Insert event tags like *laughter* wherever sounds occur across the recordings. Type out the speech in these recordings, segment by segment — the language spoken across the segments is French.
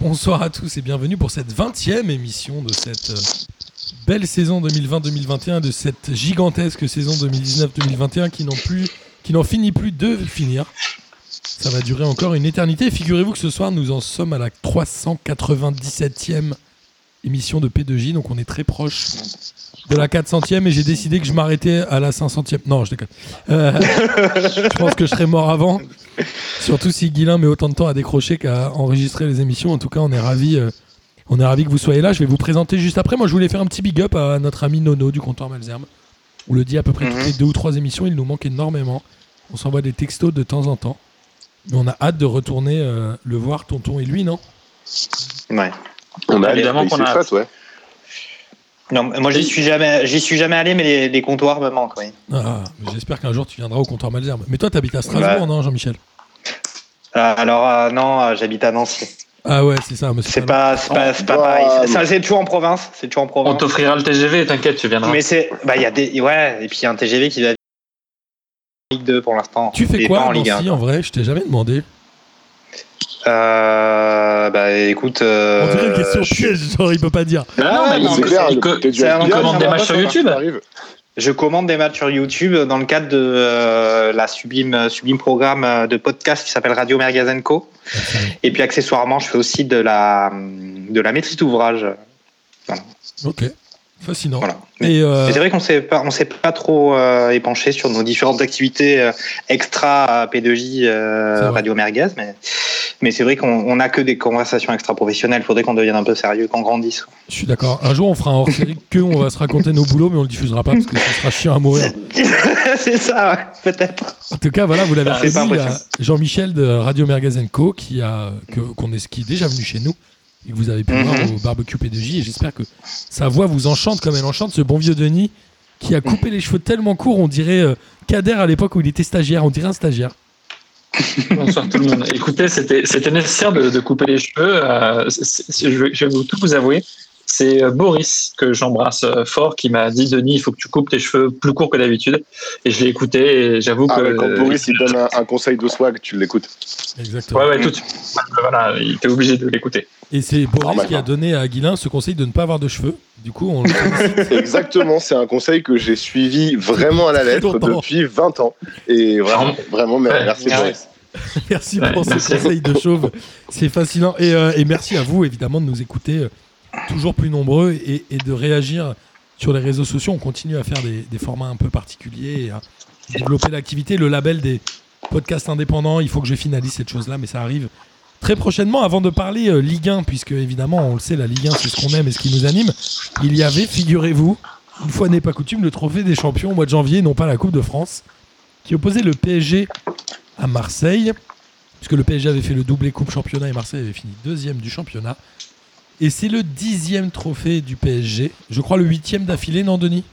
Bonsoir à tous et bienvenue pour cette 20e émission de cette euh, belle saison 2020-2021, de cette gigantesque saison 2019-2021 qui n'en plus, qui n'en finit plus de finir. Ça va durer encore une éternité. Figurez-vous que ce soir, nous en sommes à la 397e émission de P2J, donc on est très proche de la 400e et j'ai décidé que je m'arrêtais à la 500e. Non, je déconne. Euh, *laughs* je pense que je serais mort avant. Surtout si Guilain met autant de temps à décrocher qu'à enregistrer les émissions. En tout cas, on est ravis. euh, on est ravis que vous soyez là. Je vais vous présenter juste après. Moi, je voulais faire un petit big up à notre ami Nono du comptoir Malzerbe. On le dit à peu près toutes les deux ou trois émissions. Il nous manque énormément. On s'envoie des textos de temps en temps. Mais on a hâte de retourner euh, le voir, tonton et lui, non? Ouais. On a Évidemment évidemment qu'on a- ouais. Non, moi j'y suis jamais, j'y suis jamais allé, mais les, les comptoirs me manquent, oui. Ah, J'espère qu'un jour tu viendras au comptoir Malzerbe. Mais toi, tu habites à Strasbourg, Ouais. non, Jean-Michel? Euh, alors euh, non, euh, j'habite à Nancy. Ah ouais, c'est ça. C'est pas- pas, c'est pas, c'est pas Oh, pareil. bah, C'est- ça, C'est toujours en province, c'est toujours en On province. t'offrira le TGV, t'inquiète, tu viendras. Mais c'est, bah il y a des, ouais, et puis il y a un TGV qui va en Ligue 2 pour l'instant. Tu fais quoi en Ligue 1. Nancy, en vrai? Je t'ai jamais demandé. Euh, bah écoute, euh, On dirait une question je, piège, genre il peut pas dire. Ah non, mais clair, il co- commande des matchs sur ça YouTube. arrive. je commande des matchs sur YouTube dans le cadre de euh, la sublime, sublime programme euh, de podcast qui s'appelle Radio Mergazenco. Et puis accessoirement, je fais aussi de la, de la maîtrise d'ouvrage. Ok, fascinant. Voilà. Euh, C'est vrai qu'on s'est pas, on s'est pas trop euh, épanché sur nos différentes activités euh, extra P2J euh, C'est vrai. Radio Merguez, mais mais c'est vrai qu'on on a que des conversations extra professionnelles. Il faudrait qu'on devienne un peu sérieux, qu'on grandisse. je suis d'accord. Un jour, on fera un hors-série que on va se raconter nos boulots, mais on le diffusera pas parce que ça sera chiant à mourir. *laughs* c'est ça, peut-être. En tout cas, voilà, vous l'avez Ah. Jean-Michel de Radio Mergazen Co qui a que- qu'on est qui est déjà venu chez nous et que vous avez pu Mhm. voir au barbecue P2J. Et j'espère que sa voix vous enchante comme elle enchante ce bon vieux Denis qui a coupé les cheveux tellement courts, on dirait euh, Kader à l'époque où il était stagiaire. On dirait un stagiaire. *laughs* Bonsoir tout le monde. Écoutez, c'était nécessaire de, de couper les cheveux. euh, je, vais, je vais vous tout vous avouer. C'est euh, Boris que j'embrasse euh, fort qui m'a dit Denis, il faut que tu coupes tes cheveux plus courts que d'habitude. Et je l'ai écouté et j'avoue Ah que. ouais, quand Boris il donne un, un conseil de swag, tu l'écoutes. Exactement. Ouais, ouais, tout de suite. Voilà, il était obligé de l'écouter. Et c'est Boris Normal, qui a hein. donné à Guilin ce conseil de ne pas avoir de cheveux. Du coup, on. *laughs* Exactement, c'est un conseil que j'ai suivi vraiment à la lettre depuis 20 ans. Et vraiment, vraiment, merci ouais. Boris. Merci Ouais, pour ce merci. conseil de chauve. C'est fascinant. Et, euh, et merci à vous, évidemment, de nous écouter euh, toujours plus nombreux et, de réagir sur les réseaux sociaux. On continue à faire des, des formats un peu particuliers et à développer l'activité. Le label des podcasts indépendants, il faut que je finalise cette chose-là, mais ça arrive très prochainement. Avant de parler euh, Ligue 1, puisque évidemment, on le sait, la Ligue 1, c'est ce qu'on aime et ce qui nous anime, il y avait, figurez-vous, une fois n'est pas coutume, le trophée des champions au mois de janvier, non pas la Coupe de France, qui opposait le PSG à Marseille, puisque le PSG avait fait le doublé Coupe Championnat et Marseille avait fini deuxième du championnat. Et c'est le dixième trophée du PSG. Je crois le huitième d'affilée, non, Denis?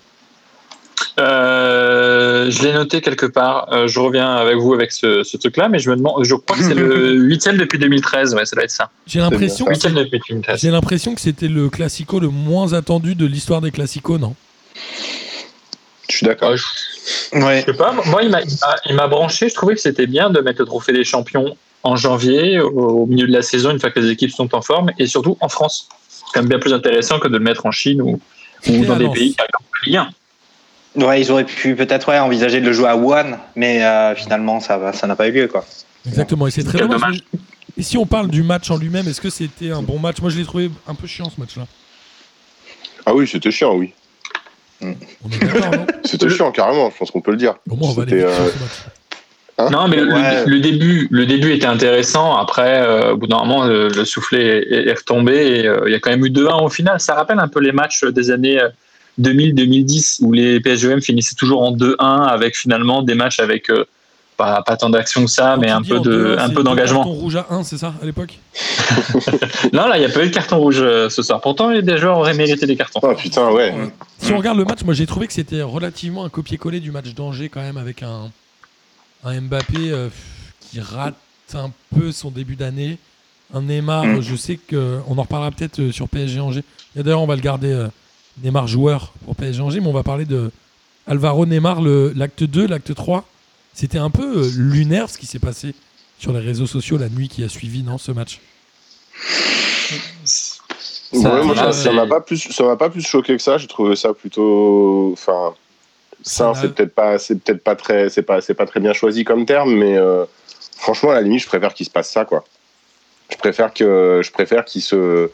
Euh, je l'ai noté quelque part. Euh, je reviens avec vous avec ce, ce truc-là, mais je me demande. Je crois que c'est le *laughs* huitième depuis 2013. Ouais, ça doit être ça. J'ai l'impression que Huitième depuis 2013. j'ai l'impression que c'était le classico le moins attendu de l'histoire des classicos, non? Je suis d'accord. Je- Ouais. Je sais pas, moi il m'a branché, je trouvais que c'était bien de mettre le trophée des champions en janvier, au, milieu de la saison, une fois que les équipes sont en forme, et surtout en France. C'est quand même bien plus intéressant que de le mettre en Chine ou, dans des pays qui ont la Ligue 1. Ouais, ils auraient pu peut-être ouais, envisager de le jouer à Wuhan, mais euh, finalement ça n'a pas eu lieu quoi. Exactement, et c'est très dommage. dommage. Et si on parle du match en lui-même, est-ce que c'était un bon match? Moi, je l'ai trouvé un peu chiant ce match-là. Ah oui, c'était chiant, oui. On est d'accord, non? C'était chiant, carrément, je pense qu'on peut le dire. Au moins, on va aller euh, ce match. Hein Non, mais le, Ouais. le début, le début était intéressant. Après, euh, au bout d'un moment, le, le soufflet est, est retombé et euh, il y a quand même eu 2-1 au final. Ça rappelle un peu les matchs des années euh, 2000-2010 où les PSGM finissaient toujours en 2-1 avec finalement des matchs avec euh, pas, pas tant d'action que ça, mais un peu de, 2-1, un peu d'engagement. cartons rouge à 1, c'est ça, à l'époque? *laughs* Non, là, il n'y a pas eu de carton rouge euh, ce soir. Pourtant, les joueurs auraient mérité des cartons. Ah putain, ouais. Ouais. Si on regarde le match, moi j'ai trouvé que c'était relativement un copier-coller du match d'Angers quand même avec un, un Mbappé euh, qui rate un peu son début d'année. Un Neymar, Mm. je sais qu'on en reparlera peut-être euh, sur PSG Angers. Et d'ailleurs, on va le garder euh, Neymar joueur pour PSG Angers, mais on va parler de Alvaro Neymar, le- l'acte 2, l'acte 3. C'était un peu euh, lunaire ce qui s'est passé sur les réseaux sociaux la nuit qui a suivi non, ce match? Ça, Ouais, moi, ça- m'a pas plus, ça m'a pas plus choqué que ça. J'ai trouvé ça plutôt, enfin, ça, c'est peut-être pas, c'est peut-être pas très, c'est pas, c'est pas très bien choisi comme terme, mais euh, franchement, à la limite, je préfère qu'il se passe ça, quoi. Je préfère que, je préfère qu'il se,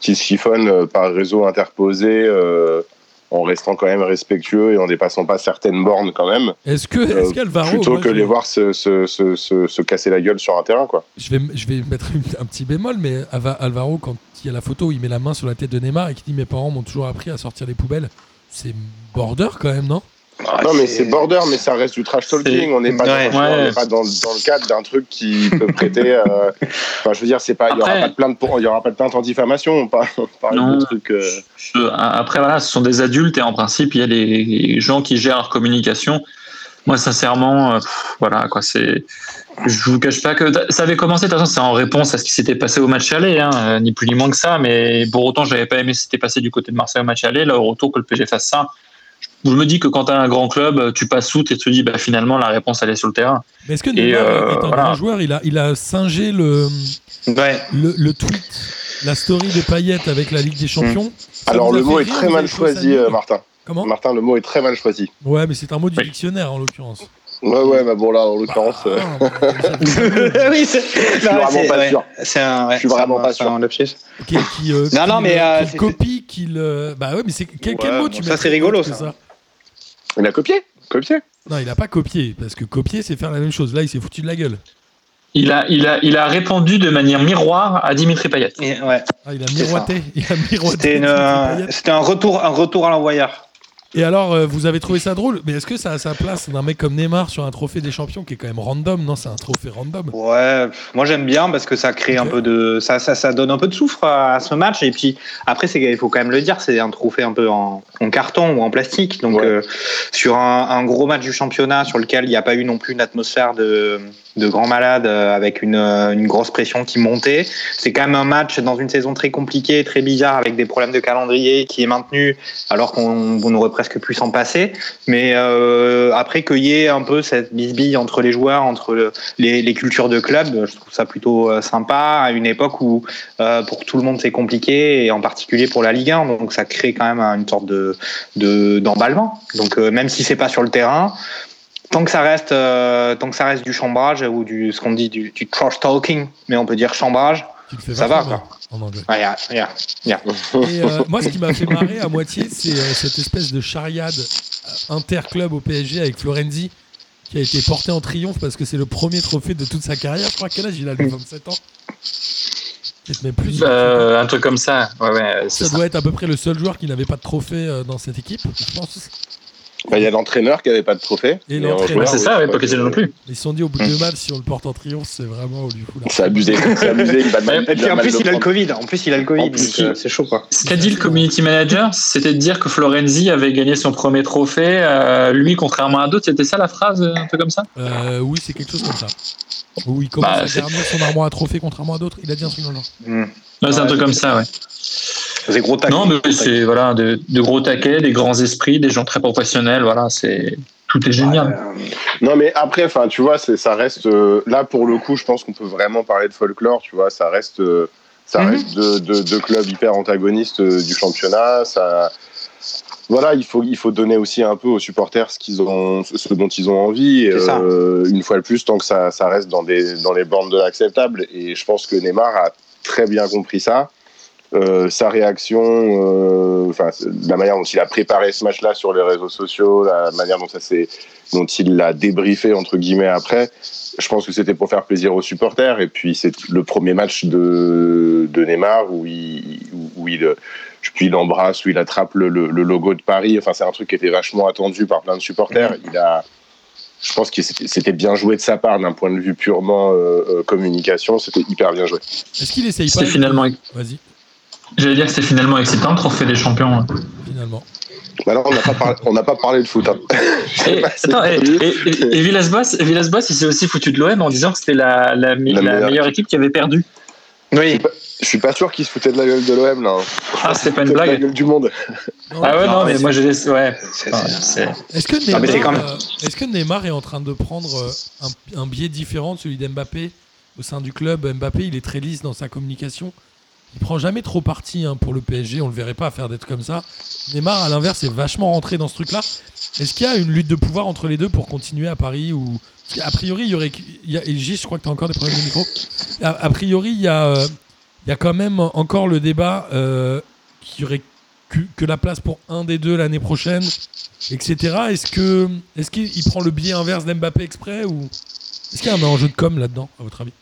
qu'il se chiffonne euh, par réseau interposé, euh, en restant quand même respectueux et en dépassant pas certaines bornes quand même, Est-ce que Euh, qu'Alvaro. plutôt moi, que je- les voir se, se, se, se, se casser la gueule sur un terrain, quoi. Je vais, je vais mettre un petit bémol, mais Alvaro, quand il y a la photo où il met la main sur la tête de Neymar et qui dit Mes parents m'ont toujours appris à sortir les poubelles, c'est border quand même, non? Non, mais c'est border, mais ça reste du trash talking. On n'est pas, Ouais. dans, on Ouais. n'est pas dans, dans le cadre d'un truc qui peut prêter. euh, *laughs* Enfin, je veux dire, c'est pas, il y aura pas de plainte pour, il y aura pas de plainte en diffamation. On parle, on parle Non. de trucs. euh, Je- Après, voilà, ce sont des adultes et en principe, il y a les gens qui gèrent leur communication. Moi, sincèrement, euh, pff, voilà, quoi, c'est. Je vous cache pas que ça avait commencé, de toute façon, c'est en réponse à ce qui s'était passé au match aller, hein, euh, ni plus ni moins que ça, mais pour autant, j'avais pas aimé ce qui s'était passé du côté de Marseille au match aller. Là, au retour, que le PG fasse ça, je me dis que quand tu as un grand club, tu passes outre et tu te dis, bah, finalement, la réponse, elle est sur le terrain. Mais est-ce que Neymar euh, est un voilà. grand joueur il a, il a singé le, Ouais. le, le tweet, la story de Payet avec la Ligue des Champions? Ça Alors, le mot est très mal ça choisi, euh, Martin. Comment? Martin, le mot est très mal choisi. Ouais, mais c'est un mot du Oui. dictionnaire en l'occurrence. Ouais, ouais, bah bon, là, en l'occurrence, euh, Ah, bah, oui, c'est. *laughs* je suis vraiment pas sûr. C'est un. ouais, Je suis vraiment un- pas sûr. un lapsus. qui, qui, euh, Non, non, mais, euh, euh, copie, qu'il. euh, Bah ouais, mais c'est quel, quel Ouais, mot bon, tu ça, mets c'est rigolo, que ça? Il a copié, copié. Non, il a pas copié, parce que copier, c'est faire la même chose. Là, il s'est foutu de la gueule. Il a, il, a, il a répondu de manière miroir à Dimitri Payet. Et, ouais. Ah, il a miroité. *laughs* C'était un retour, un retour à l'envoyeur. Et alors, euh, vous avez trouvé ça drôle? Mais est-ce que ça a sa place d'un mec comme Neymar sur un trophée des champions qui est quand même random? Non, c'est un trophée random. Ouais, moi j'aime bien parce que ça crée un peu de, ça, ça, ça donne un peu de souffle à, à ce match. Et puis après, il faut quand même le dire, c'est un trophée un peu en, en carton ou en plastique. Donc Ouais. euh, sur un, un gros match du championnat sur lequel il n'y a pas eu non plus une atmosphère de, de grand malade euh, avec une, euh, une grosse pression qui montait. C'est quand même un match dans une saison très compliquée, très bizarre avec des problèmes de calendrier qui est maintenu alors qu'on on aurait presque pu s'en passer. Mais euh, après qu'il y ait un peu cette bisbille entre les joueurs, entre le- les, les cultures de club, je trouve ça plutôt euh, sympa à une époque où euh, pour tout le monde c'est compliqué et en particulier pour la Ligue 1. Donc ça crée quand même une sorte de- d'emballement. Donc euh, même si c'est pas sur le terrain. Tant que ça reste, euh, tant que ça reste du chambrage ou du ce qu'on dit du, du trash talking, mais on peut dire chambrage. Tu le fais Ça va, bien en anglais. Ah, y a- y a- y a. Et euh, moi, ce qui m'a fait marrer à moitié, c'est euh, cette espèce de chariade interclub au PSG avec Florenzi qui a été porté en triomphe parce que c'est le premier trophée de toute sa carrière. Je crois quel âge il a, lui 27 ans? Peut-être même plus. Euh, un truc comme ça. Ouais, ouais, c'est ça ça. doit être à peu près le seul joueur qui n'avait pas de trophée dans cette équipe, je pense. Bah, Il y a l'entraîneur qui avait pas de trophée. Et Mais Ouais, c'est ça, ouais, Pochettino non plus. Ils se sont dit au bout de deux matchs, si on le porte en triomphe, c'est vraiment du coup là. C'est abusé, c'est abusé. Il va mal- Et puis en plus il a le. Covid. En plus il a le Covid. Plus, euh, c'est chaud quoi. Ce qu'a dit le community manager, c'était de dire que Florenzi avait gagné son premier trophée. euh, lui, contrairement à d'autres, c'était ça la phrase, un peu comme ça? Euh, oui, c'est quelque chose comme ça. Où il commence Bah, à son armoire à trophées contrairement à d'autres. Il a dit un truc dans le genre. Hmm. Ouais, c'est un Ouais, truc comme ça, ouais. C'est gros tac. Non, mais c'est voilà, de, de gros taquets, des grands esprits, des gens très professionnels. Voilà, c'est tout est génial. Non, mais après, enfin, tu vois, c'est- ça reste. euh, là, pour le coup, je pense qu'on peut vraiment parler de folklore. Tu vois, ça reste, euh, ça Mhm. reste deux de, de clubs hyper antagonistes euh, du championnat. Ça, voilà, il faut, il faut donner aussi un peu aux supporters ce qu'ils ont, ce dont ils ont envie. Euh, une fois de plus, tant que ça, ça reste dans des, dans les bornes de l'acceptable. Et je pense que Neymar a très bien compris ça. Euh, sa réaction, euh, enfin la manière dont il a préparé ce match-là sur les réseaux sociaux, la manière dont ça s'est, dont il l'a débriefé entre guillemets après, je pense que c'était pour faire plaisir aux supporters. Et puis c'est le premier match de, de Neymar où il, où, il, puis il embrasse, où il attrape le, le- le logo de Paris. Enfin c'est un truc qui était vachement attendu par plein de supporters. Il a je pense que c'était bien joué de sa part d'un point de vue purement euh, communication. C'était hyper bien joué. Est-ce qu'il essaye pas C'est finalement, Vas-y, j'allais dire que c'était finalement excitant le trophée des champions. hein. finalement. Bah là, on n'a pas, parlé- on n'a pas parlé de foot. hein. *laughs* Et, attends, et, Villas-Boas, Villas-Boas, il s'est aussi foutu de l'OM en disant que c'était la, la, me- La la meilleure meilleure équipe qui avait perdu. Oui. Je suis pas sûr qu'il se foutait de la gueule de l'OM là. Ah, c'était pas une De la blague. gueule du monde. Ah ouais, Non, non, mais mais moi j'ai laissé. Ouais. C'est- c'est- c'est- Ah, c'est quand même- euh, est-ce que Neymar est en train de prendre euh, un, un biais différent de celui d'Mbappé au sein du club? Mbappé, il est très lisse dans sa communication. Il prend jamais trop parti hein, pour le PSG. On le verrait pas faire d'être comme ça. Neymar, à l'inverse, est vachement rentré dans ce truc-là. Est-ce qu'il y a une lutte de pouvoir entre les deux pour continuer à Paris ou qu'a priori, il y aurait. il y a- et Gilles, je crois que tu as encore des problèmes de micro. A, a priori, il y a, euh, il y a quand même encore le débat euh, qu'il y aurait que, la place pour un des deux l'année prochaine, etc. Est-ce que est-ce qu'il il prend le biais inverse d'Mbappé exprès ou est-ce qu'il y a un enjeu de com là-dedans, à votre avis?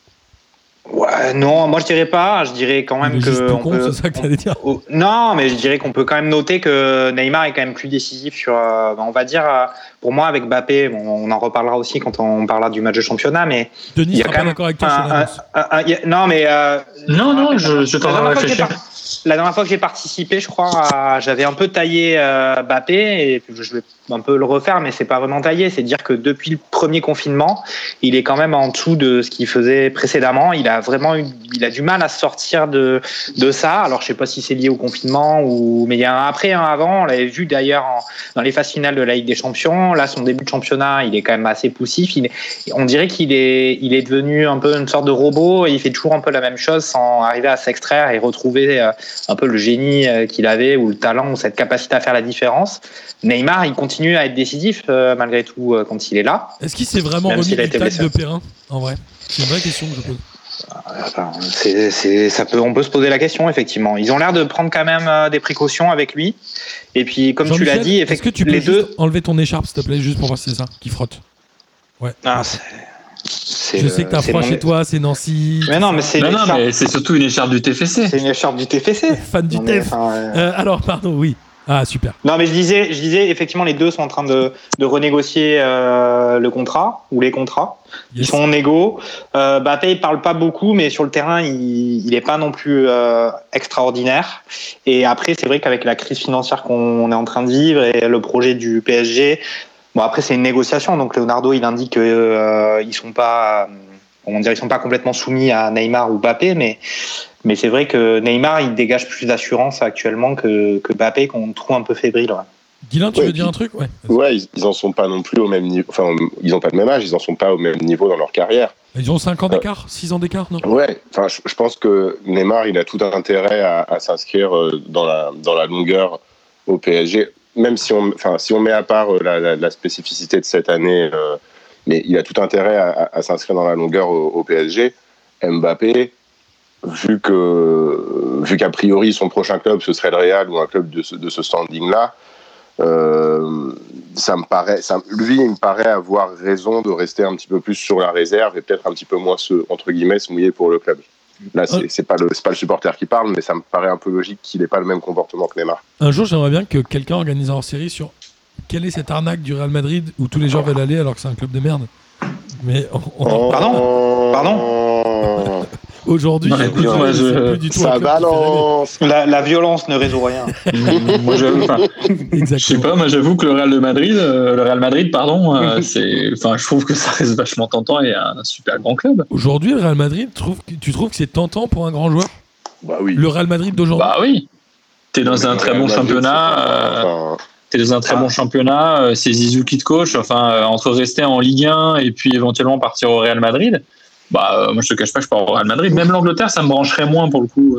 Ouais, non, moi je dirais pas. Je dirais quand même que. on con, peut- c'est ça que tu allais dire Non, mais je dirais qu'on peut quand même noter que Neymar est quand même plus décisif sur, euh, on va dire, euh, pour moi avec Mbappé, bon, on en reparlera aussi quand on parlera du match de championnat, mais Denis il y a quand pas même d'accord avec toi un- sur un- l'annonce. un- un- il y a- non, mais euh, Non, non, je, je la t'en dernière fois que j'ai réfléchir. par- La dernière fois que j'ai participé, je crois, j'avais un peu taillé euh, Mbappé et je vais un peu le refaire, mais c'est pas vraiment taillé. C'est dire que depuis le premier confinement, il est quand même en dessous de ce qu'il faisait précédemment. Il a vraiment eu, il a du mal à sortir de de ça. Alors je sais pas si c'est lié au confinement ou, mais il y a un après, un avant. On l'avait vu d'ailleurs dans les phases finales de la Ligue des Champions. Là, son début de championnat, il est quand même assez poussif. On dirait qu'il est, il est devenu un peu une sorte de robot et il fait toujours un peu la même chose sans arriver à s'extraire et retrouver euh, un peu le génie euh, qu'il avait ou le talent ou cette capacité à faire la différence. Neymar, il continue à être décisif euh, malgré tout euh, quand il est là. Est-ce qu'il s'est vraiment Même remis du blessé. de Perrin en vrai? C'est une vraie question que je pose. Enfin, c'est, ça peut, on peut se poser la question effectivement. Ils ont l'air de prendre quand même euh, des précautions avec lui. Et puis, comme tu l'as dit, est-ce que tu peux les deux. enlever ton écharpe s'il te plaît juste pour voir si c'est ça qui frotte? Ouais. Ah, Je le- sais que t'as froid mon- chez toi, c'est Nancy. Mais non, mais c'est, Non, non, l'écharpe- mais c'est surtout une écharpe du TFC. c'est une écharpe du TFC. fan du euh, Euh, alors pardon, oui. Ah super. Non, mais je disais, je disais, effectivement, les deux sont en train de, de renégocier euh, le contrat ou les contrats. Ils sont en égo. Euh, Mbappé, il parle pas beaucoup, mais sur le terrain, il, il est pas non plus euh, extraordinaire. Et après, c'est vrai qu'avec la crise financière qu'on est en train de vivre et le projet du PSG, bon après c'est une négociation. Donc Leonardo, il indique qu'ils euh, ils sont pas, comment dire, ils sont pas complètement soumis à Neymar ou Mbappé, mais mais c'est vrai que Neymar, il dégage plus d'assurance actuellement que, que Mbappé, qu'on trouve un peu fébrile. ouais. Guilain, tu Ouais, veux dire puis- un truc? Ouais. Ouais, ils, ils en sont pas non plus au même niveau. Enfin, ils ont pas le même âge, ils en sont pas au même niveau dans leur carrière. Ils ont 5 ans d'écart, 6 ans d'écart, non? Ouais, enfin, je, je pense que Neymar, il a tout intérêt à, à s'inscrire euh, dans la, dans la longueur au PSG, même si on, enfin, si on met à part euh, la, la- la spécificité de cette année, euh, mais il a tout intérêt à, à- à s'inscrire dans la longueur au, au PSG. Mbappé, vu que, vu qu'a priori son prochain club ce serait le Real ou un club de ce, de ce standing-là, euh, ça me paraît, ça, lui, il me paraît avoir raison de rester un petit peu plus sur la réserve et peut-être un petit peu moins se, entre guillemets, se mouiller pour le club. Là, c'est c'est pas le, pas le supporter qui parle, mais ça me paraît un peu logique qu'il n'ait pas le même comportement que Neymar. Un jour, j'aimerais bien que quelqu'un organise en série sur quelle est cette arnaque du Real Madrid où tous les gens veulent aller alors que c'est un club de merde. Mais on- on- Pardon Pardon *laughs* aujourd'hui, Ça balance La, la violence ne résout rien. *laughs* moi, je sais pas, moi j'avoue que le Real de Madrid, euh, le Real Madrid, pardon, euh, *laughs* c'est, enfin, je trouve que ça reste vachement tentant et un super grand club. Aujourd'hui, le Real Madrid, trouve tu trouves que c'est tentant pour un grand joueur? Bah oui. Le Real Madrid d'aujourd'hui? Bah oui. T'es dans un très bon Madrid, championnat. c'est pas- euh, enfin, T'es dans un très Ah. bon championnat, euh, c'est Zizou qui te coach. Enfin, euh, entre rester en Ligue 1 et puis éventuellement partir au Real Madrid, bah, euh, moi je te cache pas, je pars au Real Madrid. Même l'Angleterre, ça me brancherait moins pour le coup.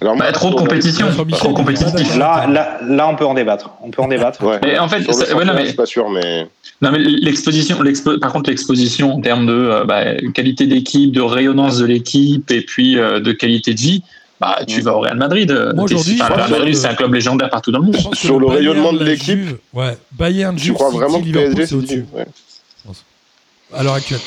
alors, moi, Bah, trop de compétition, trop compétitif. Là, là, là, on peut en débattre. On peut en débattre. Ouais. Mais en fait, ça- ouais, non, championnat, mais- je suis pas sûr, mais Non, mais l'exposition, l'expo- par contre, l'exposition en termes de euh, bah, qualité d'équipe, de rayonnance de l'équipe et puis euh, de qualité de vie, bah, tu vas au Real Madrid. euh, Moi, aujourd'hui, enfin, Real Madrid, c'est un club légendaire partout dans le monde. Sur le Bayern, rayonnement de l'équipe, Ouais, Bayern, tu Juve, crois City, vraiment que Liverpool, PSG c'est au-dessus. ouais. À l'heure actuelle.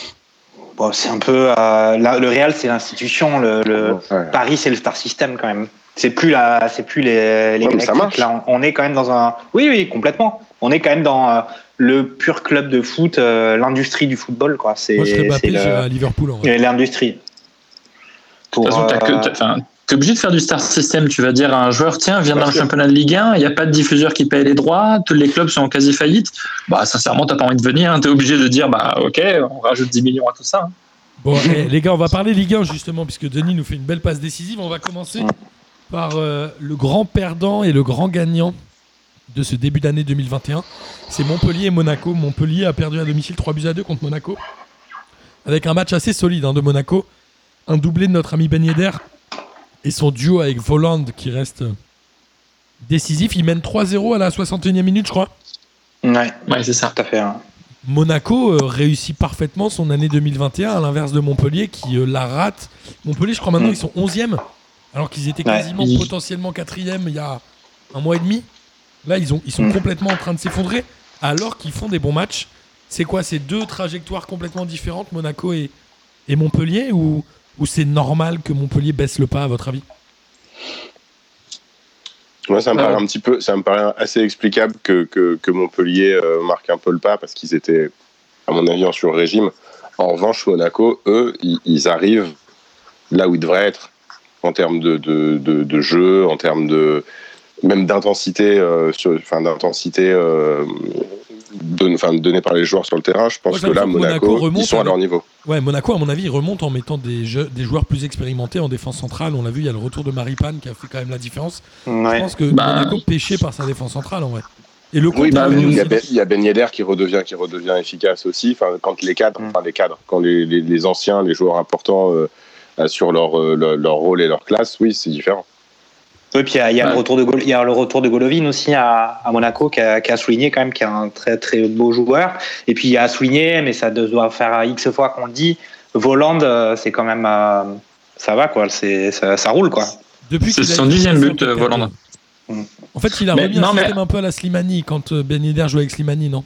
Bon, c'est un peu. euh, le Real, c'est l'institution. Le, le- Ouais. Paris, c'est le star system quand même. C'est plus la, c'est plus les, les Ouais, ça marche. Là, on, on est quand même dans un. Oui, oui, complètement. On est quand même dans euh, le pur club de foot, euh, l'industrie du football, quoi. C'est, Moi, je serais le- à Liverpool. En vrai. et l'industrie. De toute façon, t'as que- t'es obligé de faire du star system. Tu vas dire à un joueur, tiens, viens dans le championnat de Ligue 1, il n'y a pas de diffuseur qui paye les droits, tous les clubs sont en quasi faillite. Bah, sincèrement, t'as pas envie de venir. Tu es obligé de dire, bah, ok, on rajoute 10 millions à tout ça. hein. Bon, eh, les gars, on va parler Ligue 1 justement, puisque Denis nous fait une belle passe décisive. On va commencer par euh, le grand perdant et le grand gagnant de ce début d'année 2021. C'est Montpellier et Monaco. Montpellier a perdu à domicile 3 buts à 2 contre Monaco. Avec un match assez solide hein, de Monaco. Un doublé de notre ami Ben Yedder et son duo avec Voland qui reste euh, décisif. Il mène 3-0 à la 61e minute, je crois. Ouais, Ouais, c'est ça. tout à fait. hein. Monaco euh, réussit parfaitement son année 2021 à l'inverse de Montpellier qui euh, la rate. Montpellier, je crois maintenant, Mm. ils sont 11e alors qu'ils étaient Ouais. quasiment Ils- potentiellement 4e il y a un mois et demi. Là, ils, ont, ils sont Mm. complètement en train de s'effondrer alors qu'ils font des bons matchs. C'est quoi C'est deux trajectoires complètement différentes, Monaco et, et Montpellier Ou, ou c'est normal que Montpellier baisse le pas, à votre avis Moi, ça me Ah paraît ouais. un petit peu, ça me paraît assez explicable que, que, que Montpellier euh, marque un peu le pas parce qu'ils étaient, à mon avis, en sur-régime. En revanche, Monaco, eux, ils, ils arrivent là où ils devraient être en termes de, de, de, de jeu, en termes de même d'intensité, euh, sur- enfin d'intensité euh, donne- enfin, donnée par les joueurs sur le terrain. Je pense Moi, que là, Monaco, Monaco remonte ils sont à leur niveau. Ouais, Monaco, à mon avis, remonte en mettant des, jeux- des joueurs plus expérimentés en défense centrale. On l'a vu, il y a le retour de Maripane qui a fait quand même la différence. Je pense que Bah, Monaco pêchait par sa défense centrale en vrai. Et le Oui, bah, il, y a ben, il y a Ben Yedder qui redevient, qui redevient efficace aussi. Enfin, quand les cadres, Mm. enfin les cadres, quand les, les, les anciens, les joueurs importants euh, assurent leur, euh, leur, leur rôle et leur classe, oui, c'est différent. Oui, puis il y a, il y a Ouais. le retour de Gol- il y a le retour de Golovin aussi à, à Monaco qui a, qui a souligné quand même qu'il est un très très beau joueur. Et puis il y a à souligner, mais ça doit faire X fois qu'on le dit, Voland, euh, c'est quand même euh, ça va quoi, c'est ça, ça roule quoi. Depuis C'est son dixième un but, euh. Voland. En fait, il a Mais- remis un non, mais- système un peu à la Slimani quand Ben Yedder jouait avec Slimani, non?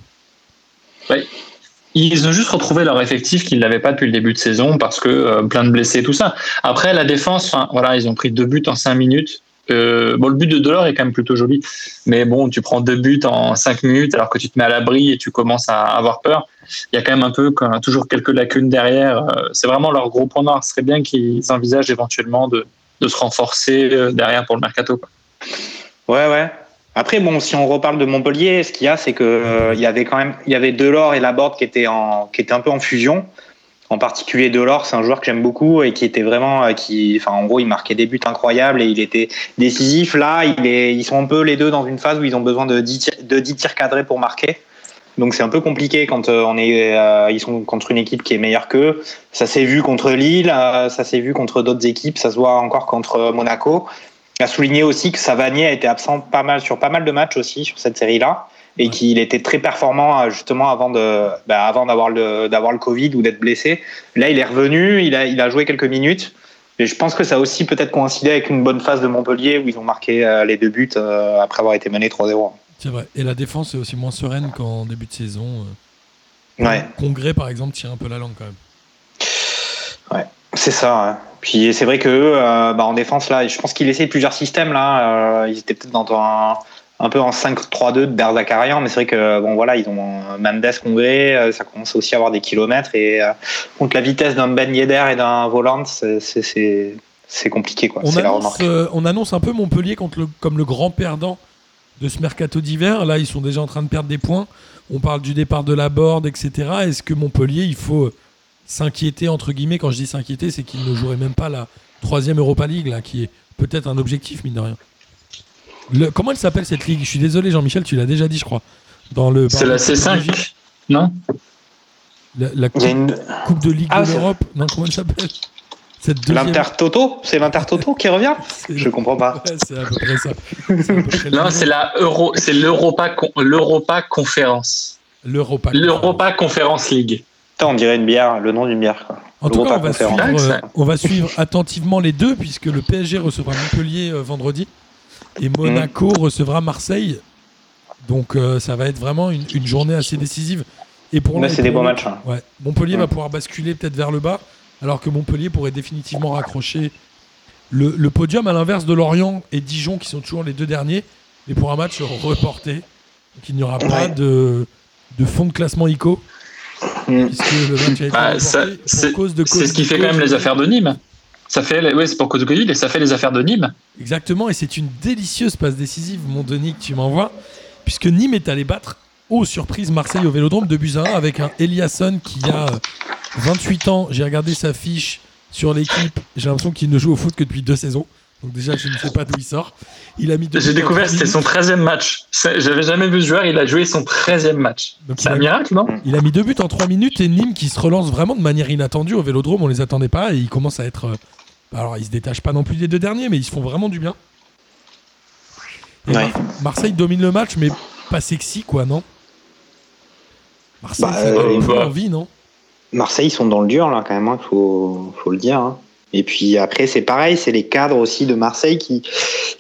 Ils ont juste retrouvé leur effectif qu'ils n'avaient pas depuis le début de saison parce que euh, plein de blessés et tout ça. Après, la défense, voilà, ils ont pris deux buts en cinq minutes. Bon, le but de Delors est quand même plutôt joli, mais bon, tu prends deux buts en cinq minutes alors que tu te mets à l'abri et tu commences à avoir peur. Il y a quand même un peu, toujours quelques lacunes derrière. Euh, C'est vraiment leur gros point noir. Ce serait bien qu'ils envisagent éventuellement de, de se renforcer euh, derrière pour le mercato. Ouais ouais. Après bon, si on reparle de Montpellier, ce qu'il y a, c'est que euh, il y avait quand même, il y avait Delors et Laborde qui étaient en, qui étaient un peu en fusion. En particulier Delors, c'est un joueur que j'aime beaucoup et qui était vraiment, euh, qui, enfin en gros, il marquait des buts incroyables et il était décisif. Là, il ils sont un peu les deux dans une phase où ils ont besoin de 10 tirs, de 10 tirs cadrés pour marquer. Donc c'est un peu compliqué quand euh, on est, euh, ils sont contre une équipe qui est meilleure qu'eux. Ça s'est vu contre Lille, ça s'est vu contre d'autres équipes, ça se voit encore contre Monaco. À souligner aussi que Savanier a été absent pas mal sur pas mal de matchs aussi sur cette série-là et Ouais. qu'il était très performant euh, justement avant de, bah, avant d'avoir le, d'avoir le Covid ou d'être blessé. Là, il est revenu, il a, il a joué quelques minutes. Et je pense que ça a aussi peut-être coïncidé avec une bonne phase de Montpellier où ils ont marqué euh, les deux buts euh, après avoir été menés 3-0. C'est vrai. Et la défense est aussi moins sereine qu'en début de saison. Ouais. Congrès, par exemple, tire un peu la langue quand même. C'est ça. ouais. Puis c'est vrai que euh, bah, en défense là, je pense qu'ils essaient plusieurs systèmes là. Ils étaient peut-être dans un, un peu en 5-3-2 de Berzakarian, mais c'est vrai que bon voilà, ils ont Mendes Congrès, euh, ça commence aussi à avoir des kilomètres et euh, contre la vitesse d'un Ben Yedder et d'un Volant, c'est compliqué quoi. On la annonce, remarque. euh, on annonce un peu Montpellier contre le- comme le grand perdant de ce mercato d'hiver. Là, ils sont déjà en train de perdre des points. On parle du départ de la board, etc. Est-ce que Montpellier, il faut s'inquiéter, entre guillemets, quand je dis s'inquiéter, c'est qu'il ne jouerait même pas la troisième Europa League, là, qui est peut-être un objectif, mine de rien. Le- comment elle s'appelle cette ligue? Je suis désolé, Jean-Michel, tu l'as déjà dit, je crois. Dans le C'est la C5, non? La, coupe, une coupe de Ligue Ah, de l'Europe. Non, comment elle s'appelle? Cette deuxième. l'Inter Toto, c'est l'Inter Toto qui revient? *laughs* Je comprends pas. Ouais, c'est à peu près ça. Peu près *laughs* Non, c'est la Euro, c'est l'Europa, Con- l'Europa Conférence, l'Europa. l'Europa Conférence League. Putain, on dirait une bière, le nom d'une bière. Quoi. En tout cas, on va, L'Europa suivre, Conférence. euh, on va suivre attentivement les deux, puisque le PSG recevra Montpellier euh, vendredi et Monaco recevra Marseille. Donc, euh, ça va être vraiment une, une journée assez décisive. Et pour c'est des bons matchs. hein. Ouais. Montpellier Mm. va pouvoir basculer peut-être vers le bas, alors que Montpellier pourrait définitivement raccrocher le, le podium, à l'inverse de Lorient et Dijon, qui sont toujours les deux derniers, mais pour un match reporté. Donc, il n'y aura pas de, de fond de classement ICO, Mm. puisque le match a été Bah, reporté ça, pour c'est cause de c'est ce qui fait quand même les affaires de Nîmes. Ça fait, les- ouais, c'est pour cause de Covid et ça fait les affaires de Nîmes. Exactement, et c'est une délicieuse passe décisive, mon Denis, que tu m'envoies, puisque Nîmes est allé battre, aux surprises, Marseille au Vélodrome de buts à 1 avec un Eliasson qui a euh, 28 ans, j'ai regardé sa fiche sur l'équipe. J'ai l'impression qu'il ne joue au foot que depuis deux saisons. Donc déjà, je ne sais pas d'où il sort. Il a mis J'ai découvert, c'était son 13e match. J'avais jamais vu ce joueur, il a joué son 13e match. C'est un miracle, non? Il a mis deux buts en 3 minutes et Nîmes qui se relance vraiment de manière inattendue au Vélodrome, on les attendait pas et il commence à être... Euh, alors, ils se détachent pas non plus des deux derniers, mais ils se font vraiment du bien. Marseille domine le match, mais pas sexy, quoi, non? Marseille, bah, euh, envie, non? Marseille, ils sont dans le dur, là, quand même, il hein, faut, faut, le dire. Hein. Et puis après, c'est pareil, c'est les cadres aussi de Marseille qui,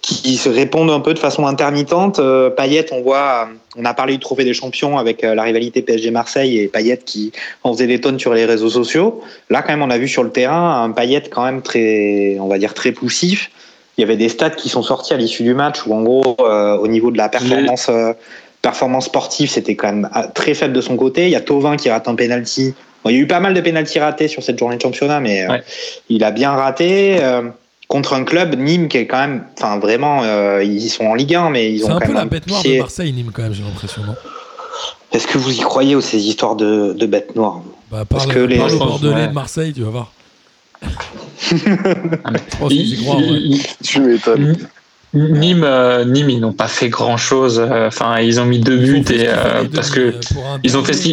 qui se répondent un peu de façon intermittente. Euh, Payet, on voit, on a parlé du trophée des champions avec euh, la rivalité PSG-Marseille et Payet qui en faisait des tonnes sur les réseaux sociaux. Là, quand même, on a vu sur le terrain un Payet quand même très, on va dire, très poussif. Il y avait des stats qui sont sortis à l'issue du match où, en gros, euh, au niveau de la performance, euh, performance sportive, c'était quand même très faible de son côté. Il y a Tovin qui rate un penalty il y a eu pas mal de pénalties ratés sur cette journée de championnat, mais euh, il a bien raté euh, contre un club Nîmes qui est quand même, enfin vraiment, euh, ils sont en Ligue 1, mais ils ont quand même. C'est un peu la bête noire de Marseille, Nîmes quand même, j'ai l'impression, non? Est-ce que vous y croyez aux ces histoires de, de bêtes noires? Bah, Parce que les Bordelais de Marseille, tu vas voir. *laughs* Tu m'étonnes. Nîmes, Nîmes, ils n'ont pas fait grand chose. Enfin, ils ont mis deux buts et parce que ils ont fait ce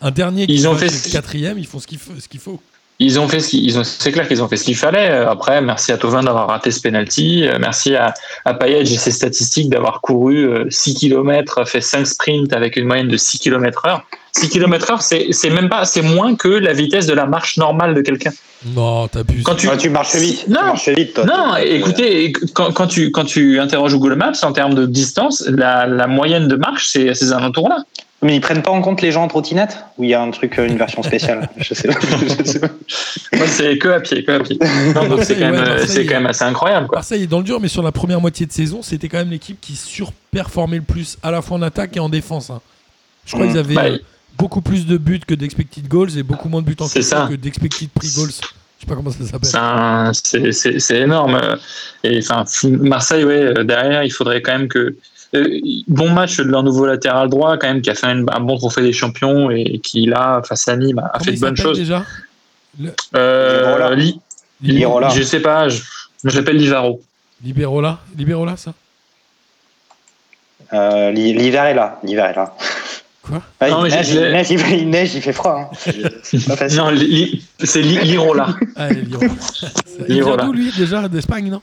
un dernier qui ils ont fait quatrième, ils font ce qu'il faut. Ce qu'il faut. Ils ont fait ce ils ont, c'est clair qu'ils ont fait ce qu'il fallait. Après, merci à Tovin d'avoir raté ce penalty. Merci à, à Payet, j'ai ses statistiques d'avoir couru 6 euh, km, fait 5 sprints avec une moyenne de 6 km heure. 6 km heure, c'est, c'est même pas, c'est moins que la vitesse de la marche normale de quelqu'un. Non, t'as pu. Quand tu, tu marches vite. Non, marches vite, toi, non. Écoutez, quand, quand, tu quand tu interroges Google Maps en termes de distance, la, la moyenne de marche, c'est à ces alentours-là. Mais ils prennent pas en compte les gens en trottinette Ou il y a un truc, une version spéciale? *laughs* Je sais pas. Moi, c'est que à pied, que à pied. c'est quand, quand, même assez incroyable. Quoi. Marseille est dans le dur, mais sur la première moitié de saison, c'était quand même l'équipe qui surperformait le plus, à la fois en attaque et en défense. Hein. Je crois qu'ils avaient bah, euh, beaucoup plus de buts que d'expected goals et beaucoup moins de buts en que d'expected pre-goals. Je sais pas comment ça s'appelle. C'est énorme. Et enfin, Marseille, ouais, derrière, il faudrait quand même que euh, bon match de leur nouveau latéral droit, quand même, qui a fait un, bon trophée des champions et qui, là, face à Nîmes, a fait de bonnes choses. déjà euh, Je sais pas, je, l'appelle Livaro. Liberola Liberola, ça euh, L'hiver est là. L'hiver est là. Quoi ah, il, neige, il, neige, il, neige, il, fait froid. Hein. *laughs* non, c'est Lirola. Ah, Lirola. *laughs* Il vient d'où, lui, déjà, d'Espagne, non?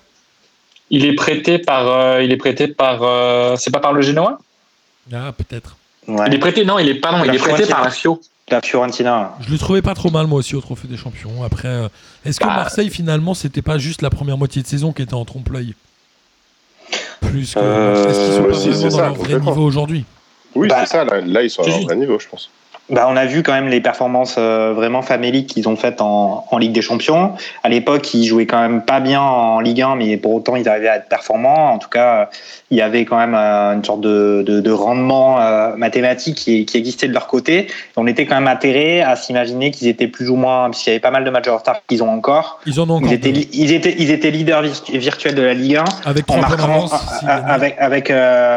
Il est prêté par. Euh, il est prêté par. Euh, c'est pas par le Genoa? Ah, peut-être. Il est prêté, non, il est, pardon, il est prêté par la Fio. La Fiorentina. Je le trouvais pas trop mal, moi aussi, au Trophée des Champions. Après, euh, est-ce que bah. Marseille, finalement, c'était pas juste la première moitié de saison qui était en trompe-l'œil? Plus que. est-ce qu'ils sont pas vraiment dans leur vrai niveau aujourd'hui? Oui, bah. c'est ça. Là, là, ils sont à leur vrai niveau, je pense bah, on a vu quand même les performances euh, vraiment faméliques qu'ils ont faites en, en, Ligue des Champions. À l'époque, ils jouaient quand même pas bien en Ligue 1, mais pour autant, ils arrivaient à être performants. En tout cas, il y avait quand même euh, une sorte de, de, de rendement euh, mathématique qui, qui, existait de leur côté. On était quand même atterrés à s'imaginer qu'ils étaient plus ou moins, puisqu'il y avait pas mal de matchs en retard qu'ils ont encore. Ils en ont encore. Ils étaient, ils étaient, ils étaient leaders virtuels de la Ligue 1. Avec trois points d'avance. avec, avec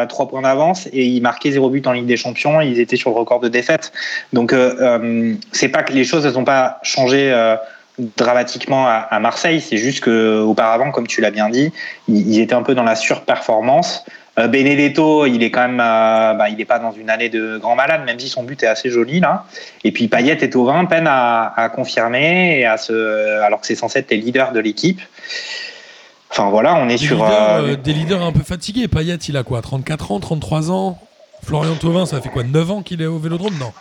trois points d'avance et ils marquaient zéro but en Ligue des Champions. Ils étaient sur le record de défaites. Donc euh, euh, c'est pas que les choses n'ont pas changé euh, dramatiquement à, Marseille. C'est juste que auparavant, comme tu l'as bien dit, ils, étaient un peu dans la surperformance. Benedetto, il est quand même, bah, il n'est pas dans une année de grand malade, même si son but est assez joli là. Et puis Payet et Tovin peine à, à confirmer et à se, alors que c'est censé être les leaders de l'équipe. Enfin voilà, on est des sur leaders, des leaders un peu fatigués. Payet, il a quoi, 34 ans, 33 ans? Florian Tovin, ça fait quoi, 9 ans qu'il est au Vélodrome? Non.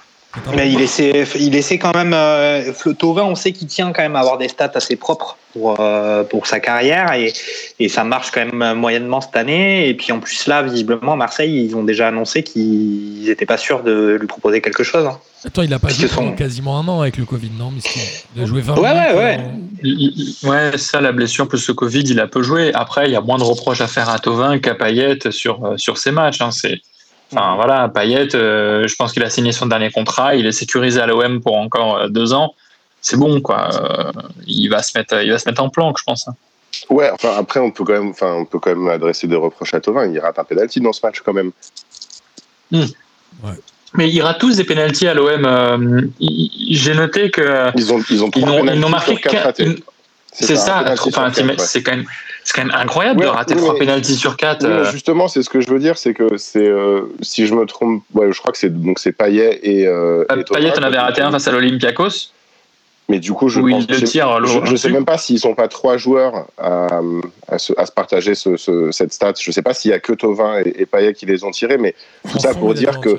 Mais il essaie, il essaie quand même. Euh, Tovin, on sait qu'il tient quand même à avoir des stats assez propres pour, euh, pour sa carrière et, et, ça marche quand même moyennement cette année. Et puis en plus, là, visiblement, Marseille, ils ont déjà annoncé qu'ils n'étaient pas sûrs de lui proposer quelque chose. Hein. Attends, il a pas joué pendant quasiment un an avec le Covid, non Il a joué 20 Ouais, ouais, ouais. Ouais, ça, la blessure plus le Covid, il a peu joué. Après, il y a moins de reproches à faire à Tovin qu'à Payet sur, euh, sur ses matchs. Hein. C'est Enfin voilà, Payet, euh, je pense qu'il a signé son dernier contrat, il est sécurisé à l'OM pour encore euh, deux ans. C'est bon quoi. Euh, il va se mettre, il va se mettre en planque, je pense. Hein. Ouais, enfin après on peut quand même, enfin on peut quand même adresser des reproches à Tovin. Il rate un penalty dans ce match quand même. Hmm. Ouais. Mais il rate tous des pénalties à l'OM. Euh, j'ai noté que ils ont ils ont ils n'ont marqué qu'un. C'est ça. Enfin, c'est quand même c'est quand même incroyable de rater trois pénalties sur quatre. Euh. justement, c'est ce que je veux dire, c'est que c'est euh, si je me trompe, ouais, je crois que c'est donc c'est Payet et, euh, Payet on avait raté un face à l'Olympiakos. Mais du coup, je je, sais même pas s'ils sont pas trois joueurs à, à, se, à se, partager ce, ce, cette stat. Je sais pas s'il y a que Tovin et, et, Payet qui les ont tirés, mais tout ça pour dire que.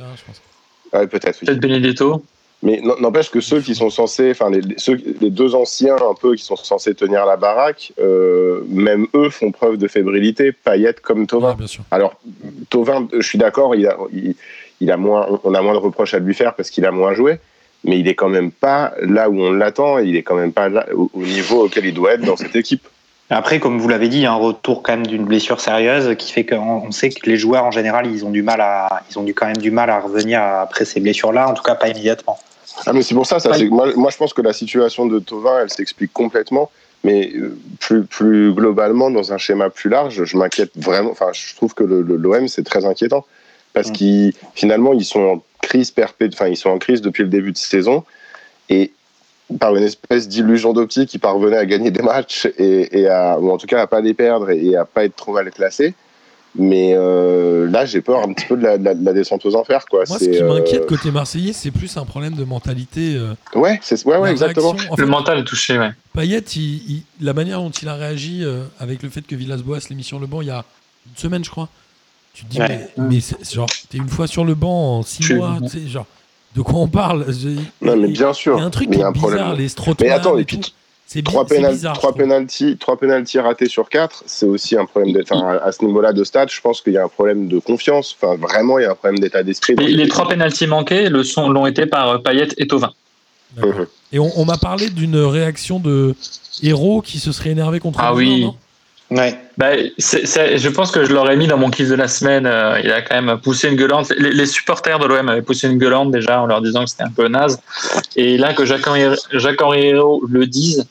Ah, peut-être. Peut-être Benedetto. Mais n'empêche que ceux qui sont censés, enfin les, les, deux anciens un peu qui sont censés tenir la baraque, euh, même eux font preuve de fébrilité, Payet comme Tovin. Alors Tovin, je suis d'accord, il a, il, a moins, on a moins de reproches à lui faire parce qu'il a moins joué, mais il est quand même pas là où on l'attend, il est quand même pas là, au, niveau auquel il doit être dans cette équipe. Après, comme vous l'avez dit, il y a un retour quand même d'une blessure sérieuse qui fait qu'on sait que les joueurs en général, ils ont du mal à, ils ont du, quand même du mal à revenir après ces blessures-là, en tout cas pas immédiatement. Ah, mais c'est pour ça, ça moi, moi, je pense que la situation de Tovin, elle s'explique complètement. Mais euh, plus, plus globalement, dans un schéma plus large, je m'inquiète vraiment. Enfin, je trouve que l'OM, c'est très inquiétant. Parce mm. qu'ils, finalement, ils sont en crise perpétuelle. Enfin, ils sont en crise depuis le début de saison. Et par une espèce d'illusion d'optique, ils parvenaient à gagner des matchs et, et à, ou en tout cas à pas les perdre et à pas être trop mal classés. Mais euh, là, j'ai peur un petit peu de la, descente aux enfers. Quoi. Moi, ce qui m'inquiète euh, côté Marseillais, c'est plus un problème de mentalité. Euh, ouais, c'est ouais, ouais exactement. le mental est touché, ouais. Payet, la manière dont il a réagi avec le fait que Villas-Boas l'ait mis sur le banc il y a une semaine, je crois. Tu te dis, mais, mais genre, t'es une fois sur le banc en six mois, tu sais, genre, de quoi on parle Non, mais bien sûr. Il y a un truc qui est bizarre, les Mais attends, et puis, c'est trois, bizarre, trois ratés sur quatre, c'est aussi un problème d'être à ce niveau-là de stade. Je pense qu'il y a un problème de confiance. Enfin, vraiment, il y a un problème d'état d'esprit. Les, trois penalty manqués le sont l'ont été par euh, Payet et Tovin. Et on, m'a parlé d'une réaction de héros qui se serait énervé contre. Ah oui. Ouais. Bah, je pense que je l'aurais mis dans mon kiff de la semaine. Euh, il a quand même poussé une gueulante. Les, supporters de l'OM avaient poussé une gueulante déjà en leur disant que c'était un peu naze. Et là, que Jacques-Henri le dise,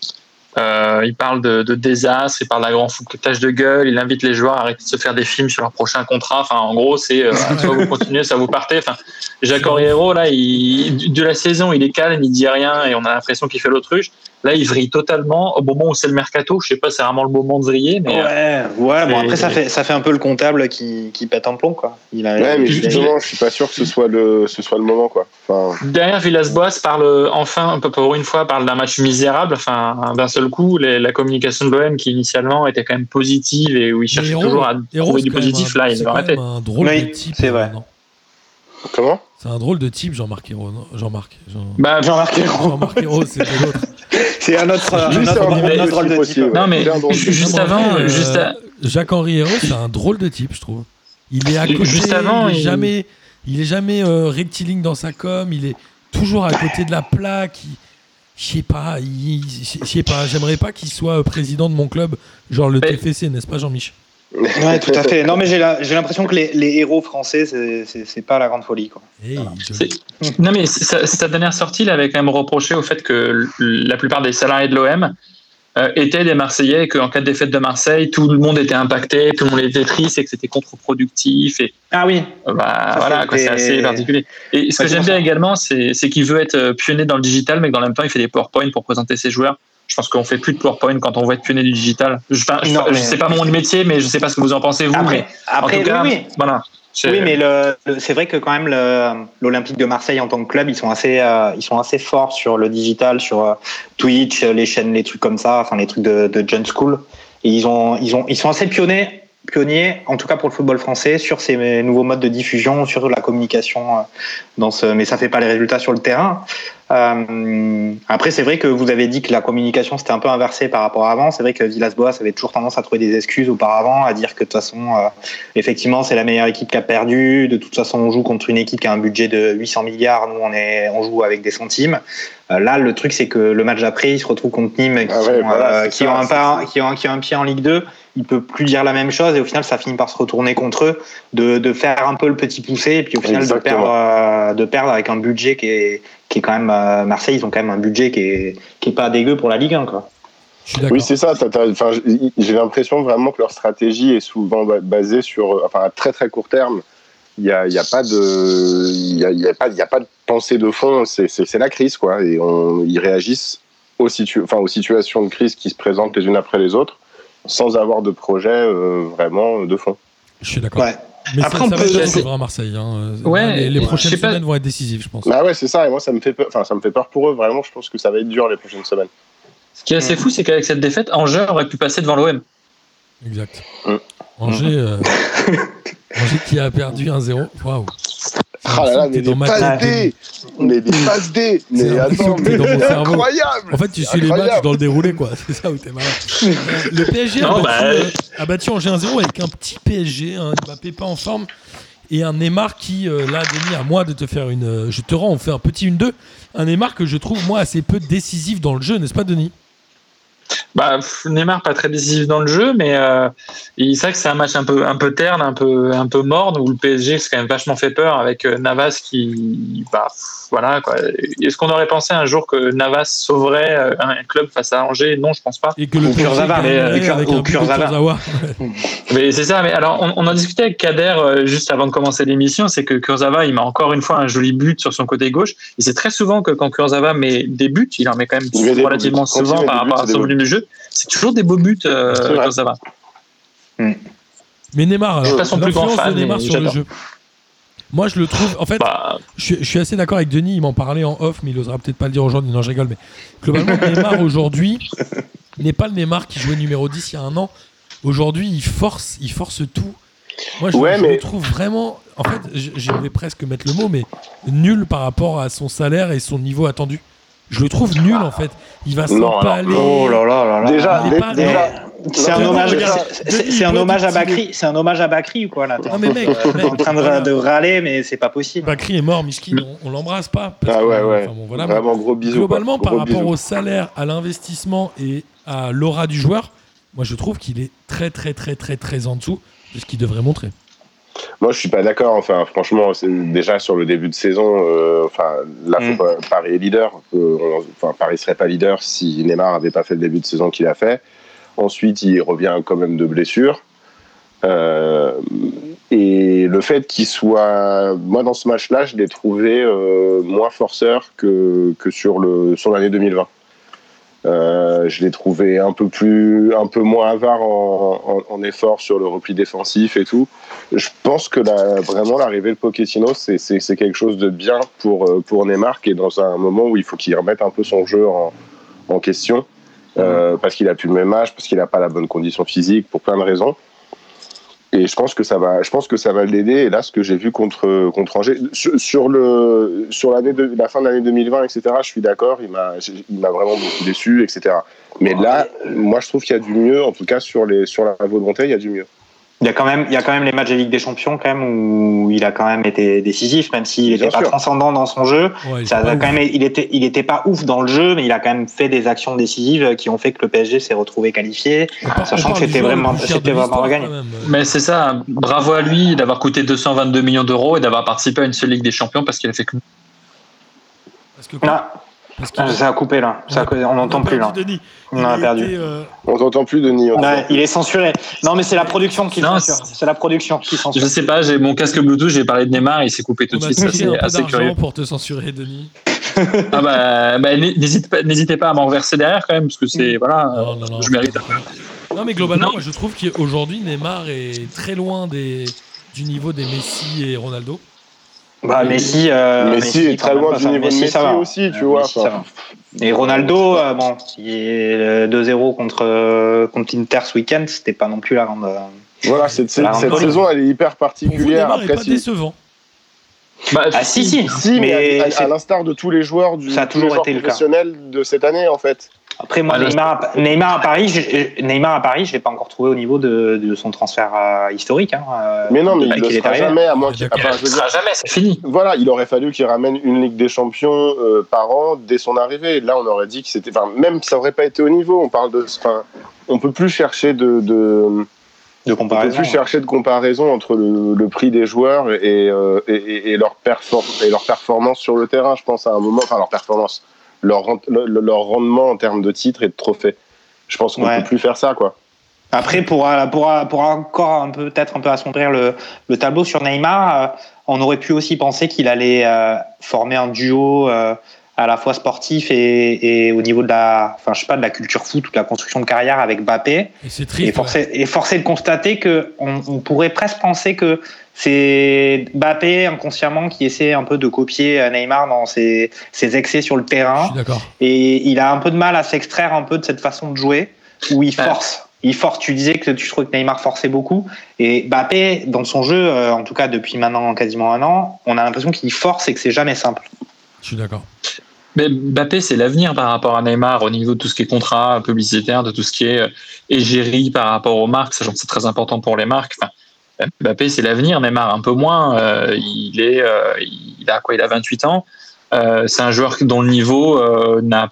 euh, il parle de, de, désastre, il parle d'un grand foutage de gueule, il invite les joueurs à arrêter de se faire des films sur leur prochain contrat. Enfin, en gros, c'est euh, *laughs* soit vous continuez, soit vous partez. Enfin, Jacques Henriero, là, il, de la saison, il est calme, il dit rien et on a l'impression qu'il fait l'autruche. Là, il vrille totalement au moment où c'est le mercato. Je sais pas, c'est vraiment le moment de vriller. Mais, ouais, ouais. Bon, après, ça fait, ça fait un peu le comptable qui, qui pète un plomb, quoi. Il a, ouais, mais justement, je suis pas sûr que ce soit le, ce soit le moment, quoi. Enfin... Derrière, Villas-Boas parle enfin, un peu pour une fois, parle d'un match misérable. Enfin, d'un seul coup, la communication de l'OM qui initialement était quand même positive et où il cherchait toujours à trouver du positif, là, il va arrêter. C'est un drôle de type. C'est vrai. Comment? C'est un drôle de type, Jean-Marc Hérault. Jean-Marc. Jean... Bah, Jean-Marc Hérault. Jean-Marc Hérault, c'était l'autre. *laughs* c'est un autre, un autre, drôle de type. Non, mais juste avant, euh, juste Jacques-Henri Hérault, c'est un drôle de type, je trouve. Il est à côté, juste avant, il est jamais, il est jamais euh, rectiligne dans sa com, il est toujours à côté de la plaque. Je sais pas, je sais pas, j'aimerais pas qu'il soit euh, président de mon club, genre le TFC, n'est-ce pas, Jean-Michel Ouais, tout à fait. Non, mais j'ai l'impression que les, héros français, c'est pas la grande folie. Quoi. *laughs* Non, mais sa, dernière sortie, il avait quand même reproché au fait que la plupart des salariés de l'OM euh, étaient des Marseillais et qu'en cas de défaite de Marseille, tout le monde était impacté, tout le monde était triste et que c'était contre-productif. Et, ah oui. Euh, bah, voilà, c'est assez particulier. Et ce que j'aime bien également, c'est qu'il veut être pionnier dans le digital, mais que dans le même temps, il fait des PowerPoint pour présenter ses joueurs. Je pense qu'on fait plus de PowerPoint quand on veut être pionnier du digital. Je, ne sais pas mon métier, mais je sais pas ce que vous en pensez vous. Après, après oui, Voilà. Oui, mais c'est vrai que quand même l'Olympique de Marseille en tant que club, ils sont assez, euh, ils sont assez forts sur le digital, sur euh, Twitch, les chaînes, les trucs comme ça, enfin les trucs de, de John School. Et ils ont, ils ont, ils sont assez pionniers pionnier, en tout cas pour le football français, sur ces nouveaux modes de diffusion, sur la communication. Euh, dans ce, mais ça fait pas les résultats sur le terrain. Euh, après, c'est vrai que vous avez dit que la communication c'était un peu inversé par rapport à avant. C'est vrai que Villas-Boas avait toujours tendance à trouver des excuses auparavant, à dire que de toute façon, euh, effectivement, c'est la meilleure équipe qui a perdu. De toute façon, on joue contre une équipe qui a un budget de 800 milliards. Nous, on est, on joue avec des centimes. Euh, là, le truc, c'est que le match d'après, il se retrouve contre Nîmes, qui, ah qui, ont un pas, qui, ont, qui ont un pied en Ligue 2 il peut plus dire la même chose et au final ça finit par se retourner contre eux de, de faire un peu le petit poussé et puis au final de perdre euh, de perdre avec un budget qui est qui est quand même euh, Marseille ils ont quand même un budget qui est qui est pas dégueu pour la Ligue 1 quoi. Oui, c'est ça. J'ai l'impression vraiment que leur stratégie est souvent basée sur, enfin, à très très court terme, Il n'y a, y a, pas de, il y a, y a, pas, y a pas de pensée de fond. C'est la crise, quoi. Et on, ils réagissent aux, situ enfin, aux situations de crise qui se présentent les unes après les autres, sans avoir de projet euh, vraiment de fond. Je suis d'accord. Ouais. Mais Après, ça, on ça peut- va être à Marseille. hein. Ouais, les, prochaines pas- semaines vont être décisives, je pense. Bah ouais, c'est ça. Et moi, ça me fait peur. Enfin, ça me fait peur pour eux. Vraiment, je pense que ça va être dur les prochaines semaines. Ce qui est assez fou, c'est qu'avec cette défaite, Angers aurait pu passer devant l'OM. Exact. Mm. Angers, euh, *laughs* Angers qui a perdu 1-0. Waouh. Ah là là, mais des passes. D Mais des passes D *laughs* Mais attends, mais c'est incroyable En fait, tu suis les matchs dans le déroulé, quoi. *laughs* C'est ça où t'es malade. Euh, le PSG a battu, bah, euh, a battu Angers 1-0 avec un petit PSG, un Mbappé pas en forme et un Neymar qui, euh, là, Denis, à moi de te faire une. euh, je te rends, on fait un petit 1-2. Un Neymar que je trouve, moi, assez peu décisif dans le jeu, n'est-ce pas, Denis? Bah, Neymar pas très décisif dans le jeu, mais euh, il- c'est vrai que c'est un match un peu un peu terne, un peu un peu morne où le PSG s'est quand même vachement fait peur avec euh, Navas qui bah voilà. Est-ce qu'on aurait pensé un jour que Navas sauverait euh, un club face à Angers? Non, je pense pas. Et que le Kurzawa, mais, euh. *laughs* Mais c'est ça. Mais alors, on, on en discutait avec Kader euh, juste avant de commencer l'émission, c'est que Kurzawa, il met encore une fois un joli but sur son côté gauche. Et c'est très souvent que quand Kurzawa met des buts, il en met quand même relativement souvent par buts, rapport à son volume de jeu. C'est toujours des beaux buts, euh. Kurzawa. Mais Neymar, Je suis pas son plus grand fan, de Neymar sur le jeu. Moi, je le trouve. En fait, Bah, je, suis- je suis assez d'accord avec Denis. Il m'en parlait en off, mais il osera peut-être pas le dire aujourd'hui. Non, je rigole. Mais globalement, Neymar aujourd'hui n'est pas le Neymar qui jouait numéro 10 il y a un an. Aujourd'hui, il force, il force tout. Moi, je, Ouais, je mais- le trouve vraiment. En fait, je, vais presque mettre le mot, mais nul par rapport à son salaire et son niveau attendu. Je le trouve nul en fait. Il va Non, s'empaler. Oh là là là là. Déjà, il est pas- déjà, C'est un Non, hommage, regarde, c'est- un hommage à Bakri, c'est un hommage à Bakri ou quoi là t'es Non, mais mec, mec, en train de, voilà. de râler, mais c'est pas possible. Bakri est mort, Miskin. On, on l'embrasse pas. parce Ah ouais, ouais. enfin, bon, voilà, mais- Vraiment gros bisous. Globalement, par Gros rapport bisous. au salaire, à l'investissement et à l'aura du joueur, moi je trouve qu'il est très très très très très en dessous de ce qu'il devrait montrer. Moi, je suis pas d'accord. Enfin, franchement, déjà sur le début de saison. euh, enfin, là, faut Mm. pas- Paris est leader. Euh, on- enfin, Paris serait pas leader si Neymar avait pas fait le début de saison qu'il a fait. Ensuite, il revient quand même de blessure. Euh, et le fait qu'il soit, moi, dans ce match-là, je l'ai trouvé euh, moins forceur que, que sur le sur l'année 2020. Euh, je l'ai trouvé un peu plus, un peu moins avare en, effort sur le repli défensif et tout. Je pense que vraiment l'arrivée de Pochettino, c'est c'est- quelque chose de bien pour, euh, pour Neymar, qui est dans un moment où il faut qu'il remette un peu son jeu en question, euh, parce qu'il a plus le même âge, parce qu'il n'a pas la bonne condition physique, pour plein de raisons. Et je pense que ça va, je pense que ça va l'aider. Et là, ce que j'ai vu contre contre Angers, sur, le sur l'année de la fin de l'année 2020, etc. Je suis d'accord. Il m'a il m'a vraiment beaucoup déçu, etc. Mais là, moi, je trouve qu'il y a du mieux. En tout cas, sur les sur la volonté, il y a du mieux. Il y a quand même, il y a quand même les matchs de Ligue des Champions quand même où il a quand même été décisif, même s'il n'était pas sûr. transcendant dans son jeu. Ouais, il Ça quand même, était, il était pas ouf dans le jeu, mais il a quand même fait des actions décisives qui ont fait que le PSG s'est retrouvé qualifié. On sachant que c'était vraiment- c'était vraiment gagné. mais c'est ça. Bravo à lui d'avoir coûté 222 millions d'euros et d'avoir participé à une seule Ligue des Champions parce qu'il a fait que. Parce que quoi Là, Parce qu'il- ça a coupé là. Ça a- on n'entend plus là. Denis. On a perdu. été, euh, On t'entend plus, Denis. on Ouais, il est censuré. Non, mais c'est la production qui Non, censure. C'est la production qui censure. Je sais pas, j'ai mon casque Bluetooth, j'ai parlé de Neymar, il s'est coupé tout on de suite. C'est un peu assez curieux. pour te censurer, Denis. *laughs* Ah bah, bah, n'hésite pas- n'hésitez pas à m'en reverser derrière quand même, parce que c'est. Voilà, Non, non, non, je mérite. Non, mais globalement, Non. moi, je trouve qu'aujourd'hui, Neymar est très loin des, du niveau des Messi et Ronaldo. Bah, Messi, euh, Messi est très loin du ça. niveau de Messi ça va. aussi, tu Euh, vois. Messi, ça enfin, va. Et Ronaldo, euh, bon, il est euh, 2-0 contre, euh, contre Inter ce week-end, c'était pas non plus la grande. euh, Voilà, cette, saison, elle est hyper particulière. Après, pas si, décevant. Bah, Ah, si, si, si, mais, à- à, l'instar de tous les joueurs du Ça a toujours été le cas. professionnels de cette année, en fait. Après, moi, Ah, Neymar, à- Neymar à Paris, je, Neymar à Paris, je l'ai pas encore trouvé au niveau de, de son transfert euh, historique. Hein, euh, Mais non, mais il est sera arrivé. jamais, à moins qu'il. D'accord. enfin, je veux dire, sera jamais, c'est fini. voilà, il aurait fallu qu'il ramène une Ligue des Champions euh, par an dès son arrivée. Là, on aurait dit que c'était. Enfin, même ça aurait pas été au niveau. On parle de. Enfin, on peut plus chercher de. de de on peut comparaison. plus chercher de comparaison entre le, le prix des joueurs et, euh, et, leur perfor- et leur performance sur le terrain. Je pense à un moment, enfin leur performance, leur, rendement en termes de titres et de trophées. Je pense qu'on Ouais. peut plus faire ça, quoi. Après, pour, pour, pour encore un peu, peut-être un peu assombrir le, le tableau sur Neymar, on aurait pu aussi penser qu'il allait former un duo à la fois sportif et, au niveau de la, enfin je sais pas, de la culture foot ou de la construction de carrière avec Mbappé. Et c'est triste. Et forcé, et forcé de constater que on, pourrait presque penser que c'est Mbappé inconsciemment qui essaie un peu de copier Neymar dans ses, ses excès sur le terrain. D'accord. Et il a un peu de mal à s'extraire un peu de cette façon de jouer où il force. Il force. Tu disais que tu trouvais que Neymar forçait beaucoup. Et Mbappé, dans son jeu, euh, en tout cas depuis maintenant quasiment un an, on a l'impression qu'il force et que c'est jamais simple. Je suis d'accord. Mais Mbappé, c'est l'avenir par rapport à Neymar au niveau de tout ce qui est contrat publicitaire, de tout ce qui est euh, égérie par rapport aux marques, sachant que c'est très important pour les marques. Enfin, Mbappé, c'est l'avenir. Neymar, un peu moins. Euh, il est, euh, il a quoi? Il a 28 ans. c'est un joueur dont le niveau n'a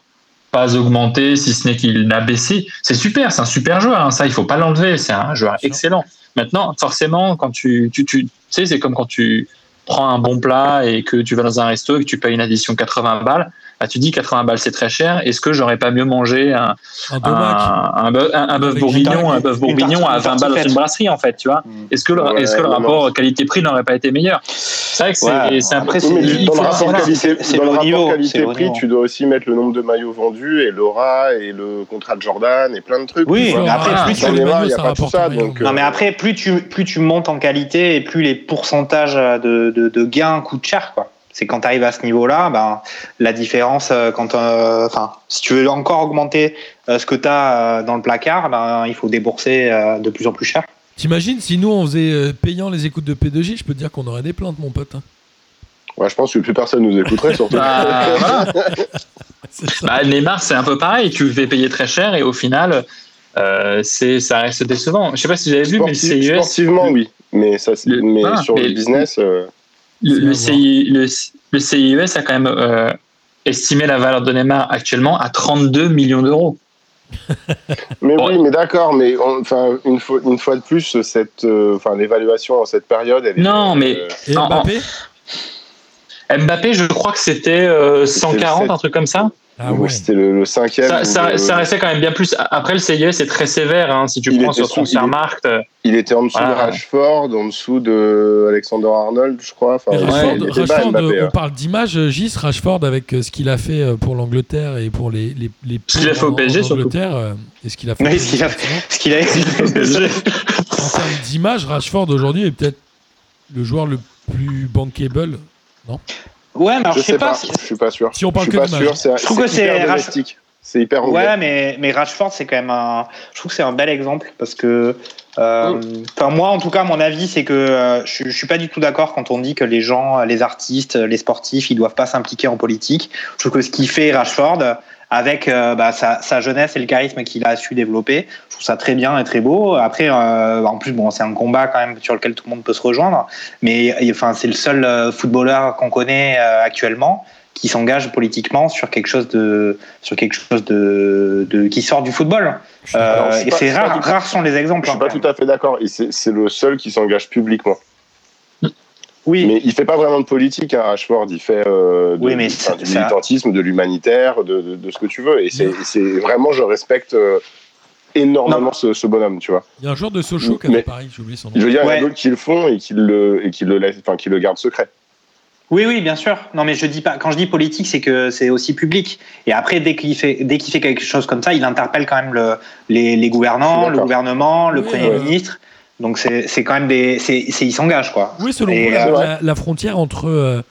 pas augmenté, si ce n'est qu'il n'a baissé. C'est super, c'est un super joueur. Hein, ça, il faut pas l'enlever. C'est un joueur excellent. Maintenant, forcément, quand tu, tu, tu sais, c'est comme quand tu prends un bon plat et que tu vas dans un resto et que tu payes une addition 80 balles ah, tu dis 80 balles c'est très cher, est-ce que j'aurais pas mieux mangé un, un, un, un bœuf bourguignon, un bœuf bourguignon à 20 balles dans une brasserie en fait, tu vois. Mm. Est-ce que le, est-ce que le rapport qualité-prix n'aurait pas été meilleur? C'est vrai que c'est après dans le rapport qualité-prix, tu dois aussi mettre le nombre de maillots vendus et l'aura et le contrat de Jordan et plein de trucs. Oui, mais après plus tu il y a pas tout ça donc Non mais euh, après plus tu plus tu montes en qualité et plus les pourcentages de de gains coûtent cher quoi c'est quand tu arrives à ce niveau-là, ben, la différence, euh, quand, euh, enfin, si tu veux encore augmenter euh, ce que tu as dans le placard, ben, il faut débourser de plus en plus cher. T'imagines si nous on faisait payant les écoutes de P2J, je peux te dire qu'on aurait des plaintes, mon pote. Hein. Ouais, je pense que plus personne nous écouterait surtout. bah, *laughs* *laughs* bah, Neymar, c'est un peu pareil. Tu fais payer très cher et au final, c'est ça reste décevant. Je sais pas si vous avez vu, mais le CIS. Sportivement, oui. Mais, ça, mais sur le business. Le, CIUS a quand même euh, estimé la valeur de Neymar actuellement à 32 millions d'euros. *laughs* mais oui, mais d'accord, mais enfin une fois, une fois de plus, cette, euh, enfin l'évaluation en cette période, elle non, mais euh, Mbappé? Mbappé, je crois que c'était 140, un truc comme ça. Ah C'était le, cinquième. Ça, restait quand même bien plus. Après, le CIS c'est très sévère. Hein, si tu prends sur Transfermarkt. Il, il, était en dessous de Rashford, en dessous de Alexander Arnold, je crois. Enfin, Rashford, on parle d'image, Gis, Rashford, avec euh, ce qu'il a fait euh, pour l'Angleterre et pour les, les, les Ce qu'il a fait au PSG, surtout. Euh, et ce qu'il a fait. ce qu'il a, ce qu'il a fait au PSG. *laughs* En termes d'image, Rashford aujourd'hui est peut-être le joueur le plus bankable, non? Ouais, mais alors, je, sais, pas. Je suis pas sûr. Si on parle je suis pas sûr. Je trouve que c'est C'est hyper Ouais, mais, mais Rashford, c'est quand même un. Je trouve que c'est un bel exemple parce que. Euh, mm. Enfin, moi, en tout cas, mon avis, c'est que euh, je, je suis pas du tout d'accord quand on dit que les gens, les artistes, les sportifs, ils doivent pas s'impliquer en politique. Je trouve que ce qui fait Rashford, avec euh, bah, sa, jeunesse et le charisme qu'il a su développer. Je trouve ça très bien et très beau. Après, euh, en plus, bon, c'est un combat quand même sur lequel tout le monde peut se rejoindre. Mais enfin, c'est le seul euh, footballeur qu'on connaît actuellement qui s'engage politiquement sur quelque chose de sur quelque chose de, de qui sort du football. et c'est rare, rares sont les exemples. Je suis pas tout à fait d'accord. Et c'est le seul qui s'engage publiquement. Oui. Mais il fait pas vraiment de politique, hein, Ashford. Il fait euh, de, mais du militantisme, de l'humanitaire, de, de, ce que tu veux. Et c'est vraiment, je respecte euh, énormément ce, bonhomme, tu vois. Il y a un joueur de Sochaux qui a pareil, j'ai oublié son nom. Je veux dire, il y a d'autres qui le font et qui le, et qui le, enfin, qui le gardent secret. Oui, oui, bien sûr. Non, mais je dis pas. Quand je dis politique, c'est que c'est aussi public. Et après, dès qu'il fait, dès qu'il fait quelque chose comme ça, il interpelle quand même le, les, les, gouvernants, le gouvernement, le premier ministre. Donc c'est quand même des. il s'engage, quoi. Oui, selon moi, euh, la, frontière entre euh,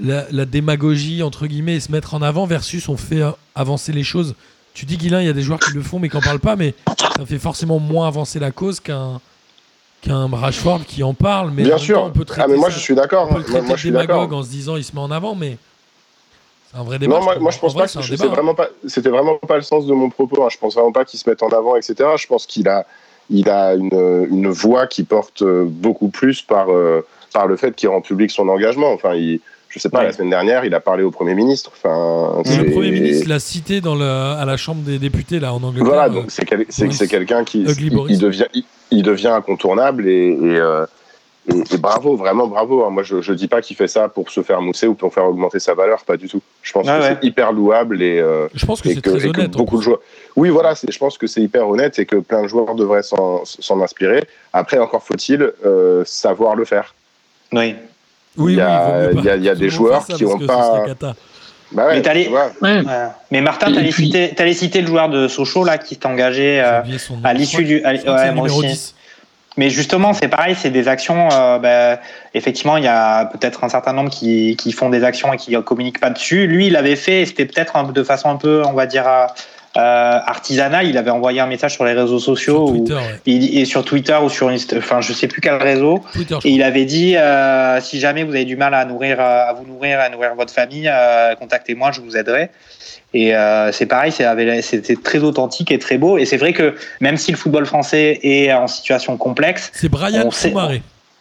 la, démagogie, entre guillemets, et se mettre en avant versus on fait euh, avancer les choses. Tu dis, Guilain, il y a des joueurs qui le font mais qui n'en parlent pas, mais ça fait forcément moins avancer la cause qu'un qu'un Rashford qui en parle. Mais Bien sûr. on peut ah, mais moi, je suis d'accord. On peut le moi, je suis démagogue en se disant, il se met en avant, mais. C'est un vrai débat. Non, moi, je pense pas que c'était vraiment pas, c'était vraiment pas le sens de mon propos. Hein. Je pense vraiment pas qu'il se mette en avant, etc. Je pense qu'il a, il a une, une, voix qui porte euh, beaucoup plus par, euh, par le fait qu'il rend public son engagement. Enfin, il, je sais pas, la semaine dernière, il a parlé au Premier ministre. Enfin, le Premier ministre l'a cité dans à la Chambre des députés là, en Angleterre. Voilà, donc c'est, c'est, quelqu'un qui il, devient, il, devient incontournable et, et, euh, Et, bravo, vraiment bravo. Hein. Moi, je ne dis pas qu'il fait ça pour se faire mousser ou pour faire augmenter sa valeur, pas du tout. Je pense que c'est hyper louable et, euh, je pense que c'est très honnête. beaucoup de joueurs. Oui, voilà, je pense que c'est hyper honnête et que plein de joueurs devraient s'en inspirer. Après, encore faut-il euh, savoir le faire. Oui. Oui, il y a, il y a, il y a des joueurs qui n'ont pas. Bah ouais, mais, ouais. mais Martin, tu allais, citer, citer le joueur de Sochaux là, qui s'est engagé euh, à l'issue du. ouais, moi aussi. Mais justement, c'est pareil, c'est des actions. Euh, bah, effectivement, il y a peut-être un certain nombre qui, qui, font des actions et qui ne communiquent pas dessus. Lui, il l'avait fait, c'était peut-être de façon un peu, on va dire, euh, artisanale. Il avait envoyé un message sur les réseaux sociaux sur Twitter, et sur Twitter ou sur enfin, je sais plus quel réseau. et il avait dit euh, si jamais vous avez du mal à nourrir, à vous nourrir, à nourrir votre famille, euh, contactez-moi, je vous aiderai. Et euh, c'est pareil, c'était très authentique et très beau. Et c'est vrai que même si le football français est en situation complexe, c'est Brian on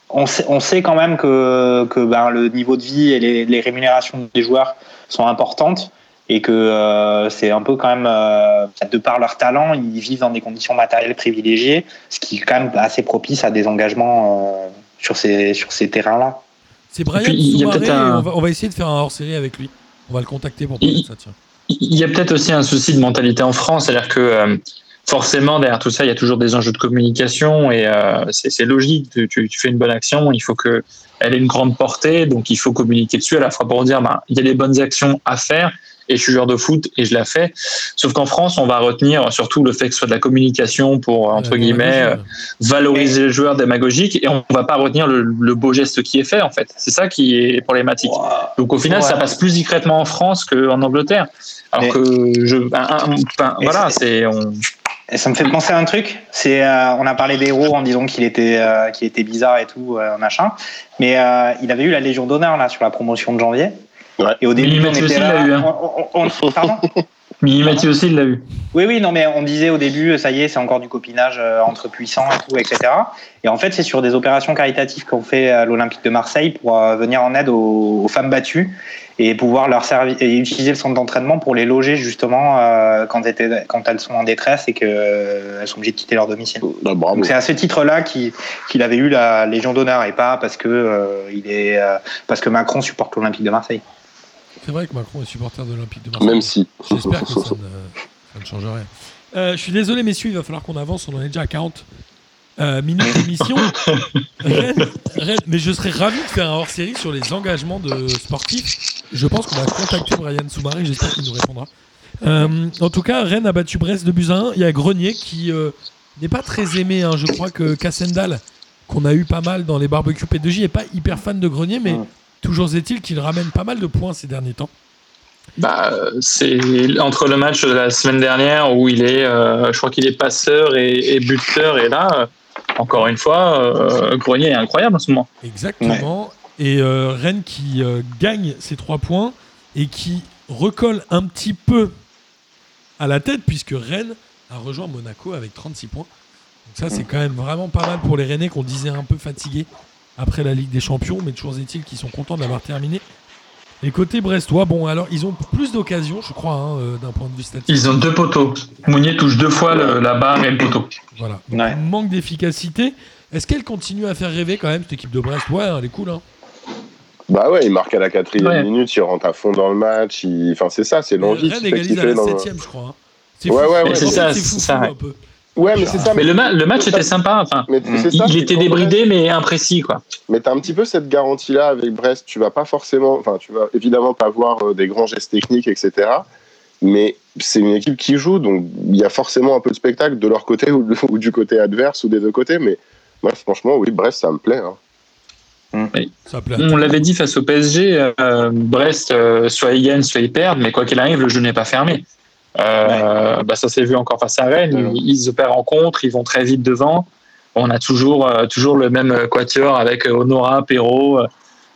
On sait, on sait, quand même que, que ben, le niveau de vie et les, les, rémunérations des joueurs sont importantes et que euh, c'est un peu quand même, euh, de par leur talent, ils vivent dans des conditions matérielles privilégiées, ce qui est quand même assez propice à des engagements sur ces, sur ces terrains-là. C'est Brian Soumaré, on, va, on, va, essayer de faire un hors-série avec lui. On va le contacter pour parler de ça, tiens. Il y a peut-être aussi un souci de mentalité en France, c'est-à-dire que euh, forcément derrière tout ça, il y a toujours des enjeux de communication et euh, c'est logique. Tu, fais une bonne action, il faut que elle ait une grande portée, donc il faut communiquer dessus à la fois pour dire ben, il y a des bonnes actions à faire et je suis joueur de foot et je la fais. Sauf qu'en France, on va retenir surtout le fait que ce soit de la communication pour, entre guillemets, euh, valoriser le joueur démagogique et on va pas retenir le, beau geste qui est fait, en fait. C'est ça qui est problématique. Donc au final, ça passe plus discrètement en France qu'en Angleterre. Alors que je. voilà, c'est. Et ça me fait penser à un truc. C'est, euh, on a parlé des héros en disant qu'il était, euh, qu'il était bizarre et tout, machin. Mais il avait eu la Légion d'honneur là sur la promotion de janvier. Et au début, on était aussi, là. Eu, hein. on, on, pardon *laughs* aussi, il l'a eu. Oui, oui, non, mais on disait au début, ça y est, c'est encore du copinage euh, entre puissants et tout, etc. Et en fait, c'est sur des opérations caritatives qu'on fait à l'Olympique de Marseille pour euh, venir en aide aux, femmes battues et pouvoir leur servir et utiliser le centre d'entraînement pour les loger justement euh, quand, elles quand, elles sont en détresse et qu'elles sont obligées de quitter leur domicile. Bah, Donc c'est à ce titre-là qu'il avait eu la Légion d'honneur et pas parce que il est parce que Macron supporte l'Olympique de Marseille. C'est vrai que Macron est supporter de l'Olympique de Marseille. Même si. J'espère que *laughs* ça ne, change rien. Euh, je suis désolé, messieurs, il va falloir qu'on avance. On en est déjà à 40 euh, minutes d'émission. *laughs* mais je serais ravi de faire un hors série sur les engagements de sportifs. Je pense qu'on va contacter Brian Soumaré. J'espère qu'il nous répondra. Euh, en tout cas, Rennes a battu Brest de Buzyn. Il y a Grenier qui n'est pas très aimé. Hein. Je crois que Cassendal, qu'on a eu pas mal dans les barbecues P2J, n'est pas hyper fan de Grenier, mais. Toujours est-il qu'il ramène pas mal de points ces derniers temps. Bah, c'est entre le match de la semaine dernière où il est, euh, je crois qu'il est passeur et, buteur, et là, euh, encore une fois, euh, Grenier est incroyable en ce moment. Exactement. Et Rennes qui gagne ses trois points et qui recolle un petit peu à la tête puisque Rennes a rejoint Monaco avec 36 points. Donc ça, c'est quand même vraiment pas mal pour les Rennais qu'on disait un peu fatigués après la Ligue des Champions, mais toujours est-il qu'ils sont contents de l'avoir terminé. Et côté brestois, bon, alors ils ont plus d'occasions, je crois, hein, euh, d'un point de vue statistique. Ils ont deux poteaux. Mounier touche deux fois la barre et le poteau. Voilà. Manque d'efficacité. Est-ce qu'elle continue à faire rêver quand même, cette équipe de Brest Ouais, elle est cool. Hein. Bah ouais, il marque à la quatrième minute, il rentre à fond dans le match. Enfin, c'est ça, c'est l'envie. Rennes égalise à la septième, je crois. Hein. C'est ouais, ouais, ouais, c'est ça, c'est ça. Un peu. Ouais, mais c'est ça. Mais, le, le, match était sympa. Enfin, il, était débridé, mais imprécis, quoi. Mais t'as un petit peu cette garantie-là avec Brest. Tu vas pas forcément, enfin, tu vas évidemment pas voir euh, des grands gestes techniques, etc. Mais c'est une équipe qui joue, donc il y a forcément un peu de spectacle de leur côté *laughs* ou, du côté adverse ou des deux côtés. Mais moi, franchement, oui, Brest, ça me plaît. Hein. Mmh. Ça plaît On l'avait dit face au PSG, euh, Brest, euh, soit ils gagnent, soit ils perdent, mais quoi qu'il arrive, le jeu n'est pas fermé. Euh, bah ça s'est vu encore face à Rennes. Ils, opèrent en contre, ils vont très vite devant. On a toujours, euh, toujours le même quatuor avec Honora, Perrault.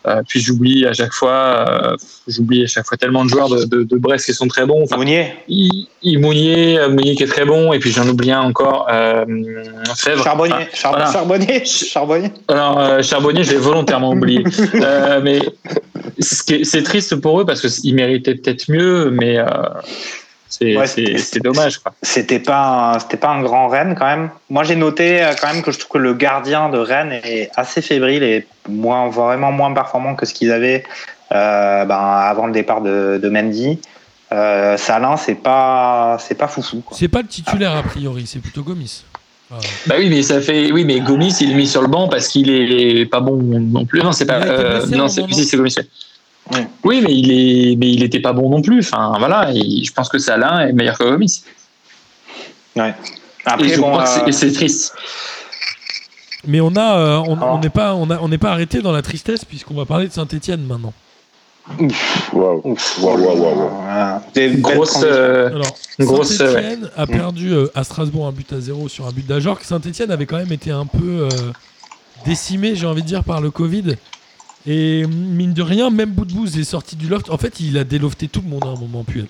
Euh, puis j'oublie à chaque fois, j'oublie à chaque fois tellement de joueurs de, de, Brest qui sont très bons. Enfin, Mounier. Mounier, Mounier qui est très bon. Et puis j'en oublie un encore. Fèvre. Charbonnier. Charbonnier. *laughs* *laughs* Charbonnier. Alors Charbonnier, je l'ai volontairement oublié. *laughs* mais c'est triste pour eux parce qu'ils méritaient peut-être mieux, mais C'est Ouais, dommage. C'était pas, c'était pas un grand Rennes quand même. Moi, j'ai noté euh, quand même que je trouve que le gardien de Rennes est assez fébrile et moins, vraiment moins performant que ce qu'ils avaient euh, ben, avant le départ de, de Mendy. Euh, Salin, c'est pas, c'est pas foufou. C'est pas le titulaire a priori, c'est plutôt Gomis. Bah oui, mais ça fait. Oui, mais Gomis, il est mis sur le banc parce qu'il est pas bon non plus. Non, c'est pas. Euh, non, c'est Gomis. Ouais. Ouais. Oui, mais il est, mais il était pas bon non plus. Enfin, voilà. et je pense que Salin est meilleur que Gomis. Ouais. Et Après, je bon, crois que c'est- euh, et c'est triste. Mais on a, euh, on Ah. on n'est pas, on a- on n'est pas arrêté dans la tristesse puisqu'on va parler de Saint-Etienne maintenant. Waouh. ouf, Waouh, waouh, waouh, waouh. Des belles Grosse. euh, Alors, Grosse, Saint-Etienne a perdu euh, à Strasbourg un but à zéro sur un but d'Ajorc. Saint-Etienne avait quand même été un peu euh, décimé, j'ai envie de dire, par le Covid. Et mine de rien, même Boudbouz est sorti du loft. En fait, il a délofté tout le monde à un moment, Puel.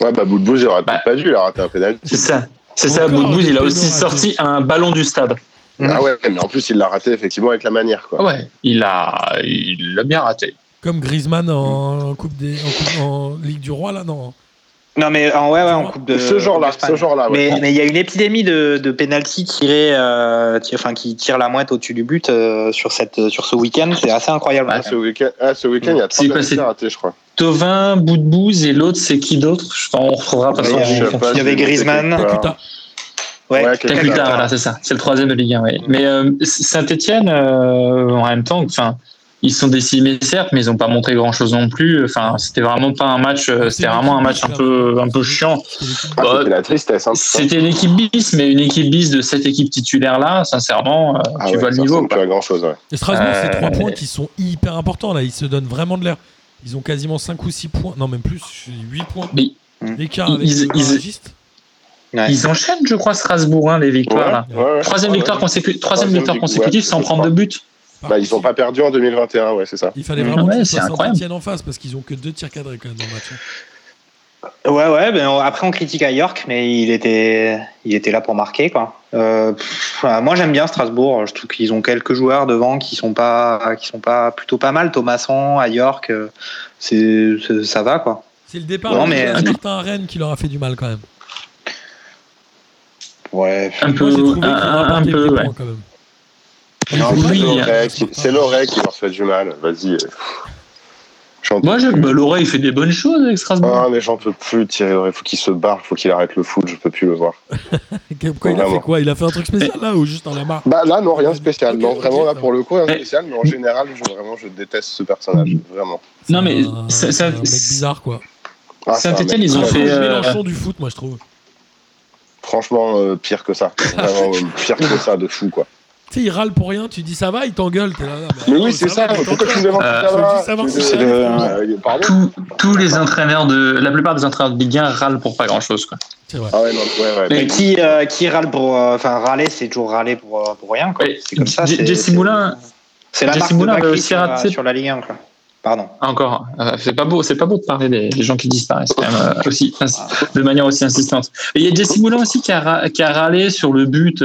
Ouais, bah, Boudbouz, il aurait Bah. peut-être pas dû, il a raté un pénalty. c'est ça. C'est ça, Boudbouz, il a aussi sorti un ballon du stade. Ah ouais, mais en plus, il l'a raté effectivement avec la manière, quoi. Ouais, il a, il l'a bien raté. Comme Griezmann en, en coupe des, en, coupe- en Ligue du Roi, là, non. Non, mais en, ouais, ouais, en coupe de. ce genre-là, ce genre-là, ouais. Mais mais il y a une épidémie de, de penalty tirés, euh, tir- enfin qui tire la mouette au-dessus du but euh, sur cette sur ce week-end. C'est assez incroyable. Ah, ce week-end, ah, ce week-end, il y a trois passé. ratés, je crois. Tovin, Boudbouz et l'autre, c'est qui d'autre? Je- On retrouvera Ouais, façon. il y avait- Griezmann. Ouais, Ouais, Plus tard, voilà, c'est ça. C'est le troisième de Ligue 1. ouais. Mais euh, Saint-Etienne, en même temps, enfin, ils sont décimés certes, mais ils n'ont pas montré grand-chose non plus. Enfin, c'était vraiment pas un match. euh, C'était vraiment un match un peu, un peu chiant. Ah, Bah, c'était la tristesse, hein. C'était une équipe bis, mais une équipe bis de cette équipe titulaire là, sincèrement, euh, Ah tu ouais, vois le niveau. à grand chose, ouais. Et Strasbourg, c'est Euh, trois points qui sont hyper importants là. Ils se donnent vraiment de l'air. Ils ont quasiment 5 ou 6 points. Non, même plus, 8 points Mais d'écart ils- avec ils- le ils- barragiste. Ouais. Ils enchaînent, je crois, Strasbourg, hein, les victoires. là. Ouais, ouais. Troisième Ouais, victoire, consécu- troisième victoire vic- consécutive ouais, sans prendre de but. Bah, ils ont pas perdu en 2021, ouais, c'est ça. Il fallait vraiment Ouais, incroyable. Saint-Etienne en face parce qu'ils ont que deux tirs cadrés quand même dans le match. hein. Ouais, ouais. Ben, on- après, on critique à York, mais il était, il était là pour marquer, quoi. Euh, pff, moi, j'aime bien Strasbourg. Je trouve qu'ils ont quelques joueurs devant qui sont pas, qui sont pas plutôt pas mal. Thomasson à York, euh, c'est, ça va, quoi. C'est le départ Non, de mais- Martin Rennes qui leur a fait du mal quand même. Ouais. Un peu, qu'ils un, un- peu, ouais. points quand même. Non, c'est oui, l'oreille qui- c'est l'oreille qui leur fait du mal. Vas-y. Moi, bah, Loré, il fait des bonnes choses avec Strasbourg. Ah, mais j'en peux plus, Thierry Loret. Faut qu'il se barre, faut qu'il arrête le foot, je peux plus le voir. *laughs* Quoi, il a fait quoi? Il a fait un truc spécial là ou juste en la marre Bah là, non, rien de spécial. Non, vraiment, là, pour le coup, rien de Mais- spécial, mais en général, je, vraiment, je déteste ce personnage. Vraiment. Non, mais C'est un- ça- c'est un ça- mec bizarre quoi. Ah, Saint-Etienne, ils ont fait, le euh, Mélenchon du foot, moi je trouve. Franchement, euh, pire que ça. *laughs* Vraiment, euh, pire que ça, de fou, quoi. Tu sais, il râle pour rien, tu dis ça va, il t'engueule. t'es là, là, Mais attends, oui, c'est ça. va, mais Pourquoi tu me demandes Euh, ça Tous, les entraîneurs de, la plupart des entraîneurs de Ligue 1 râlent pour pas grand chose, quoi. C'est vrai. Ah ouais, non, ouais, ouais. Mais qui, euh, qui râle pour, euh, enfin, râler, c'est toujours râler pour, euh, pour rien, quoi. C'est comme ça. Jesse Moulin, C'est la Jesse marque de Moulin aussi sur, sur la Ligue 1, quoi. Pardon. encore, euh, c'est pas beau, c'est pas beau de parler des, des gens qui disparaissent quand même euh, aussi, de manière aussi insistante. Et il y a Jesse Moulin aussi qui a, qui a râlé sur le but.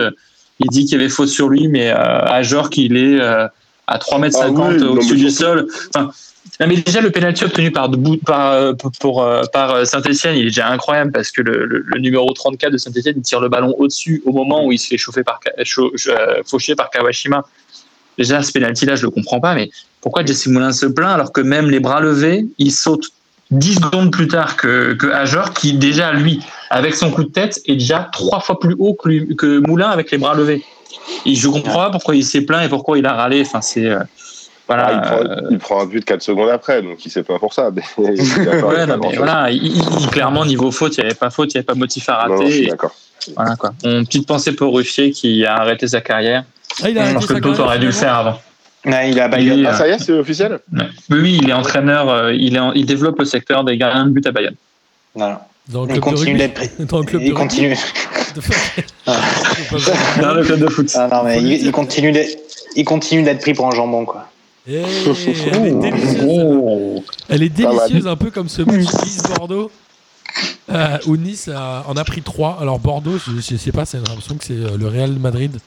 Il dit qu'il y avait faute sur lui, mais euh, à genre qu'il est euh, à 3,50 m Ah oui, au-dessus du sol. Enfin, non, mais déjà le penalty obtenu par par euh, pour, euh, par Saint-Etienne, il est déjà incroyable parce que le, le- le numéro 34 de Saint-Etienne il tire le ballon au-dessus au moment où il se fait chauffer par faucher par Kawashima. Déjà ce penalty là, je le comprends pas, mais pourquoi Jesse Moulin se plaint alors que même les bras levés, il saute 10 secondes plus tard que, que Ajor, qui déjà, lui, avec son coup de tête, est déjà trois fois plus haut que, lui- que Moulin avec les bras levés. Et je comprends pas pourquoi il s'est plaint et pourquoi il a râlé. Enfin, c'est. euh, voilà. Ah, il, prend, euh, il prend un but 4 secondes après, donc il s'est plaint pour ça. mais *laughs* il ouais, non, mais voilà, il, il- il- clairement, niveau faute, il n'y avait pas faute, il n'y avait pas motif à Non, non, je rater. suis et d'accord. voilà, quoi. Une petite pensée pour Ruffier qui a arrêté sa carrière, Ah, il a arrêté alors que d'autres auraient dû le faire avant. Ouais, il a, bah, a- Ah, ça y est, c'est officiel Ouais. Oui, oui, il est entraîneur, euh, il, est en- il développe le secteur des gardiens de but à Bayonne. voilà. Dans le Il continue d'être pris. *laughs* Dans le club Il continue. *laughs* *laughs* Dans le club de foot. Ah, non, mais il, continue d'être, il continue d'être pris pour un jambon, quoi. Eh, elle est délicieuse. Oh. Elle est délicieuse, un peu comme ce match Nice-Bordeaux. euh, où Nice a- en a pris 3. Alors Bordeaux, je, je sais pas, c'est j'ai l'impression que c'est euh, le Real Madrid.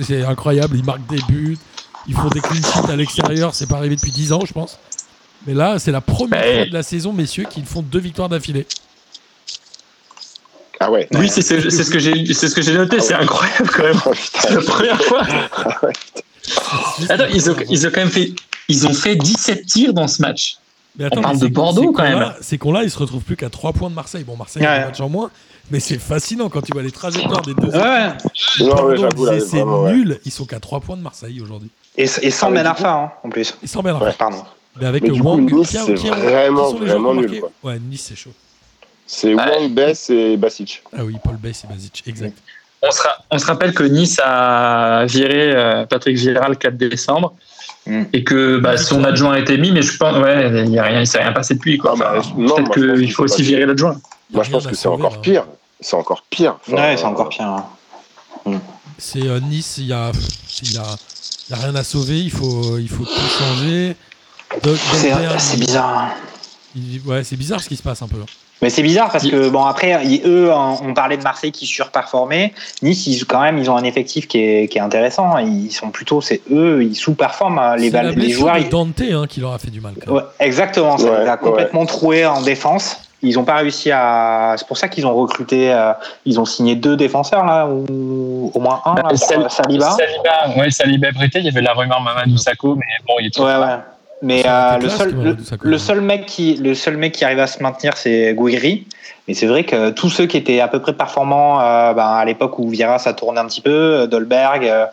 C'est incroyable, ils marquent des buts, ils font des clean sheets à l'extérieur, c'est pas arrivé depuis 10 ans, je pense. Mais là, c'est la première fois de la saison, messieurs, qu'ils font deux victoires d'affilée. Ah ouais. Oui, c'est ce, c'est ce que j'ai, c'est ce que j'ai noté. C'est incroyable quand même. *laughs* Oh. C'est la première fois. Ah ouais. Attends, ils ont, ils ont quand même fait, ils ont fait 17 tirs dans ce match. Mais On parle mais de Bordeaux, quand même. cons-là- Ces cons-là, ils se retrouvent plus qu'à 3 points de Marseille. Bon, Marseille a un match en moins, mais c'est fascinant quand tu vois les trajectoires des deux. Ouais, là, c'est nul. Ils sont qu'à 3 points de Marseille aujourd'hui. Et, et sans Ah, mais Ben Arfa, hein, en plus. Ils s'en bien Ouais. Pardon. Mais avec Wang, Nice, c'est vraiment, vraiment nul. Ouais, Nice, c'est chaud. C'est Wang, Bess et Basic. Ah oui, Paul Bass et Basic, exact. On se, ra- on se rappelle que Nice a viré euh, Patrick Vieira le 4 décembre Mm. et que bah, son adjoint a été mis, mais je pense, ouais, il y a rien, il s'est rien passé depuis. Quoi. Ah, bah, Peut-être qu'il faut aussi virer l'adjoint. Moi, je pense que c'est encore là. pire. C'est encore pire. Enfin, Ouais, c'est encore pire. hein. C'est euh, Nice, il y a, il y a, y a rien à sauver. Il faut, il faut tout changer. C'est bizarre. hein. il- ouais, c'est bizarre ce qui se passe un peu. Mais c'est bizarre parce que bon après ils- eux on parlait de Marseille qui surperformait. Nice ils quand même ils ont un effectif qui est, qui est intéressant. Ils sont plutôt c'est eux ils sous-performent hein. les, C'est la les joueurs. de ils- Dante hein, qui leur a fait du mal. quand même. Ouais, exactement, ça Ouais, les a complètement troué en défense. Ils n'ont pas réussi à. C'est pour ça qu'ils ont recruté. euh, Ils ont signé deux défenseurs là, ou au moins un là, Bah, Saliba. Saliba, ouais, Saliba prêté. Il y avait la rumeur Mamadou Sakho, mais bon, il est Ouais, ouais. Mais euh, le, classe seul, le, seul mec qui, le seul mec qui arrive à se maintenir, c'est Gouiri. Mais c'est vrai que tous ceux qui étaient à peu près performants euh, ben, à l'époque où Vieira ça tournait un petit peu, euh, Dolberg, euh,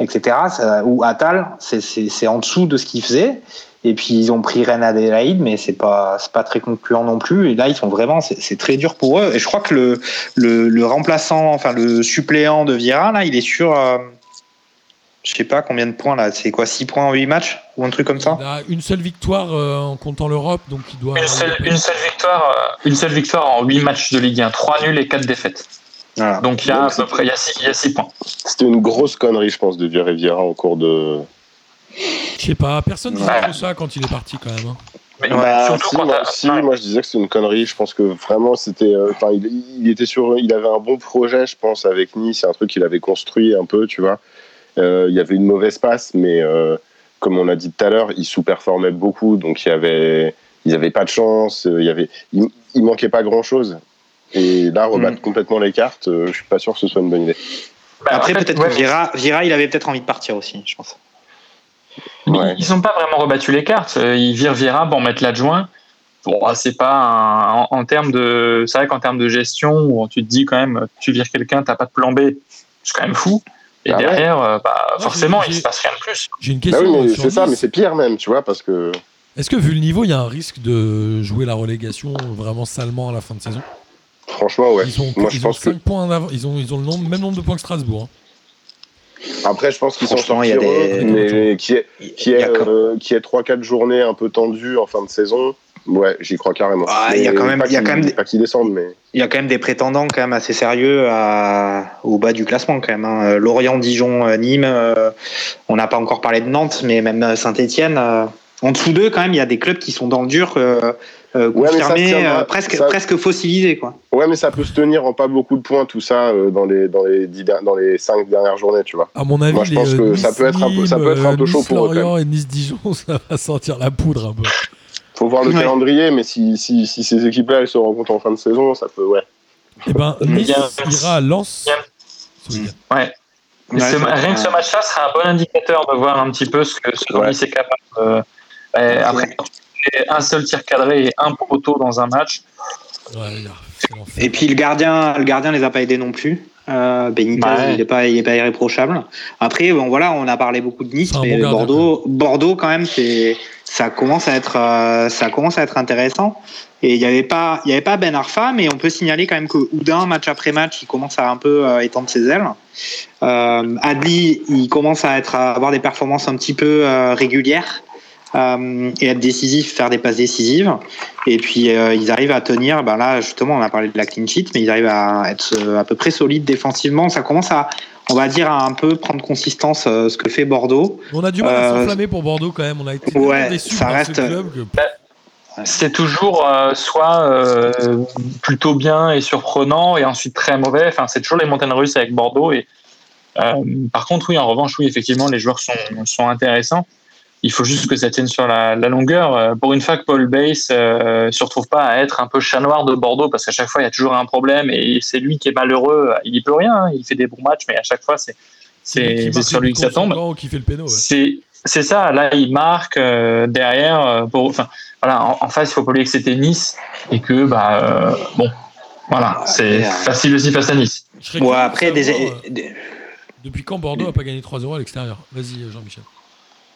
etc., ça- ou Attal, c'est- en dessous de ce qu'ils faisaient. Et puis ils ont pris Rennes Adélaïde, mais c'est pas c'est pas très concluant non plus. Et là ils sont vraiment c'est c'est très dur pour eux. Et je crois que le, le le remplaçant, enfin le suppléant de Vieira là, il est sur euh, je sais pas combien de points là. C'est quoi 6 points en 8 matchs ou un truc comme ça? Il a une seule victoire euh, en comptant l'Europe, donc il doit. Une seule, une seule victoire, euh, une seule victoire en 8 matchs de Ligue 1, 3 nuls et 4 défaites. Voilà. Donc il y a Donc, à peu près il y a 6, il y a six points. C'était une grosse connerie, je pense, de virer Vieira en cours de. Je sais pas, personne ne disait Ouais. ça quand il est parti quand même. hein. Mais Bah, surtout si, quand moi, si, ouais. moi je disais que c'était une connerie. Je pense que vraiment c'était. euh, Enfin, il, il était sur. Il avait un bon projet, je pense, avec Nice. C'est un truc qu'il avait construit un peu, tu vois. Euh, il y avait une mauvaise passe, mais euh, comme on a dit tout à l'heure, ils sous-performaient beaucoup, donc il y avait. Ils n'avaient pas de chance. euh, Il y avait. Il, il manquait pas grand chose. Et là, rebattre Mm. complètement les cartes, euh, je suis pas sûr que ce soit une bonne idée. Bah, Après, en fait, peut-être ouais, que Vieira, Vieira, il avait peut-être envie de partir aussi, je pense. Ouais. Ils n'ont pas vraiment rebattu les cartes. Ils virent Vieira pour mettre l'adjoint. Bon, ah, c'est pas un- en, en termes de. C'est vrai qu'en termes de gestion, où tu te dis quand même, tu vires quelqu'un, t'as pas de plan B, c'est quand même fou. Et Ah ouais. derrière, euh, bah, Ouais, forcément, il se passe rien de plus. J'ai une Bah question. oui, mais euh, sur c'est ça, mais c'est pire même, tu vois, parce que. Est-ce que vu le niveau, il y a un risque de jouer la relégation vraiment salement à la fin de saison? Franchement, ouais. Ils ont, Moi, je ils ont pense que. 5 points d'avance. Ils ont, ils ont le nombre- même nombre de points que Strasbourg. hein. Après, je pense qu'ils sont Franchement, il y a sortis des- heureux, mais qui est, qui est, euh, qui est 3-4 journées un peu tendues en fin de saison. Ouais, j'y crois carrément. Ah, il y a quand même- pas il y a qu'ils- quand même des- Pas qu'ils descendent, mais. Il y a quand même des prétendants quand même assez sérieux à- au bas du classement quand même. hein. Euh, Lorient, Dijon, euh, Nîmes. euh, on n'a pas encore parlé de Nantes, mais même Saint-Etienne. en dessous d'eux, quand même, il y a des clubs qui sont dans le dur, euh, euh, Ouais, mais ça confirmés, euh, presque, Ça- presque fossilisés. Quoi. Ouais, mais ça peut se tenir en pas beaucoup de points, tout ça, euh, dans les, dans les, dix der- dans les 5 dernières journées, tu vois. À mon avis, Moi, je pense que ça peut être un peu- ça peut être un peu Nice, chaud pour eux, Lorient et Nice-Dijon, *laughs* ça va sentir la poudre un peu. Faut voir le Ouais. calendrier, mais si, si, si ces équipes-là, elles se rencontrent en fin de saison, ça peut, ouais. Eh ben, Nice ira à Lens. Ouais. Mais Ouais, ce- ça- rien que ce match-là sera un bon indicateur de voir un petit peu ce que ce dont Ouais. est capable. euh, après, quand tu fais un seul tir cadré et un poteau dans un match. Et puis le gardien, le gardien les a pas aidés non plus. Euh, Benitez, Ouais. il est pas, il est pas irréprochable. Après, bon voilà, on a parlé beaucoup de Nice, mais bon Bordeaux, Bordeaux quand même, c'est, ça commence à être, euh, ça commence à être intéressant. Et il y avait pas, il y avait pas Ben Arfa, mais on peut signaler quand même que Oudin, match après match, il commence à un peu euh, étendre ses ailes. Euh, Adli, il commence à être, à avoir des performances un petit peu régulières. Euh, et être décisif, faire des passes décisives. Et puis euh, ils arrivent à tenir. Ben là, justement, on a parlé de la clean sheet, mais ils arrivent à être euh, à peu près solides défensivement. Ça commence à, on va dire, à un peu prendre consistance euh, ce que fait Bordeaux. On a du mal à Euh, s'enflammer pour Bordeaux quand même. On a été Ouais, déçus ça par reste- ce club que- c'est toujours euh, soit euh, plutôt bien et surprenant et ensuite très mauvais. Enfin, c'est toujours les montagnes russes avec Bordeaux. Et euh, par contre, oui, en revanche, oui, effectivement, les joueurs sont, sont intéressants. Il faut juste que ça tienne sur la, longueur. Pour une fois que Paul Bass ne se retrouve pas à être un peu chat noir de Bordeaux, parce qu'à chaque fois, il y a toujours un problème et c'est lui qui est malheureux. Il n'y peut rien, hein. il fait des bons matchs, mais à chaque fois, c'est sur lui que ça tombe. C'est ça, là il marque derrière. Pour, enfin, voilà, en, face, il faut pas oublier que c'était Nice et que, bah, bon, voilà, c'est facile aussi face à Nice. Bon, après, des, depuis quand Bordeaux n'a pas gagné 3-0 à l'extérieur? Vas-y, Jean-Michel.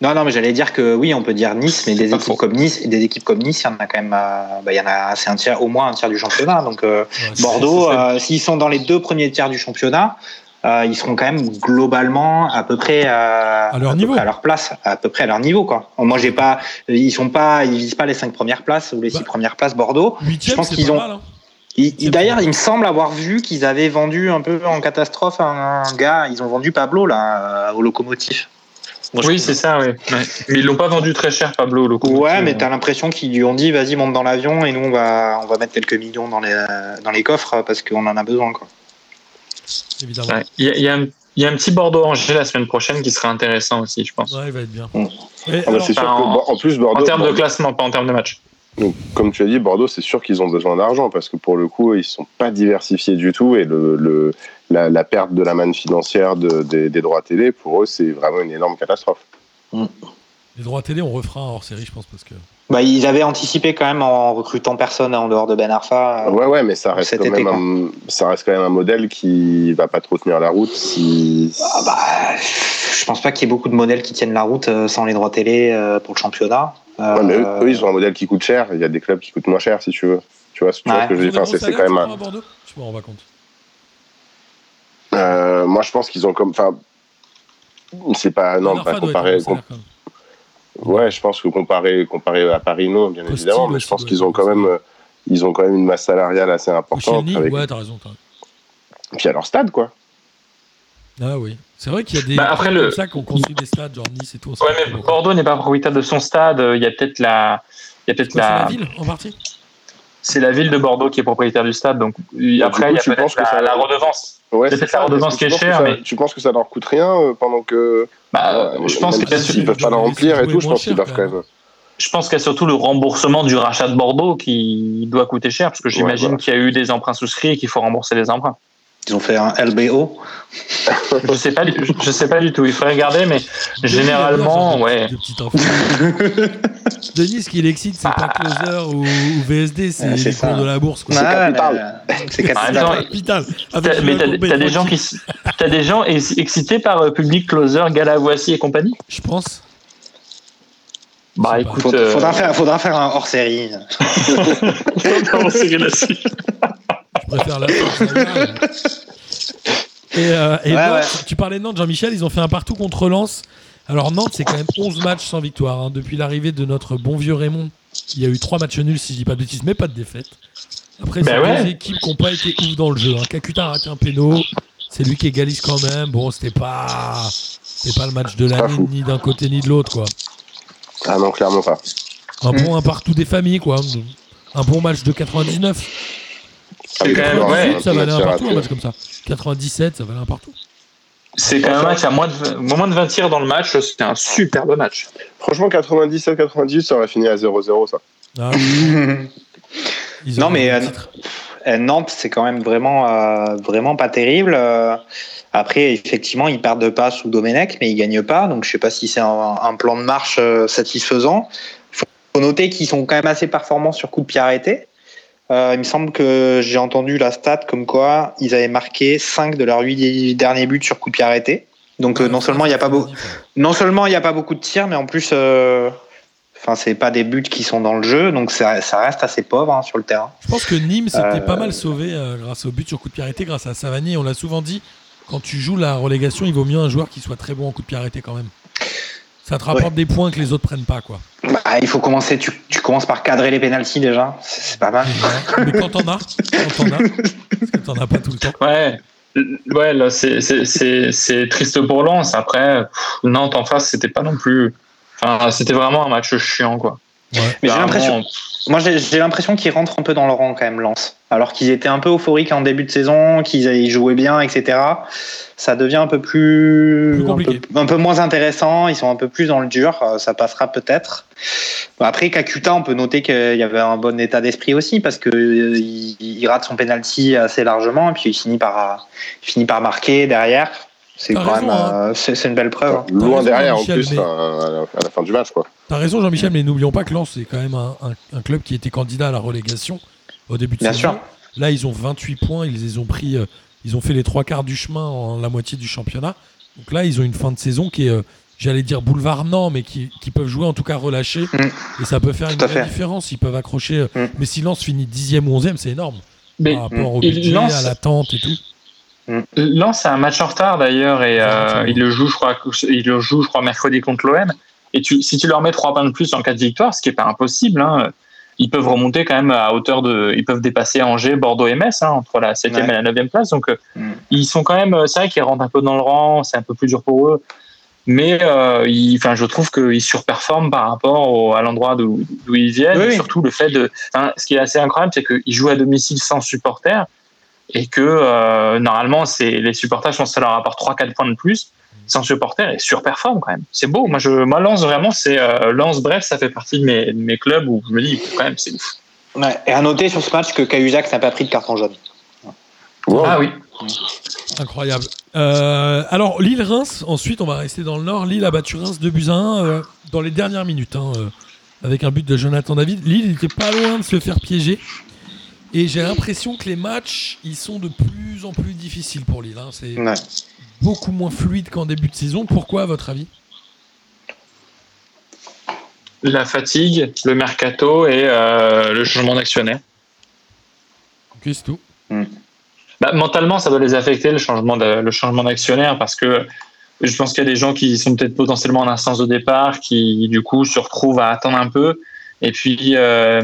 Non, non, mais j'allais dire que oui, on peut dire Nice, mais des équipes comme Nice, des équipes comme Nice, il y en a quand même, euh, bah, il y en a, c'est un tiers, au moins un tiers du championnat. Donc euh, Bordeaux, euh, s'ils sont dans les deux premiers tiers du championnat, ils seront quand même globalement à peu près à, leur niveau, à leur place, à peu près à leur niveau, quoi. Moi, j'ai pas, ils sont pas, ils visent pas les cinq premières places ou les six bah, premières places Bordeaux. je pense qu'ils ont. Hein. D'ailleurs, il me semble avoir vu qu'ils avaient vendu un peu en catastrophe un, gars. Ils ont vendu Pablo là au locomotif. Oui, c'est ça, oui. Mais ils l'ont pas vendu très cher, Pablo. Au ouais, mais tu as l'impression qu'ils lui ont dit vas-y, monte dans l'avion et nous, on va, on va mettre quelques millions dans les, dans les coffres parce qu'on en a besoin. Quoi. Évidemment. Il y, a, y, a un petit Bordeaux-Angers la semaine prochaine qui sera intéressant aussi, je pense. Ouais, il va être bien. Ah bah, en, plus, Bordeaux. En termes de classement, pas en termes de match. Donc, comme tu as dit, Bordeaux, c'est sûr qu'ils ont besoin d'argent parce que pour le coup, ils ne sont pas diversifiés du tout et le, la, perte de la manne financière des, droits télé, pour eux, c'est vraiment une énorme catastrophe. Mm. Les droits télé, on refera hors série, je pense, parce que. Bah, ils avaient anticipé quand même en recrutant personne en dehors de Ben Arfa. Euh, ouais, ouais, mais ça reste, quand même un, ça reste quand même un modèle qui va pas trop tenir la route. Si... Ah bah, je pense pas qu'il y ait beaucoup de modèles qui tiennent la route euh, sans les droits télé euh, pour le championnat. Ouais, mais eux, ils ont un modèle qui coûte cher. Il y a des clubs qui coûtent moins cher, si tu veux. Tu vois, ce que je veux dire C'est quand même. Un... Je me rends pas compte. Euh, moi, je pense qu'ils ont comme. Enfin, c'est pas. Non, pas comparé. Ouais, je pense que comparé, comparé à Paris, non, bien évidemment. Mais je pense qu'ils ont quand même. Ils ont quand même une masse salariale assez importante. Avec... Ouais, t'as raison. Et puis à leur stade, quoi. Ah oui. C'est vrai qu'il y a des bah après le... comme ça qu'on construit des stades, genre Nice et tout. Ouais, mais Bordeaux n'est pas propriétaire de son stade. Il y a peut-être la. Il y a peut-être la... la ville en partie? C'est la ville de Bordeaux qui est propriétaire du stade. Donc après, il y a peut-être la, la, redevance. Ouais, c'est peut-être la redevance qui est chère. Mais... Tu penses que ça leur coûte rien euh, pendant que. Bah, je pense qu'ils peuvent pas la remplir et tout. Je pense qu'ils doivent quand même. Je pense qu'il y a surtout le remboursement du rachat de Bordeaux qui doit coûter cher, parce que j'imagine qu'il y a eu des emprunts souscrits et qu'il faut rembourser les emprunts. Ils ont fait un LBO Je sais pas, je sais pas du tout. Il faudrait regarder, mais généralement, ouais. *laughs* Denis, ce qui l'excite, c'est pas closer ou, VSD, c'est les cours de la bourse. C'est capital. C'est capital. mais t'as des gens qui, t'as des gens excités par euh, Public Closer, Galavoisie et compagnie? Je pense. Bah écoute, faudra, faire, faudra faire un hors série. *laughs* *laughs* hors série là-dessus. Préfère la. Et, euh, et tu parlais de Nantes, Jean-Michel, ils ont fait un partout contre Lens. Alors Nantes, c'est quand même 11 matchs sans victoire. Hein. Depuis l'arrivée de notre bon vieux Raymond, il y a eu 3 matchs nuls, si je dis pas de bêtises, mais pas de défaite. Après, c'est ben deux équipes qui n'ont pas été ouf dans le jeu. Hein. Kakuta a raté un péno. C'est lui qui égalise quand même. Bon, c'était pas, c'était pas le match de l'année ni d'un côté ni de l'autre, quoi. Ah non, clairement pas. Un bon un partout des familles, quoi. Un bon match de 99. 98, ça valait un partout, un match comme ça. 97, ça valait un partout. C'est quand même un match à moins de, moins de 20 tirs dans le match, c'était un superbe match. Franchement, 97-98, ça aurait fini à 0-0, ça. Ah, *laughs* non, mais euh, euh, Nantes, c'est quand même vraiment, euh, vraiment pas terrible. après, effectivement, ils perdent de pas sous Domenech, mais ils gagnent pas. Donc, je sais pas si c'est un, un, plan de marche satisfaisant. Il faut noter qu'ils sont quand même assez performants sur coup de pied arrêté. Euh, il me semble que j'ai entendu la stat comme quoi ils avaient marqué 5 de leurs 8 derniers buts sur coup de pied arrêté. Donc euh, non seulement il n'y a pas beaucoup, non seulement il y a pas beaucoup de tirs, mais en plus, euh, enfin c'est pas des buts qui sont dans le jeu, donc ça, ça reste assez pauvre hein, sur le terrain. Je pense que Nîmes s'était pas mal sauvé grâce au but sur coup de pied arrêté, grâce à Savani. On l'a souvent dit, quand tu joues la relégation, il vaut mieux un joueur qui soit très bon en coup de pied arrêté quand même. Ça te rapporte des points que les autres prennent pas, quoi. Bah, il faut commencer. Tu, tu, commences par cadrer les pénalties déjà. C'est pas mal. Mais quand t'en as, quand t'en as, parce que t'en as pas tout le temps. Ouais. Ouais, là, c'est triste pour Lens. Après, Nantes en face, c'était pas non plus. Enfin, c'était vraiment un match chiant, quoi. Ouais. Mais j'ai l'impression. Moi, j'ai l'impression qu'ils rentrent un peu dans le rang quand même, Lens. Alors qu'ils étaient un peu euphoriques en début de saison, qu'ils jouaient bien, etc. Ça devient un peu plus, un, peu, moins intéressant. Ils sont un peu plus dans le dur. Euh, ça passera peut-être. Après, Kakuta, on peut noter qu'il y avait un bon état d'esprit aussi parce que euh, il, rate son penalty assez largement et puis il finit par, il finit par marquer derrière. C'est quand même, hein. euh, c'est une belle preuve. Hein. Loin derrière en plus à, la fin du match, quoi. T'as raison, Jean-Michel, mais n'oublions pas que Lens c'est quand même un, un, club qui était candidat à la relégation au début de Bien saison. Sûr. Là, ils ont 28 points, ils les ont pris, euh, ils ont fait les trois quarts du chemin en la moitié du championnat. Donc là, ils ont une fin de saison qui est, euh, j'allais dire boulevard non, mais qui, qui, peuvent jouer en tout cas relâchés. Mm. Et ça peut faire une vraie différence. Ils peuvent accrocher. Euh, mm. Mais si Lens finit 10e ou 11e, c'est énorme. Mais par rapport au budget, à l'attente et tout. Mm. Lens a un match en retard d'ailleurs et il le joue, je crois, il le joue, je crois, mercredi contre l'OM. Et tu, si tu leur mets 3 points de plus en cas de victoire, ce qui n'est pas impossible, hein, ils peuvent remonter quand même à hauteur de. Ils peuvent dépasser Angers, Bordeaux et Metz, hein, entre la 7e et la 9e place. Donc, euh, mm. ils sont quand même. C'est vrai qu'ils rentrent un peu dans le rang, c'est un peu plus dur pour eux. Mais euh, enfin, je trouve qu'ils surperforment par rapport à l'endroit d'où ils viennent. surtout le fait de. ce qui est assez incroyable, c'est qu'ils jouent à domicile sans supporters et que euh, normalement, les supporters, je pense que ça leur apporte 3-4 points de plus sans supporter et surperforme quand même. C'est beau. Moi, je, moi, Lens, vraiment, c'est euh, Lens, bref, ça fait partie de mes, mes, clubs où je me dis, quand même, c'est ouf. Ouais. Et à noter sur ce match que Cahuzac n'a pas pris de carton jaune. Ah oui. Incroyable. Euh, alors, Lille-Reims, ensuite, on va rester dans le Nord. Lille a battu Reims 2 buts à 1 euh, dans les dernières minutes, hein, avec un but de Jonathan David. Lille n'était pas loin de se faire piéger. Et j'ai l'impression que les matchs, ils sont de plus en plus difficiles pour Lille. Hein. C'est beaucoup moins fluide qu'en début de saison. Pourquoi, à votre avis? La fatigue, le mercato et euh, le changement d'actionnaire. Ok, c'est tout. Hmm. Bah, mentalement, ça doit les affecter, le changement, le changement d'actionnaire, parce que je pense qu'il y a des gens qui sont peut-être potentiellement en instance de départ, qui du coup se retrouvent à attendre un peu. Et puis, euh,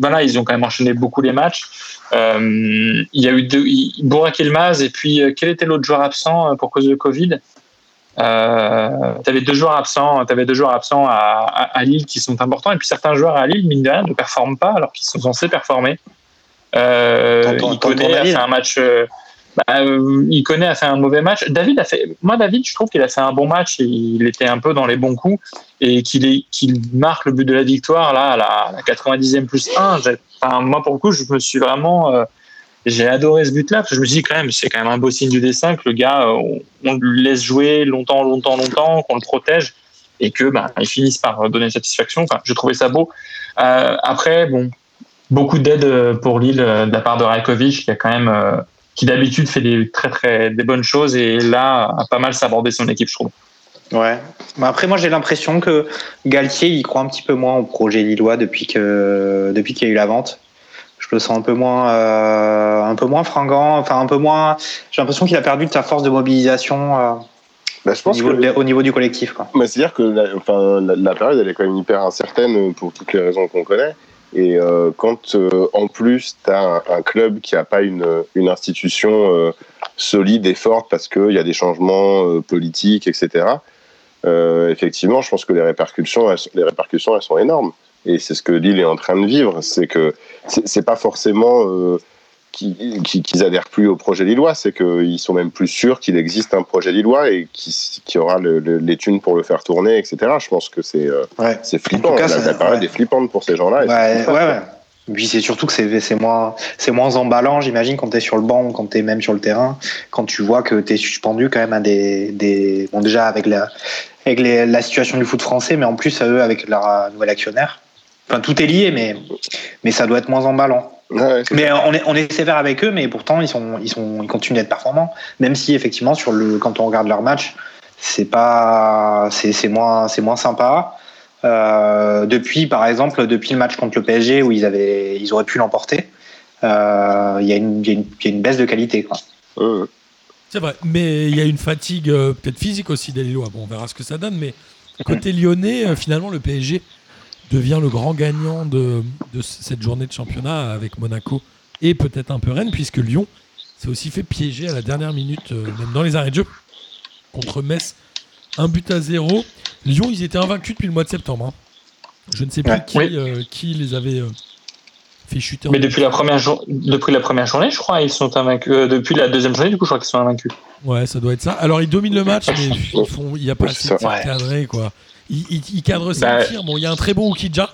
voilà, ils ont quand même enchaîné beaucoup les matchs. Euh, il y a eu deux, Bourak Elmaz et puis euh, quel était l'autre joueur absent euh, pour cause de Covid? Euh, tu avais deux joueurs absents, avais deux joueurs absents à, à, Lille qui sont importants et puis certains joueurs à Lille mine de rien ne performent pas alors qu'ils sont censés performer. Euh, il connaît a fait un match. Bah, il connaît a fait un mauvais match. David a fait. Moi, David, je trouve qu'il a fait un bon match. il était un peu dans les bons coups et qu'il marque le but de la victoire là à la, 90e plus 1. Enfin, moi, pour le coup, je me suis vraiment. Euh, j'ai adoré ce but-là parce que je me suis dit quand même, c'est quand même un beau signe du dessin que le gars, euh, on, le laisse jouer longtemps, longtemps, longtemps, qu'on le protège et que bah, il finisse par donner satisfaction. Enfin, je trouvais ça beau. Euh, après, bon, beaucoup d'aide pour Lille de la part de Rajkovic qui a quand même, qui d'habitude fait des très très des bonnes choses et là a pas mal sabordé son équipe, je trouve. Ouais. Mais après, moi, j'ai l'impression que Galtier, il croit un petit peu moins au projet lillois depuis que depuis qu'il y a eu la vente. Je le sens un peu moins, euh, un peu moins fringant. Enfin, un peu moins. J'ai l'impression qu'il a perdu de sa force de mobilisation. Euh, bah, je pense au, niveau du collectif. C'est-à-dire que la, enfin, la, période, elle est quand même hyper incertaine pour toutes les raisons qu'on connaît. Et euh, quand en plus, tu as un, club qui n'a pas une, institution solide et forte parce qu'il y a des changements politiques, etc., euh, effectivement, je pense que les répercussions, elles, les répercussions, elles sont énormes. Et c'est ce que Lille est en train de vivre. C'est que c'est pas forcément euh, qu'ils adhèrent plus au projet lillois, c'est qu'ils sont même plus sûrs qu'il existe un projet lillois et qui, qui aura les thunes pour le faire tourner, etc. Je pense que c'est euh, c'est flippant. Cas, la, période est flippante pour ces gens-là. Ouais, ouais, Puis c'est surtout que c'est moins, moins emballant, j'imagine, quand tu es sur le banc ou quand tu es même sur le terrain, quand tu vois que tu es suspendu quand même à des. des bon, déjà avec la, avec la situation du foot français, mais en plus à eux avec leur nouvel actionnaire. Enfin, tout est lié, mais, mais ça doit être moins emballant. mais on est, on est sévère avec eux, mais pourtant ils, sont, ils, sont, ils continuent d'être performants, même si effectivement sur le, quand on regarde leur match, c'est pas, c'est moins, c'est moins sympa. Euh, depuis, par exemple, depuis le match contre le PSG où ils avaient, ils auraient pu l'emporter, euh, il y, y, a une baisse de qualité. Quoi. C'est vrai, mais il y a une fatigue euh, peut-être physique aussi des Lillois. Bon, on verra ce que ça donne, mais côté lyonnais, euh, finalement, le PSG devient le grand gagnant de, cette journée de championnat avec Monaco et peut-être un peu Rennes, puisque Lyon s'est aussi fait piéger à la dernière minute, euh, même dans les arrêts de jeu, contre Metz. Un but à zéro. Lyon, ils étaient invaincus depuis le mois de septembre. Hein. Je ne sais plus qui, qui, les avait fait chuter. Mais depuis la, première depuis la première journée, je crois, ils sont invaincus. Euh, depuis la deuxième journée, du coup, je crois qu'ils sont invaincus. Ouais, ça doit être ça. Alors, ils dominent le match, mais *laughs* il n'y a pas assez de tirs cadrés, quoi. Ils, ils, cadrent 5 bah, tirs. Bon, il y a un très bon Okidja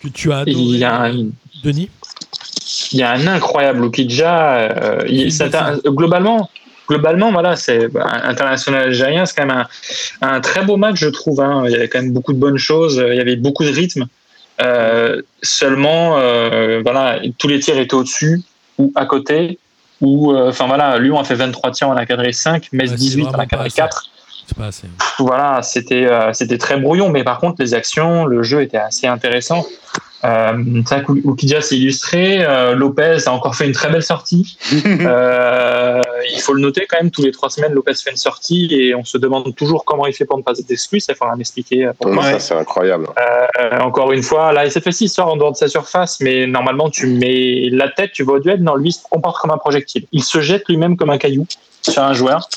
que tu as adoré, il y a un... Denis. Il y a un incroyable Okidja. Euh, globalement, globalement, voilà, c'est bah, international algérien, c'est quand même un, un, très beau match, je trouve. Hein. Il y avait quand même beaucoup de bonnes choses. Il y avait beaucoup de rythme. Euh, seulement, euh, voilà, tous les tirs étaient au-dessus ou à côté. Ou, euh, enfin voilà, Lyon a fait 23 tirs, on a cadré 5, Metz 18, on a cadré 4. Pas assez. Voilà, c'était c'était très brouillon, mais par contre, les actions, le jeu était assez intéressant. Euh, ça, Oukidja s'est illustré. Euh, Lopez a encore fait une très belle sortie. *laughs* euh, il faut le noter quand même, tous les trois semaines, Lopez fait une sortie et on se demande toujours comment il fait pour ne pas être exclu. Ça faudra m'expliquer. Pourquoi. ça, c'est incroyable. Euh, encore une fois, là, il s'est fait il sort en dehors de sa surface, mais normalement, tu mets la tête, tu vas au duel. Non, lui, il se comporte comme un projectile. Il se jette lui-même comme un caillou sur un joueur.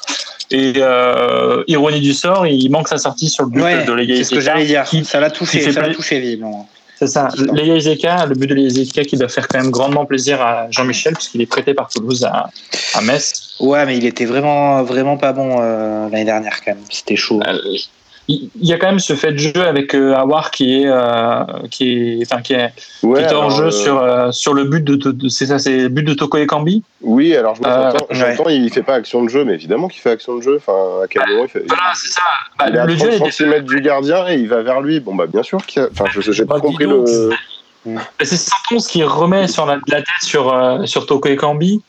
Et euh, ironie du sort, il manque sa sortie sur le but de l'égalité. C'est ce que j'allais dire. Ça l'a touché, ça l'a touché visiblement. C'est ça. Léa Izeka, le but de Léa Izeka qui doit faire quand même grandement plaisir à Jean-Michel puisqu'il est prêté par Toulouse à, à, Metz. Ouais, mais il était vraiment, vraiment pas bon euh, l'année dernière quand même. C'était chaud. Euh, il y a quand même ce fait de jeu avec euh, Awar qui est euh, qui est enfin qui est, qui est hors jeu euh, sur euh, sur le but de, de, c'est ça c'est le but de Toko Ekambi. Oui, alors j'entends ouais. il fait pas action de jeu mais évidemment qu'il fait action de jeu enfin à quel moment il fait Voilà, c'est ça. Bah, il est à le 30 cm du gardien et il va vers lui. Bon bah bien sûr qu'il enfin je j'ai pas compris le c'est Santons qui remet sur la, la tête sur sur Toko Ekambi.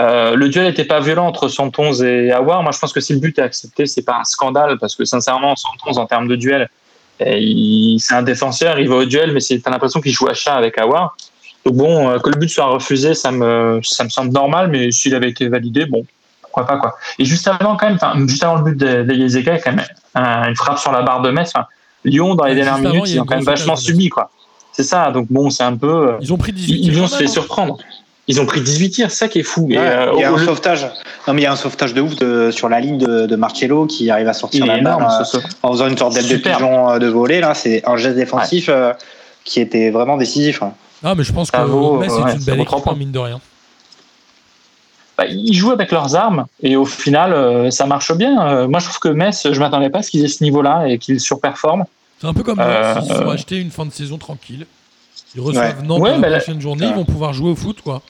Euh, le duel n'était pas violent entre Santonz et Awar. Moi, je pense que si le but est accepté, c'est pas un scandale parce que sincèrement, Santonz en termes de duel, eh, c'est un défenseur, il va au duel, mais t'as l'impression qu'il joue à chat avec Awar. Donc bon, euh, que le but soit refusé, ça me ça me semble normal, mais s'il avait été validé, bon, pourquoi pas quoi. Et juste avant quand même, juste avant le but de, de Yezeka, quand même une frappe sur la barre de Metz. Lyon dans les dernières minutes, ils ont quand même vachement subi quoi. C'est ça, donc bon, c'est un peu. Euh, ils ont pris 18 Ils, ont se fait surprendre. Ils ont pris 18 tirs, ça qui est fou. Euh, il y a un sauvetage. Non, mais il y a un sauvetage de ouf de, sur la ligne de, de, Marcello qui arrive à sortir la balle euh, en faisant une sorte d'aile de pigeon euh, de volée. Là, c'est un geste défensif qui était vraiment décisif. Ah, mais je pense que vaut, Metz est une belle équipe, mine de rien. Bah, ils jouent avec leurs armes et au final, ça marche bien. moi, je trouve que Metz, je m'attendais pas à ce qu'ils aient ce niveau-là et qu'ils surperforment. C'est un peu comme euh, ils ont acheté une fin de saison tranquille. Ils reçoivent ouais. Nantes ouais, la prochaine journée, ils vont pouvoir jouer au foot, quoi.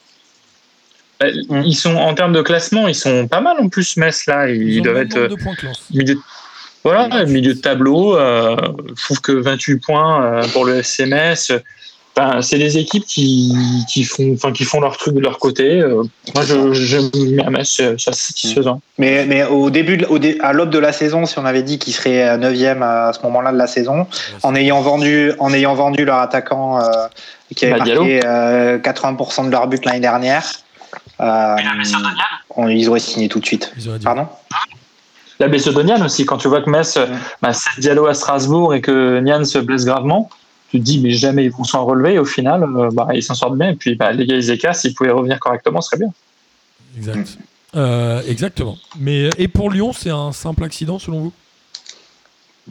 Bah, ils sont en termes de classement, ils sont pas mal en plus, Metz là. Ils, ils doivent être de points milieu, voilà, milieu de tableau. Euh, je trouve que 28 points euh, pour le SMS. Ben, c'est des équipes qui, qui, font, enfin, qui font leur truc de leur côté. Euh, moi, je, je mets à Metz, c'est satisfaisant. Mais, mais au début, de, au dé, à l'aube de la saison, si on avait dit qu'ils seraient 9e à ce moment-là de la saison, en ayant vendu, en ayant vendu leur attaquant euh, qui avait bah, marqué euh, 80% de leur but l'année dernière, euh, on, ils auraient signé tout de suite. Pardon La Bessodonian aussi, quand tu vois que Metz, ouais. bah, Diallo à Strasbourg et que Nian se blesse gravement, tu te dis, mais jamais ils vont s'en relever. Et au final, euh, bah, ils s'en sortent bien. Et puis, bah, les gars, Izeka, s'ils pouvaient revenir correctement, ce serait bien. Exact. Euh, exactement. Mais, et pour Lyon, c'est un simple accident selon vous?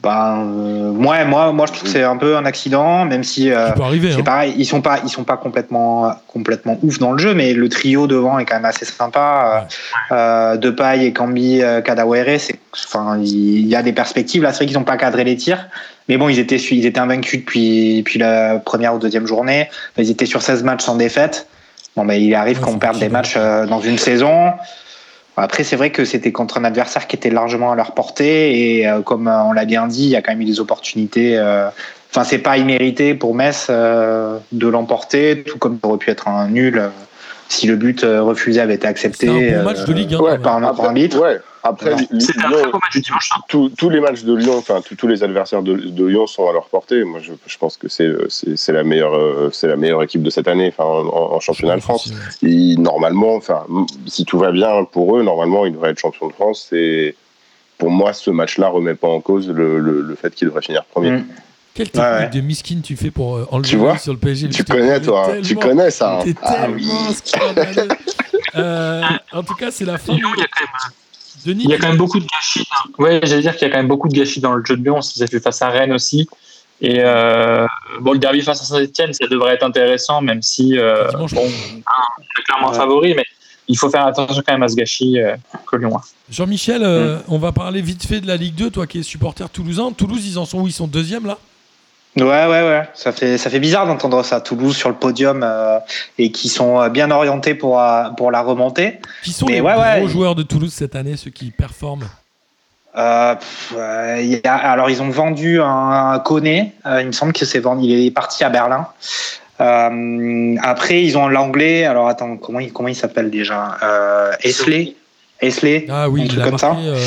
Ben, euh, moi, moi, moi, je trouve que c'est un peu un accident, même si euh, c'est hein. pareil, ils sont pas, ils sont pas complètement, complètement ouf dans le jeu, mais le trio devant est quand même assez sympa. Ouais. Euh, Depay et Cambi euh, Kadawere, c'est, enfin, il y a des perspectives. Là, c'est vrai qu'ils n'ont pas cadré les tirs, mais bon, ils étaient, ils étaient invaincus depuis, depuis la première ou deuxième journée. Ils étaient sur 16 matchs sans défaite. Bon, mais il arrive ouais, qu'on perde des matchs euh, dans une saison. Après, c'est vrai que c'était contre un adversaire qui était largement à leur portée et euh, comme on l'a bien dit, il y a quand même eu des opportunités. Euh, enfin, c'est pas immérité pour Metz euh, de l'emporter, tout comme ça aurait pu être un nul euh, si le but euh, refusé avait été accepté. C'est un bon match de Ligue 1 ouais, par, un, par un arbitre. Ouais. Après, c'était un très beau match du dimanche. Hein. Tous, tous les matchs de Lyon, enfin tous les adversaires de, de, Lyon sont à leur portée. Moi, je, je pense que c'est c'est la meilleure c'est la meilleure équipe de cette année, enfin en, en championnat de France. Et normalement, enfin si tout va bien pour eux, normalement ils devraient être champions de France. Et pour moi, ce match-là remet pas en cause le, le, le fait qu'ils devraient finir premier. Mmh. Quelle technique ouais. de miskin tu fais pour euh, enlever tu vois sur le PSG Tu connais toi, tellement, tu connais ça. T'es ah, oui. euh, en tout cas, c'est la fin. Denis, il y a quand même beaucoup de gâchis. Ouais, j'allais dire qu'il y a quand même beaucoup de gâchis dans le jeu de Lyon. Ça s'est fait face à Rennes aussi. Et euh, bon, le derby face à Saint-Etienne, ça devrait être intéressant, même si euh, bon, c'est clairement favori, mais il faut faire attention quand même à ce gâchis euh, que Lyon a. Jean-Michel, mm. on va parler vite fait de la Ligue 2, toi qui es supporter toulousain. Toulouse, ils en sont où? Ils sont deuxième là? Ouais, ouais, ouais. Ça fait, ça fait bizarre d'entendre ça. Toulouse sur le podium et qui sont bien orientés pour, pour la remontée. Qui sont les gros joueurs de Toulouse cette année, ceux qui performent? Euh, y a, alors ils ont vendu un, euh, il me semble que c'est vendu, il est parti à Berlin. Euh, après ils ont l'anglais. Alors attends, comment il comment il s'appelle déjà? Euh, Esley. Esley, ah oui, un truc comme ça, euh,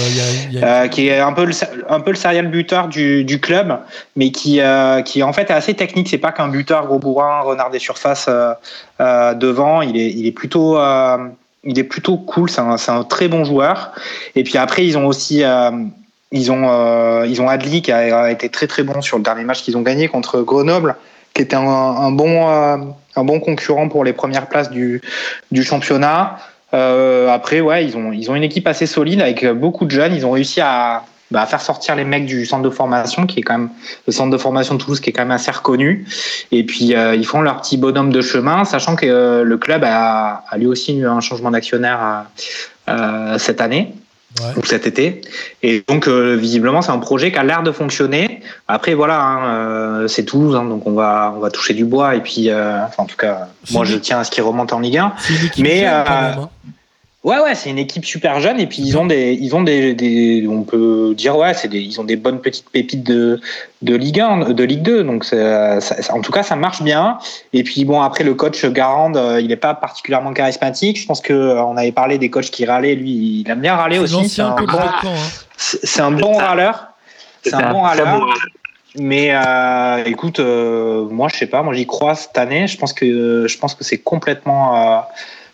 y a, y a... qui est un peu le, un peu le serial buteur du, du club, mais qui qui en fait est assez technique. C'est pas qu'un buteur gros bourrin, renard des surfaces devant. Il est il est plutôt il est plutôt cool, c'est un, un, très bon joueur. Et puis après, ils ont aussi euh, ils ont, euh, ils ont Adli qui a été très très bon sur le dernier match qu'ils ont gagné contre Grenoble, qui était un, un bon, euh, un bon concurrent pour les premières places du, du championnat. Après, ouais, ils ont, ils ont une équipe assez solide avec beaucoup de jeunes. Ils ont réussi à, bah, faire sortir les mecs du centre de formation, qui est quand même le centre de formation de Toulouse, qui est quand même assez reconnu. Et puis euh, ils font leur petit bonhomme de chemin, sachant que euh, le club a, a, lui aussi eu un changement d'actionnaire euh, cette année. Ouais. ou cet été. Et donc, visiblement, c'est un projet qui a l'air de fonctionner. Après, voilà, hein, c'est Toulouse, hein, donc on va, on va toucher du bois. Et puis, enfin, en tout cas, moi, je tiens à ce qu'il remonte en Ligue 1. Mais, Ouais, ouais, c'est une équipe super jeune et puis ils ont des, ils ont des, des on peut dire ouais, c'est des, ils ont des bonnes petites pépites de, de Ligue 1, de Ligue 2, donc ça, en tout cas ça marche bien. Et puis bon après le coach Garand, euh, il n'est pas particulièrement charismatique. Je pense que euh, on avait parlé des coachs qui râlaient, lui il aime bien râler aussi. C'est un, bon, hein. c'est un bon râleur. C'est un bon râleur. Mais euh, écoute, euh, moi je sais pas, moi j'y crois cette année. Je pense que je pense que c'est complètement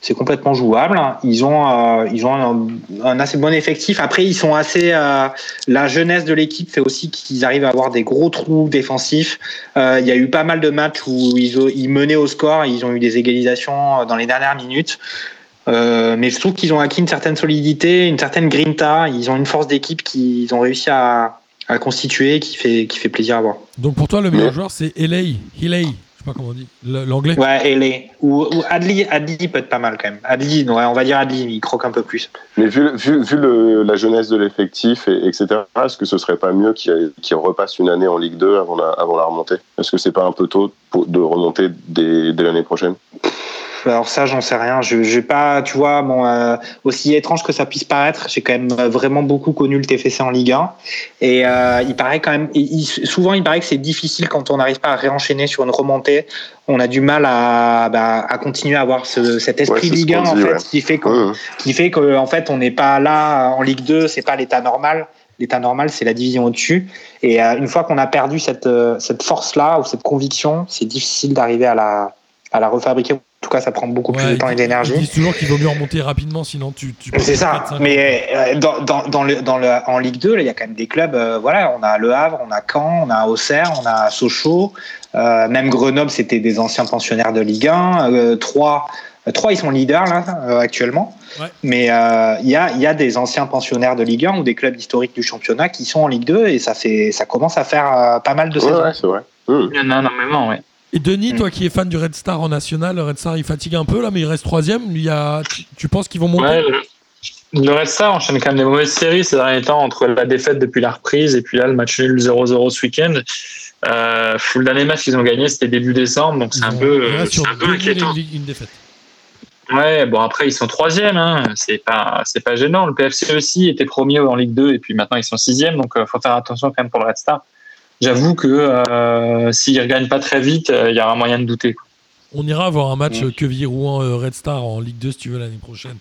c'est complètement jouable. Ils ont, euh, ils ont un, assez bon effectif. Après, ils sont assez. Euh, la jeunesse de l'équipe fait aussi qu'ils arrivent à avoir des gros trous défensifs. Euh, il y a eu pas mal de matchs où ils, ils menaient au score, et ils ont eu des égalisations dans les dernières minutes. mais je trouve qu'ils ont acquis une certaine solidité, une certaine grinta. Ils ont une force d'équipe qu'ils ont réussi à, à constituer qui fait, qui fait plaisir à voir. Donc pour toi, le meilleur joueur, c'est Elay, Hilay sais pas comment on dit. L'anglais Ouais, Elé. Ou, ou, Adli, Adli peut être pas mal quand même. Adli, ouais, on va dire Adli, il croque un peu plus. Mais vu, vu, vu le, la jeunesse de l'effectif, et, etc., est-ce que ce serait pas mieux qu'il qu repasse une année en Ligue 2 avant la, avant la remontée? Est-ce que c'est pas un peu tôt pour, de remonter dès, dès l'année prochaine? Alors ça, j'en sais rien. Je, je vais pas, tu vois, bon, euh, aussi étrange que ça puisse paraître, j'ai quand même vraiment beaucoup connu le TFC en Ligue 1. Et euh, il paraît quand même, il, souvent, il paraît que c'est difficile quand on n'arrive pas à réenchaîner sur une remontée. On a du mal à, bah, à continuer à avoir ce, cet esprit ouais, Ligue 1 en dit, fait, ouais. qui fait que, Mmh. qui fait que, en fait, on n'est pas là en Ligue 2, c'est pas l'état normal. L'état normal, c'est la division au-dessus. Et euh, une fois qu'on a perdu cette, euh, cette force-là ou cette conviction, c'est difficile d'arriver à la, à la refabriquer. En tout cas, ça prend beaucoup plus de temps et Ils d'énergie. disent toujours qu'il vaut mieux remonter rapidement, sinon tu. tu C'est ça. Mais euh, dans, dans, dans le, dans le, en Ligue 2, là, il y a quand même des clubs. euh, voilà, on a Le Havre, on a Caen, on a Auxerre, on a Sochaux. Euh, même Grenoble, c'était des anciens pensionnaires de Ligue 1. Euh, Troyes, euh, Troyes, ils sont leaders là euh, actuellement. Ouais. Mais euh, il y, a, il y a des anciens pensionnaires de Ligue 1 ou des clubs historiques du championnat qui sont en Ligue 2 et ça fait, ça commence à faire euh, pas mal de Ouais, saisons. ouais, c'est vrai. Mmh. Il y en a énormément, ouais. Et Denis, Mm. toi qui es fan du Red Star en national, le Red Star il fatigue un peu là, mais il reste troisième. Il y a... tu, tu penses qu'ils vont monter? Ouais, le, le reste, ça enchaîne quand même des mauvaises séries ces derniers temps entre la défaite depuis la reprise et puis là le match nul 0-0 ce week-end. Euh, le dernier match qu'ils ont gagné, c'était début décembre, donc c'est un peu, un et inquiétant. une, une défaite. Ouais, bon après ils sont troisième, hein. c'est pas c'est pas gênant. Le PFC aussi était premier en Ligue 2 et puis maintenant ils sont sixième, donc euh, faut faire attention quand même pour le Red Star. J'avoue que euh, s'ils ne regagnent pas très vite, euh, il y aura moyen de douter. On ira voir un match Mm. euh, Quevilly-Rouen euh, Red Star en Ligue 2 si tu veux l'année prochaine.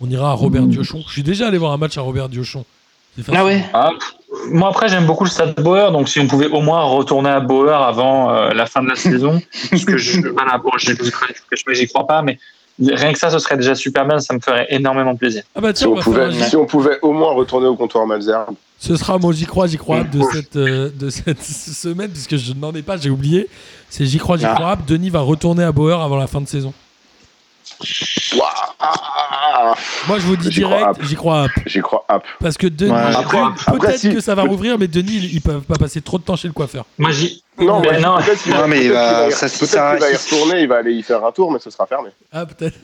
On ira à Robert Diochon. Je suis déjà allé voir un match à Robert Diochon. Ah ouais Ah, moi après j'aime beaucoup le Stade Bauer, donc si on pouvait au moins retourner à Bauer avant euh, la fin de la saison, *laughs* parce que je, voilà, bon, je, je, j'y crois pas, mais rien que ça, ce serait déjà super bien, ça me ferait énormément plaisir. Ah bah Si tiens, on on, faire pouvait, un- si on pouvait au moins retourner au comptoir Malzerbe. Ce sera mon j'y crois, j'y crois de cette, euh, de cette *laughs* semaine, puisque je n'en ai pas, j'ai oublié. C'est j'y crois, j'y Ah. crois. Denis va retourner à Bauer avant la fin de saison. Moi je vous dis J'y crois direct, j'y crois. J'y crois, hop. Parce que Denis, Ouais. peut-être si- que ça va rouvrir, mais Denis, ils, ils peuvent pas passer trop de temps chez le coiffeur. Moi j'y Non, Mais non. Non, va, mais bah, ça, si ça- qu'il va y retourner, il va aller y faire un tour, mais ce sera fermé. Ah, peut-être.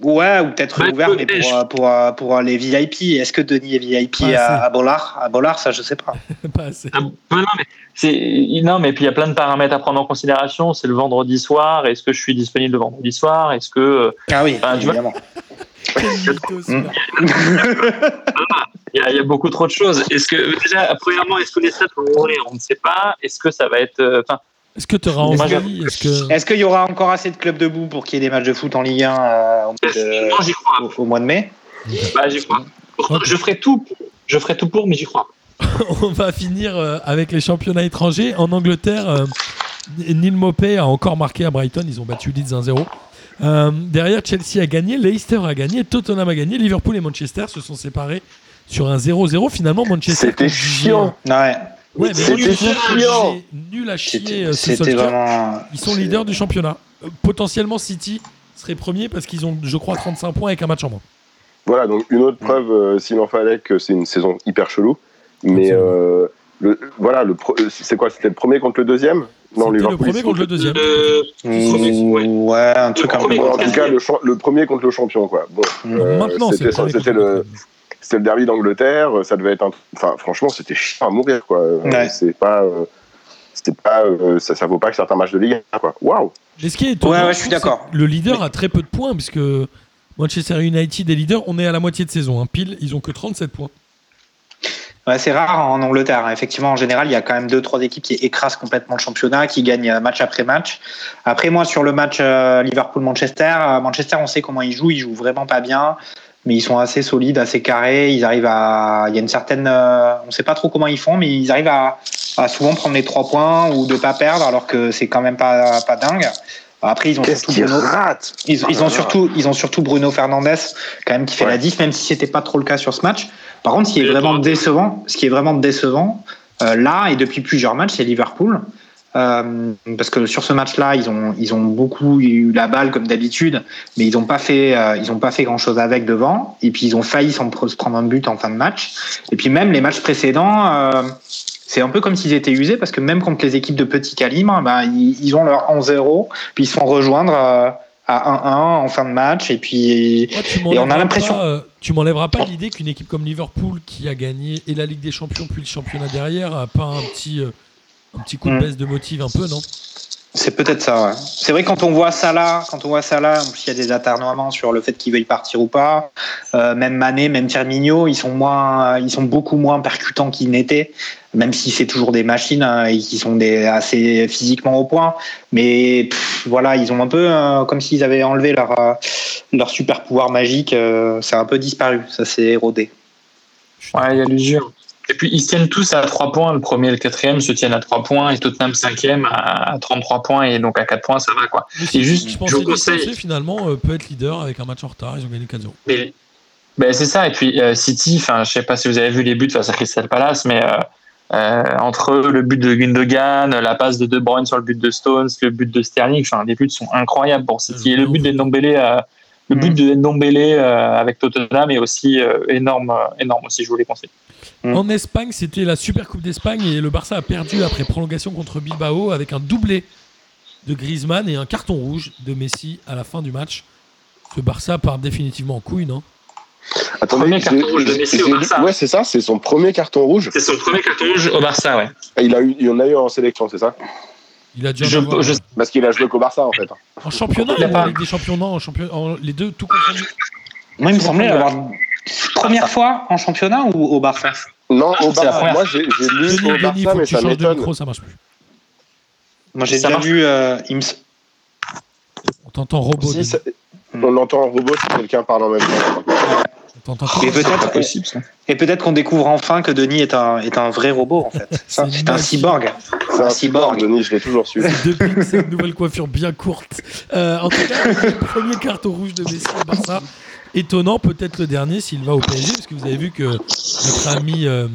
Ouais, ou peut-être Ouais, ouvert, mais peut-être. pour, euh, pour, euh, pour, les VIP. Est-ce que Denis est VIP à, à Bollard? À Bollard, ça, je sais pas. *laughs* Pas assez. Ah, bah non, mais c'est non, mais puis il y a plein de paramètres à prendre en considération. C'est le vendredi soir. Est-ce que je suis disponible le vendredi soir? Est-ce que euh, Ah oui, Enfin, tu vois- évidemment. *laughs* *laughs* Il y, a- il y a beaucoup trop de choses Est-ce que déjà, premièrement, est-ce que les stades vont ouvrir On ne sait pas. Est-ce que ça va être euh, Est-ce que tu auras envie? Est-ce que. Qu'il y aura encore assez de clubs debout pour qu'il y ait des matchs de foot en Ligue 1 euh, au, mois de- non, j'y crois. au- au mois de mai? Bah, j'y crois. Je ferai tout. Pour, je ferai tout pour, mais j'y crois. *laughs* On va finir euh, avec les championnats étrangers. En Angleterre, euh, Neil Mopé a encore marqué à Brighton. Ils ont battu Leeds 1-0. Euh, derrière, Chelsea a gagné, Leicester a gagné, Tottenham a gagné, Liverpool et Manchester se sont séparés sur un 0-0. Finalement, Manchester. C'était chiant. Ouais, Ouais, mais C'était chiant. Nul à chier. c'était euh, vraiment. Ils sont leaders du championnat. Euh, potentiellement, City serait premier parce qu'ils ont, je crois, 35 points avec un match en moins. Voilà, donc une autre preuve, euh, s'il en fallait, que c'est une saison hyper chelou. Mais euh, le, voilà, le euh, c'est quoi C'était le premier contre le deuxième? C'était le premier contre le deuxième. Mmh, ouais. un truc un peu. en tout cas, le, le premier contre le champion, quoi. Bon, Mmh. euh, Maintenant, c'était le c'était le, derby d'Angleterre. Ça devait être un, enfin, franchement, c'était chiant à mourir, quoi. Euh, Ouais. C'est pas, euh, c'était pas, euh, ça, ça vaut pas que certains matchs de Ligue 1, quoi. Waouh Mais ce qui est étonnant, Ouais, ouais, je suis d'accord. Le leader a très peu de points puisque Manchester United est leader. On est à la moitié de saison. hein. Pile, ils ont que 37 points. Ouais, c'est rare en Angleterre. Effectivement, en général, il y a quand même deux, trois équipes qui écrasent complètement le championnat, qui gagnent euh, match après match. Après, moi, sur le match euh, Liverpool-Manchester, euh, Manchester, on sait comment ils jouent. Ils jouent vraiment pas bien, mais ils sont assez solides, assez carrés. Ils arrivent à. Il y a une certaine. euh, On sait pas trop comment ils font, mais ils arrivent à, à souvent prendre les trois points ou de pas perdre, alors que c'est quand même pas, pas dingue. Après, ils ont surtout Bruno. Ils, ils ont surtout, ils ont surtout Bruno Fernandez quand même qui fait Ouais. la diff, même si c'était pas trop le cas sur ce match. Par contre, ce qui est vraiment décevant, ce qui est vraiment décevant euh, là et depuis plusieurs matchs, c'est Liverpool. Euh, parce que sur ce match-là, ils ont, ils ont beaucoup eu la balle comme d'habitude, mais ils n'ont pas fait, euh, ils ont pas fait grand-chose avec devant. Et puis ils ont failli s'en pre- se prendre un but en fin de match. Et puis même les matchs précédents, euh, c'est un peu comme s'ils étaient usés parce que même contre les équipes de petit calibre, ben, ils, ils ont leur 11-0, puis ils se font rejoindre à 1-1 en fin de match. Et puis tu Et on a m'enlèveras l'impression- pas, tu m'enlèveras pas l'idée qu'une équipe comme Liverpool, qui a gagné et la Ligue des Champions puis le championnat derrière, a pas un petit, un petit coup de Mm. baisse de motive un peu, non C'est peut-être ça, ouais. C'est vrai quand on voit Salah, quand on voit Salah, en plus il y a des aternoiements sur le fait qu'il veuille partir ou pas. Euh, même Mané, même Firmino, ils sont moins, ils sont beaucoup moins percutants qu'ils n'étaient, même si c'est toujours des machines hein, et qui sont des assez physiquement au point. Mais pff, voilà, ils ont un peu euh, comme s'ils avaient enlevé leur euh, leur super pouvoir magique. euh, c'est un peu disparu, ça s'est érodé. Ouais, il y a l'usure. Et puis ils se tiennent tous à 3 points. Le premier et le quatrième se tiennent à 3 points et Tottenham cinquième à 33 points et donc à 4 points ça va quoi. Et juste, je je conseille- finalement euh, peut être leader avec un match en retard. Ils ont gagné 4-0. Mais ben, c'est ça. Et puis euh, City, je sais pas si vous avez vu les buts face à Crystal Palace, mais euh, euh, entre le but de Gundogan, la passe de De Bruyne sur le but de Stones, le but de Sterling, enfin les buts sont incroyables pour City. Et le but de Ndombele, euh, le but de Ndombele euh, avec Tottenham est aussi énorme, énorme aussi. Je vous les conseille. Mm. En Espagne, c'était la Super Coupe d'Espagne et le Barça a perdu après prolongation contre Bilbao avec un doublé de Griezmann et un carton rouge de Messi à la fin du match. Ce Barça part définitivement en couille, non? Premier carton rouge de Messi au Barça. Ouais, c'est ça, c'est son premier carton rouge. C'est son premier carton rouge au Barça, ouais. Il, a eu, il y en a eu en sélection, c'est ça? Il a dû en Je- avoir, je- euh, Parce qu'il a joué qu'au Barça, en fait. en championnat Il a ou pas- Ligue des Champions non, en champion... en- les deux tout confondus. Moi, il me semblait l'avoir première fois en championnat ou au Barça? Non, au C'est la Barça. Moi, j'ai j'ai lu Denis, au Barça, mais ça changes de m'étonne. micro, ça marche plus. Moi, j'ai Ça déjà vu. euh, On t'entend robot. Si, Denis. ça- on entend un robot si quelqu'un parle en même temps. On t'entend Et pas. peut-être possible, ça. et peut-être qu'on découvre enfin que Denis est un, est un vrai robot en fait. *laughs* C'est C'est un une cyborg. C'est un Un cyborg, cyborg. Denis, je l'ai toujours su. Depuis que cette nouvelle coiffure bien courte. Euh, en tout cas, *laughs* le premier carton rouge de Messi au Barça. Étonnant, peut-être le dernier s'il va au PSG, parce que vous avez vu que notre ami euh,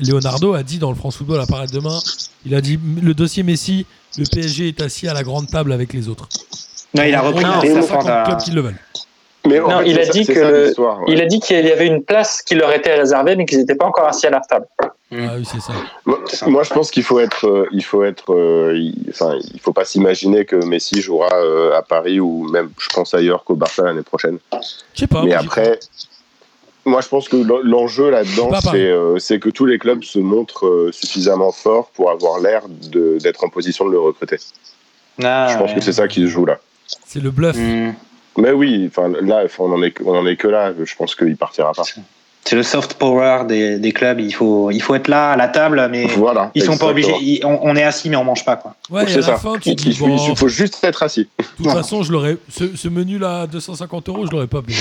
Leonardo a dit dans le France Football apparaît demain, il a dit le dossier Messi, le PSG est assis à la grande table avec les autres. Non, il a repris gros, la il y a défense 50 à- clubs qui le veulent. Mais Non, fait, il a ça- que ça ouais. Il a dit qu'il y avait une place qui leur était réservée, mais qu'ils n'étaient pas encore assis à leur table. Ah oui, c'est ça. Moi, je pense qu'il faut être, euh, il faut être, euh, il, enfin, il faut pas s'imaginer que Messi jouera euh, à Paris ou même, je pense ailleurs qu'au Barça l'année prochaine. Je sais pas. Mais après, moi, je pense que l'en- l'enjeu là-dedans, c'est euh, c'est que tous les clubs se montrent euh, suffisamment forts pour avoir l'air d'être en position de le recruter. Ah, je pense ouais. que c'est ça qui se joue là. C'est le bluff. Hmm. Mais oui, enfin là, on en est, on en est que là. Je pense qu'il partira pas. C'est le soft power des, des clubs. Il faut, il faut être là à la table, mais Voilà. ils sont pas exactement. obligés. ils- on, on est assis, mais on mange pas quoi. Ouais, C'est ça. fin, tu Il, dis, il faut, bon, il faut juste être assis. de toute façon, je l'aurais. Ce, ce menu-là, à 250 euros, je l'aurais pas payé.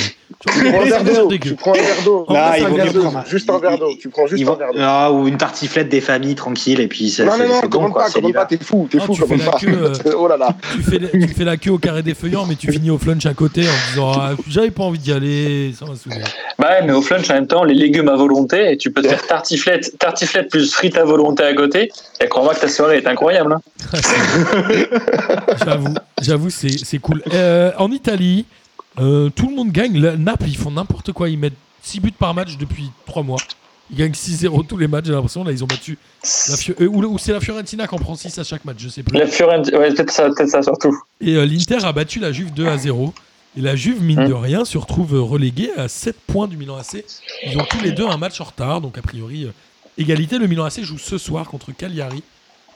Tu Tu prends un verre d'eau. Tu prends un verre d'eau. Juste un verre d'eau. Tu prends juste un verre d'eau. Ah, ou une tartiflette des familles tranquille et puis c'est Non, non, non, commande pas, commande pas, t'es fou, t'es fou, tu fais commande la pas. queue, *laughs* Oh là là. tu, fais, tu fais la queue au carré des feuillants, mais tu *laughs* finis au flunch à côté en disant ah, J'avais pas envie d'y aller, ça m'a saoulé. Bah ouais, mais au flunch en même temps, les légumes à volonté, et tu peux te faire tartiflette, tartiflette plus frites à volonté à côté. Et crois-moi que ta soirée est incroyable. hein. *laughs* J'avoue, j'avoue, c'est c'est cool. Euh, en Italie, euh, tout le monde gagne. Le- Naples, ils font n'importe quoi. Ils mettent 6 buts par match depuis 3 mois. Ils gagnent 6-0 tous les matchs, j'ai l'impression. Là, ils ont battu. La Fio- euh, ou ou c'est la Fiorentina qui en prend 6 à chaque match, je sais plus. La Fiorentina, ouais, peut-être ça, surtout. Et euh, l'Inter a battu la Juve 2 à 0. Et la Juve, mine de rien, se retrouve reléguée à 7 points du Milan AC. Ils ont tous les deux un match en retard, donc a priori, euh, égalité. Le Milan AC joue ce soir contre Cagliari.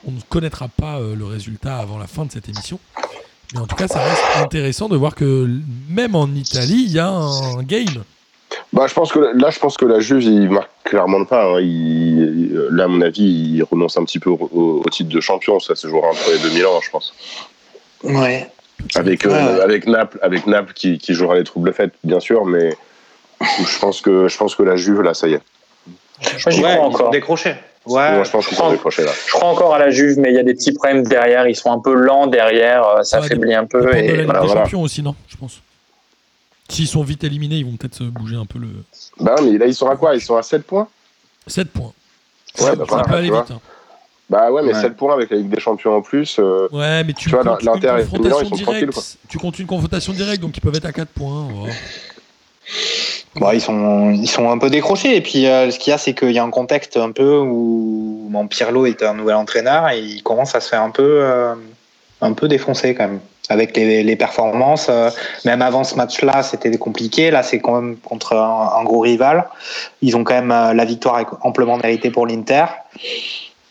On ne connaîtra pas euh, le résultat avant la fin de cette émission. Mais en tout cas, ça reste intéressant de voir que même en Italie, il y a un game. Bah, je pense que là, je pense que la Juve, il marque clairement le pas. hein. Il- là, à mon avis, il renonce un petit peu au, titre de champion. Ça se jouera entre les 2000 ans, je pense. Ouais. Avec, euh, Ouais, ouais. avec Naples, avec Naples qui, qui jouera les troubles faites, bien sûr, mais je pense que, je pense que la Juve, là, ça y est. Ouais, crois encore. décroché. Ouais. Moi, je pense qu'ils sont décrochés là. Je crois encore à la Juve, mais il y a des petits problèmes derrière. Ils sont un peu lents derrière. euh, Ça Ouais, affaiblit un peu. La Et Ligue voilà. Champions aussi, non Je pense. S'ils sont vite éliminés, ils vont peut-être se bouger un peu le. Bah, mais là, ils sont à quoi? Ils sont à 7 points? 7 points. Ouais, ça bah, ça voilà, peut aller vite. hein. Bah, ouais, mais Ouais. 7 points avec la Ligue des Champions en plus. euh, Ouais, mais tu, Tu vois, comptes l'Inter une et Milan, ils confrontation sont tranquilles, directe. Tu comptes une confrontation directe, donc ils peuvent être à 4 points. Oh. Bon, ils sont, ils sont un peu décrochés. Et puis, euh, ce qu'il y a, c'est qu'il y a un contexte un peu où mon Pirlo est un nouvel entraîneur et il commence à se faire un peu, euh, un peu défoncer quand même. Avec les, les performances, euh, même avant ce match-là, c'était compliqué. Là, c'est quand même contre un, un gros rival. Ils ont quand même euh, la victoire amplement méritée pour l'Inter.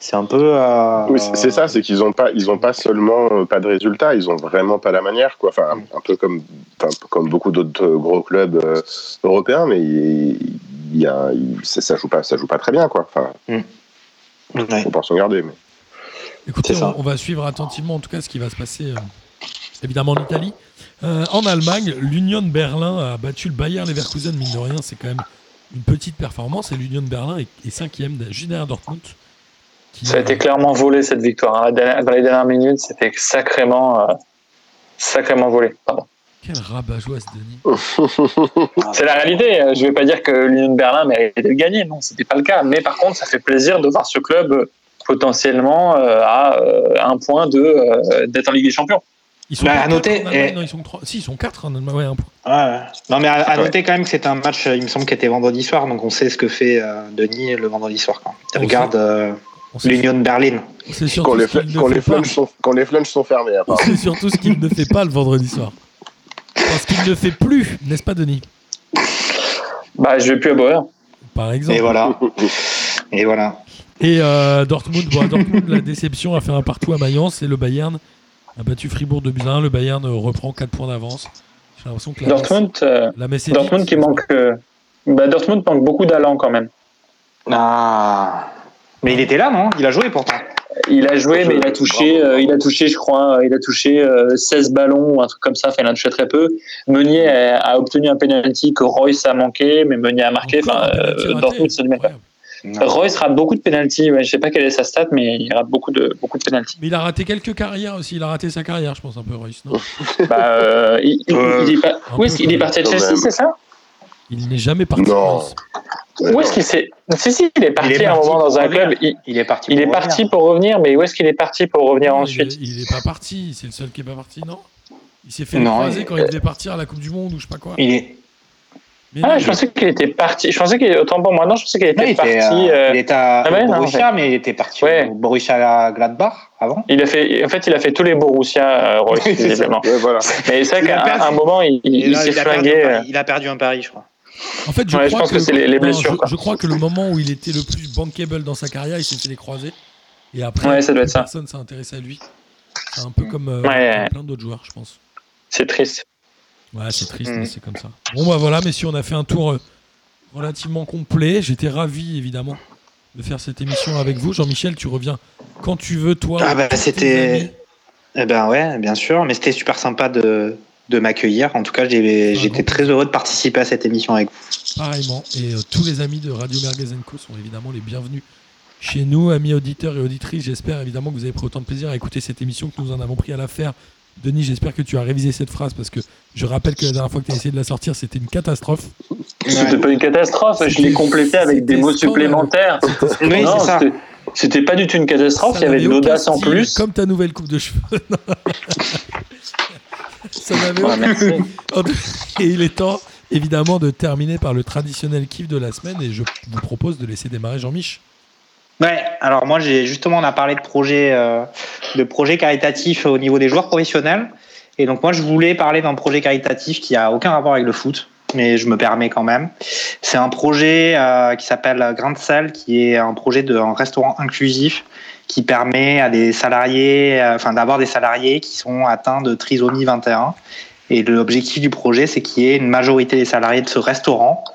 C'est un peu. euh, Oui, c'est- ça, c'est qu'ils ont pas, ils ont pas seulement euh, pas de résultats, ils ont vraiment pas la manière, quoi. Enfin, un peu comme, enfin, comme beaucoup d'autres euh, gros clubs euh, européens, mais il, il y a, il- ça, joue pas, ça joue pas très bien, quoi. Enfin, ouais. faut pas s'en garder, mais. Écoutez, on, on va suivre attentivement en tout cas ce qui va se passer euh, évidemment en Italie. Euh, en Allemagne, l'Union de Berlin a battu le Bayer Leverkusen, mine de rien, c'est quand même une petite performance. Et l'Union de Berlin est, est cinquième derrière Dortmund. Qui, Ça a été clairement volé cette victoire. hein. Dans les dernières minutes, c'était sacrément, euh, sacrément volé. Pardon. Quel rabat-joie ce Denis. *laughs* C'est la réalité. Euh, Je vais pas dire que l'Union de Berlin méritait de gagner. Non, c'était pas le cas. Mais par contre, ça fait plaisir de voir ce club euh, potentiellement euh, à euh, un point de euh, d'être en Ligue des Champions. Ils sont Bah, à quatre noter, Allemagne, et- non, ils sont trois. Si, ils sont 4 en Allemagne. Ouais, un point. Ouais. Non, mais à, à Ouais. noter quand même que c'est un match, il me semble, qui était vendredi soir, donc on sait ce que fait euh, Denis le vendredi soir. Quand. On Regarde euh, l'Union de Berlin. Quand les, ce qu'il fl- ne quand, fait les sont, quand les flunchs sont fermés, sait surtout ce qu'il ne fait pas le vendredi soir. Parce qu'il ne fait plus, n'est-ce pas Denis? Bah, je vais plus à Bauer. Par exemple. Et voilà. Et voilà. Et euh, Dortmund, bon, à Dortmund, la déception a fait un partout à Mayence et le Bayern a battu Fribourg de Busin. Le Bayern euh, reprend 4 points d'avance. J'ai l'impression que la Dortmund, euh, Messe, la Messe est Dortmund vite. qui manque. euh, bah, Dortmund manque beaucoup d'allant quand même. Ah. Mais il était là, non? Il a joué pourtant. Il a joué, mais il a touché, euh, il a touché, je crois, euh, il a touché euh, 16 ballons ou un truc comme ça. Enfin, il en a touché très peu. Meunier a, a obtenu un penalty que Royce a manqué, mais Meunier a marqué. Enfin, euh. Dortmund, même. Incroyable. Royce rate beaucoup de penalty. Ouais, je sais pas quelle est sa stat, mais il rate beaucoup de beaucoup de penalty. Mais il a raté quelques carrières aussi. Il a raté sa carrière, je pense, un peu, Royce. Non? *laughs* Bah, euh, il, il- Euh, il est pas- où est-ce qu'il est parti à. Chelsea, c'est ça? Il n'est jamais parti. Non. Où est-ce qu'il s'est Si, si, il est parti, Il est à un parti moment pour dans un revenir. club. Il, Il est parti. il est pour parti revenir. pour revenir, mais où est-ce qu'il est parti pour revenir Non, ensuite Il est, il est pas parti. C'est le seul qui est pas parti, non Il s'est fait Non, croiser il- quand il devait partir à la Coupe du Monde ou je sais pas quoi. Il est. ah, je pensais qu'il était parti. Je pensais qu'il autant pour moi. Non, je pensais qu'il était parti. Euh, il était à ah Borussia, mais il était parti au Borussia Gladbach avant. Il a fait, en fait, il a fait tous les Borussia, euh, Royce, *laughs* visiblement. voilà. Mais c'est vrai qu'à un moment, il, il, s'est flingué. Euh. il a perdu un pari, je crois. En fait, je, crois, que, c'est les, blessures. je, crois que le moment où il était le plus bankable dans sa carrière, il s'est fait les croiser. Et après, ouais, ça doit être personne s'est intéressé à lui. C'est un peu comme, plein d'autres joueurs, je pense. C'est triste. Ouais, c'est triste, mais mm. c'est comme ça. Bon, bah voilà, mais si on a fait un tour euh, relativement complet. J'étais ravi, évidemment, de faire cette émission avec vous. Jean-Michel, tu reviens quand tu veux, toi. Ah, bah c'était. Eh ben ouais, bien sûr, mais c'était super sympa de, de m'accueillir. En tout cas, j'étais très heureux de participer à cette émission avec vous. Pareillement. Et euh, tous les amis de Radio Mergazenco sont évidemment les bienvenus chez nous, amis auditeurs et auditrices. J'espère évidemment que vous avez pris autant de plaisir à écouter cette émission que nous en avons pris à la faire Denis, j'espère que tu as révisé cette phrase parce que je rappelle que la dernière fois que tu as essayé de la sortir, c'était une catastrophe. C'était pas une catastrophe, je l'ai complété avec des mots supplémentaires. Oui, c'est ça. C'était pas du tout une catastrophe, il y avait de l'audace en plus. Comme ta nouvelle coupe de cheveux. *laughs* ça Et il est temps, évidemment, de terminer par le traditionnel kiff de la semaine et je vous propose de laisser démarrer Jean-Mich. Ouais, alors moi j'ai justement on a parlé de projets euh, de projets caritatifs au niveau des joueurs professionnels et donc moi je voulais parler d'un projet caritatif qui a aucun rapport avec le foot mais je me permets quand même. C'est un projet euh, qui s'appelle Grain de Sel qui est un projet d'un restaurant inclusif qui permet à des salariés euh, enfin d'avoir des salariés qui sont atteints de trisomie 21 et l'objectif du projet, c'est qu'il y ait une majorité des salariés de ce restaurant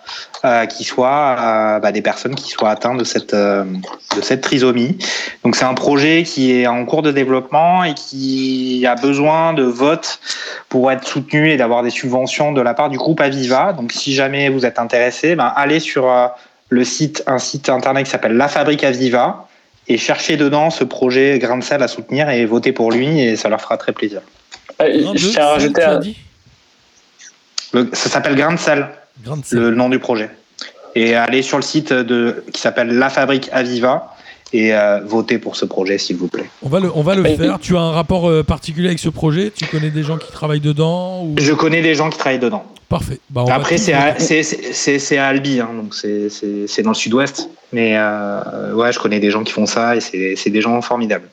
euh, qui soient euh, bah, des personnes qui soient atteintes de cette, de cette trisomie. Donc c'est un projet qui est en cours de développement et qui a besoin de votes pour être soutenu et d'avoir des subventions de la part du groupe Aviva. Donc si jamais vous êtes intéressé, ben, allez sur le site, un site internet qui s'appelle La Fabrique Aviva et cherchez dedans ce projet Grain de sel à soutenir et votez pour lui et ça leur fera très plaisir. Euh, je tiens à rajouter ça s'appelle Grain de sel, le nom du projet. Et allez sur le site de, qui s'appelle La Fabrique Aviva et euh, votez pour ce projet, s'il vous plaît. On va le, on va le faire. Tu as un rapport euh, particulier avec ce projet? Tu connais des gens qui travaillent dedans Je connais des gens qui travaillent dedans. Parfait. Bah, Après, c'est à, à, Albi, hein, donc c'est dans le sud-ouest. Mais ouais, je connais des gens qui font ça et c'est des gens formidables.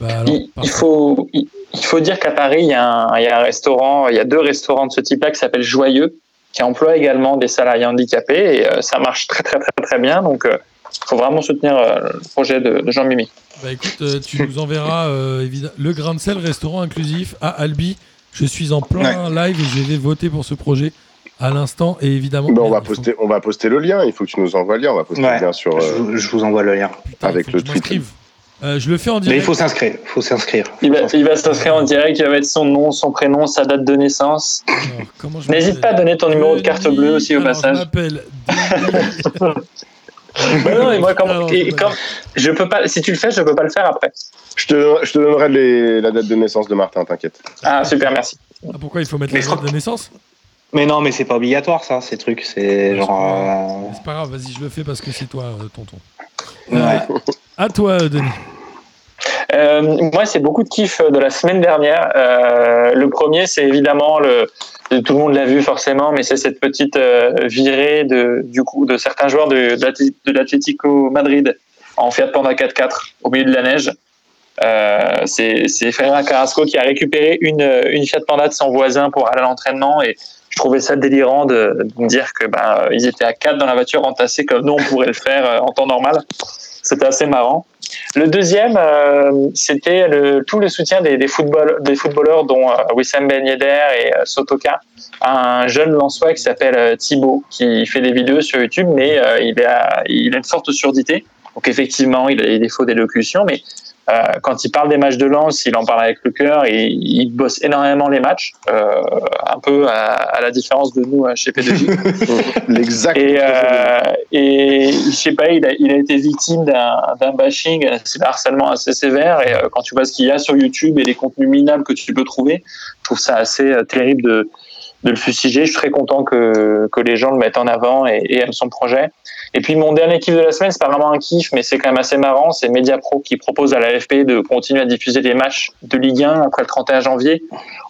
Bah, il, faut, il faut dire qu'à Paris, il y, a un, restaurant, il y a deux restaurants de ce type-là qui s'appellent Joyeux, qui emploient également des salariés handicapés et euh, ça marche très très très très bien. Donc, il euh, faut vraiment soutenir euh, le projet de, Jean Mimi. Bah écoute, tu nous enverras le grain de sel restaurant inclusif à Albi. Je suis en plein live et je vais voter pour ce projet à l'instant et évidemment. on va poster, on va poster le lien. Il faut que tu nous envoies le lien. On va poster le lien sur. Je, vous envoie le lien avec le tweet. Euh, je le fais en direct. Mais il faut s'inscrire. faut s'inscrire. Il va, s'inscrire en direct. Il va mettre son nom, son prénom, sa date de naissance. N'hésite pas à donner ton numéro de carte bleue aussi au passage. Je m'appelle. *laughs* non, mais moi, je peux pas, si tu le fais, je peux pas le faire après. Je te, je te donnerai la date de naissance de Martin, t'inquiète. Ah, super, merci. Ah, pourquoi il faut mettre la date de naissance? Mais non, mais c'est pas obligatoire ça, ces trucs. C'est genre. Euh, c'est pas grave, vas-y, je le fais parce que c'est toi, euh, tonton. Ouais. À toi, Denis. Euh, moi, c'est beaucoup de kiff de la semaine dernière. Euh, le premier, c'est évidemment le, tout le monde l'a vu forcément, mais c'est cette petite euh, virée de du coup de certains joueurs de, de l'Atlético Madrid en Fiat Panda 4x4 au milieu de la neige. Euh, c'est Ferreira Carrasco qui a récupéré une, une Fiat Panda de son voisin pour aller à l'entraînement et je trouvais ça délirant de, me dire que ben ils étaient à quatre dans la voiture entassés comme nous on pourrait le faire en temps normal. C'était assez marrant. Le deuxième, euh, c'était tout le soutien des, des, football, des footballeurs, dont euh, Wissam Ben Yedder et euh, Sotoka. Un jeune Lançois qui s'appelle Thibaut, qui fait des vidéos sur YouTube, mais il, a, il a une forte surdité. Donc effectivement, il a des défauts d'élocution, mais euh, quand il parle des matchs de lance, il en parle avec le cœur et il bosse énormément les matchs, euh, un peu à, la différence de nous chez P2J. *laughs* *laughs* L'exact. Et, euh, et je sais pas, il a, il a été victime d'un bashing, c'est un harcèlement assez sévère. Et quand tu vois ce qu'il y a sur YouTube et les contenus minables que tu peux trouver, je trouve ça assez terrible de, de le fustiger. Je suis très content que, que les gens le mettent en avant et, et aiment son projet. Et puis mon dernier kiff de la semaine, c'est pas vraiment un kiff, mais c'est quand même assez marrant. C'est Mediapro qui propose à la FP de continuer à diffuser les matchs de Ligue 1 après le 31 janvier,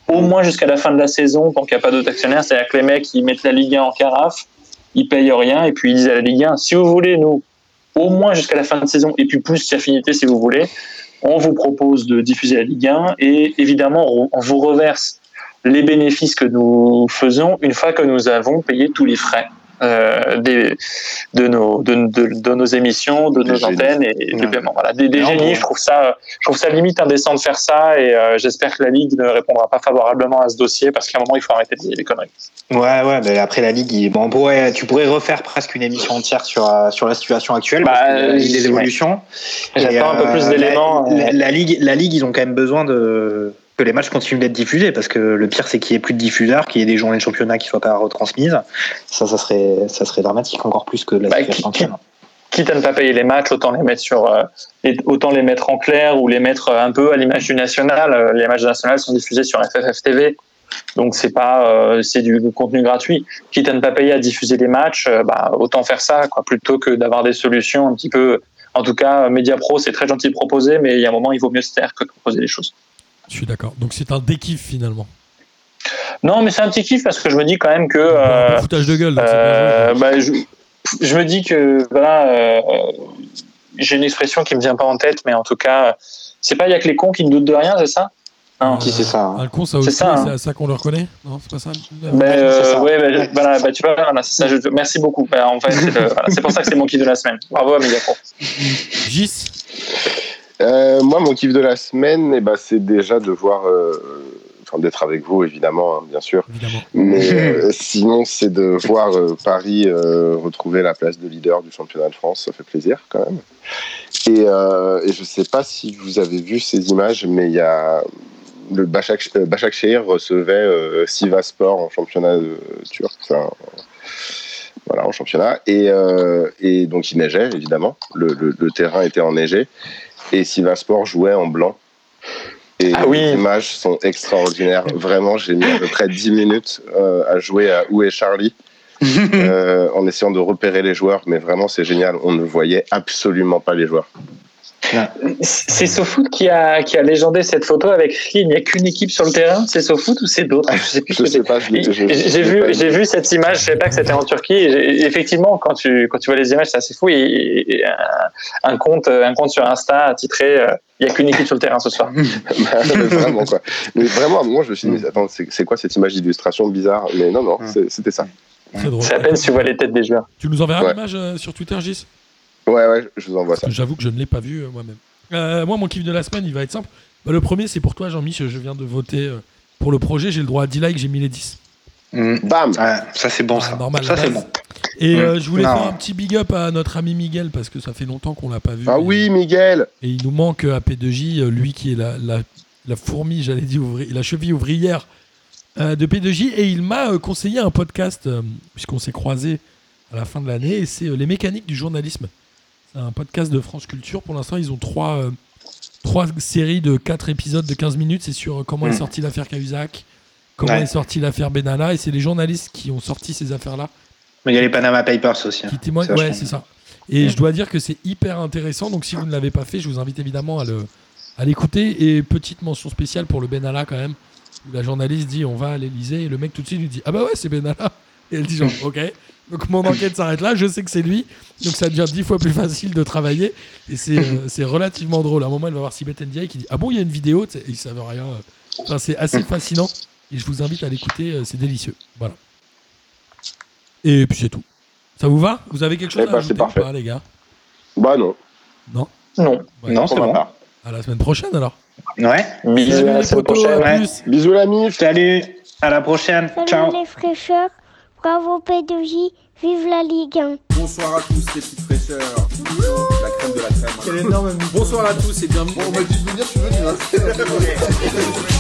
au moins jusqu'à la fin de la saison, tant qu'il n'y a pas d'autres actionnaires. C'est-à-dire que les mecs, ils mettent la Ligue 1 en carafe ils payent rien et puis ils disent à la Ligue 1 si vous voulez nous au moins jusqu'à la fin de saison et puis plus si affinité si vous voulez on vous propose de diffuser la Ligue 1 et évidemment on vous reverse les bénéfices que nous faisons une fois que nous avons payé tous les frais des, de, nos, de, de, nos émissions, de nos antennes et du paiement. Voilà, des, des génies, je trouve ça, je trouve ça limite indécent de faire ça et euh, j'espère que la Ligue ne répondra pas favorablement à ce dossier parce qu'à un moment il faut arrêter de dire les conneries. Ouais, ouais, mais après la Ligue, bon, pourrait, tu pourrais refaire presque une émission entière sur, euh, sur la situation actuelle, bah, parce des évolutions. J'attends un peu plus d'éléments. La, la, Ligue, la Ligue, ils ont quand même besoin de que les matchs continuent d'être diffusés parce que le pire c'est qu'il n'y ait plus de diffuseurs, qu'il y ait des journées de championnat qui soient pas retransmises. Ça, ça serait, ça serait dramatique encore plus que la bah, situation quitte, quitte à ne pas payer les matchs, autant les mettre sur, euh, autant les mettre en clair ou les mettre un peu à l'image du national. Euh, les matchs nationaux sont diffusés sur FFF TV. Donc c'est pas euh, c'est du contenu gratuit. Quitte à ne pas payer à diffuser les matchs, bah, autant faire ça quoi, plutôt que d'avoir des solutions un petit peu. En tout cas, Media Pro c'est très gentil de proposer, mais il y a un moment il vaut mieux se taire que de proposer des choses. Je suis d'accord. Donc c'est un dékiff finalement. Non, mais c'est un petit kiff parce que je me dis quand même que. Euh, foutage de gueule. Euh, bah, je, je, me dis que voilà, euh, j'ai une expression qui me vient pas en tête, mais en tout cas, c'est pas il y a que les cons qui ne doutent de rien, c'est ça? Non, qui c'est ça. Un con, ça aussi, c'est ça, ça qu'on le reconnaît? Non, c'est pas ça ben, euh, Ouais, ben, voilà, bah, tu vois, voilà, ça, je, merci beaucoup. En fait, c'est, voilà, pour ça que c'est mon kiff de la semaine. Bravo à Pro. Gis? Euh, moi, mon kiff de la semaine, eh ben, c'est déjà de voir, euh, enfin, d'être avec vous, évidemment, hein, bien sûr. Évidemment. Mais *laughs* euh, sinon, c'est de voir Paris retrouver la place de leader du championnat de France. Ça fait plaisir, quand même. Et, et je ne sais pas si vous avez vu ces images, mais il y a le Bachak, Bachak Shehir recevait Siva Sport en championnat turc. Enfin, voilà, en championnat. Et, et, donc, il neigeait, évidemment. Le, le, le terrain était enneigé et Sport jouait en blanc. Et ah oui. les images sont extraordinaires. Vraiment, j'ai mis à peu près 10 minutes euh, à jouer à Où est Charlie *laughs* euh, en essayant de repérer les joueurs. Mais vraiment, c'est génial. On ne voyait absolument pas les joueurs. C'est SoFoot qui a, qui a légendé cette photo avec il n'y a qu'une équipe sur le terrain. C'est SoFoot ou c'est d'autres? Je sais plus. je sais pas. J'ai vu, j'ai vu cette image. Je savais pas que c'était en Turquie. effectivement, quand tu quand tu vois les images, c'est assez fou. Et, un, compte un compte sur Insta titré euh, il n'y a qu'une équipe sur le terrain ce soir. *laughs* Bah, vraiment quoi. Mais vraiment, moi je me suis dit mais attends, c'est quoi cette image d'illustration bizarre? Mais non non, c'était ça. C'est à peine si tu vois les têtes des joueurs. Tu nous enverras l'image euh, sur Twitter, Gis? Ouais, ouais, je vous envoie ça. J'avoue que je ne l'ai pas vu euh, moi-même. Euh, moi, mon kiff de la semaine, il va être simple. Bah, le premier, c'est pour toi, Jean-Michel. Je viens de voter euh, pour le projet. J'ai le droit à 10 likes, j'ai mis les 10. Mmh. Bam Ça, c'est bon, ah, ça. Normal, ça, c'est bon. Et mmh. je voulais faire un petit big up à notre ami Miguel parce que ça fait longtemps qu'on l'a pas vu. Ah oui, Miguel Et il nous manque à P2J, lui qui est la, la, la fourmi, j'allais dire, la cheville ouvrière de P2J. Et il m'a conseillé un podcast, puisqu'on s'est croisés à la fin de l'année, et c'est Les mécaniques du journalisme. C'est un podcast de France Culture. Pour l'instant, ils ont trois, euh, trois séries de quatre épisodes de 15 minutes. C'est sur comment est hmm. sortie l'affaire Cahuzac, comment est sortie l'affaire Benalla. Et c'est les journalistes qui ont sorti ces affaires-là. Mais il y a les Panama Papers aussi. Hein. Qui témoignent. Ouais, c'est ça. Et je dois dire que c'est hyper intéressant. Donc si vous ne l'avez pas fait, je vous invite évidemment à le à l'écouter. Et petite mention spéciale pour le Benalla quand même. Où la journaliste dit on va à l'Elysée et le mec tout de suite lui dit ah bah ouais c'est Benalla. Et elle dit genre *laughs* ok. Donc mon enquête s'arrête là, je sais que c'est lui, donc ça devient dix fois plus facile de travailler et c'est euh, relativement drôle. À un moment, elle va voir Sibeth Ndiaye qui dit Ah bon, il y a une vidéo, et il savent rien. Enfin, c'est assez fascinant et je vous invite à l'écouter, euh, c'est délicieux. Voilà. Et puis c'est tout. Ça vous va? Vous avez quelque chose eh à ben, ajouter ou pas, les gars? Bah non. Non? Non, bah, non, c'est bon. À la semaine prochaine alors. Ouais. Bisous à la semaine prochaine. Bisous l'ami. Salut. À la prochaine. Salut Ciao. les fraîcheurs. Bravo P2J, vive la Ligue 1. Bonsoir à tous les petites fraîcheurs. La crème de la crème. Quel énorme Bonsoir à tous et bienvenue. Bon, on m'a dit de venir, tu veux, tu vas. *laughs*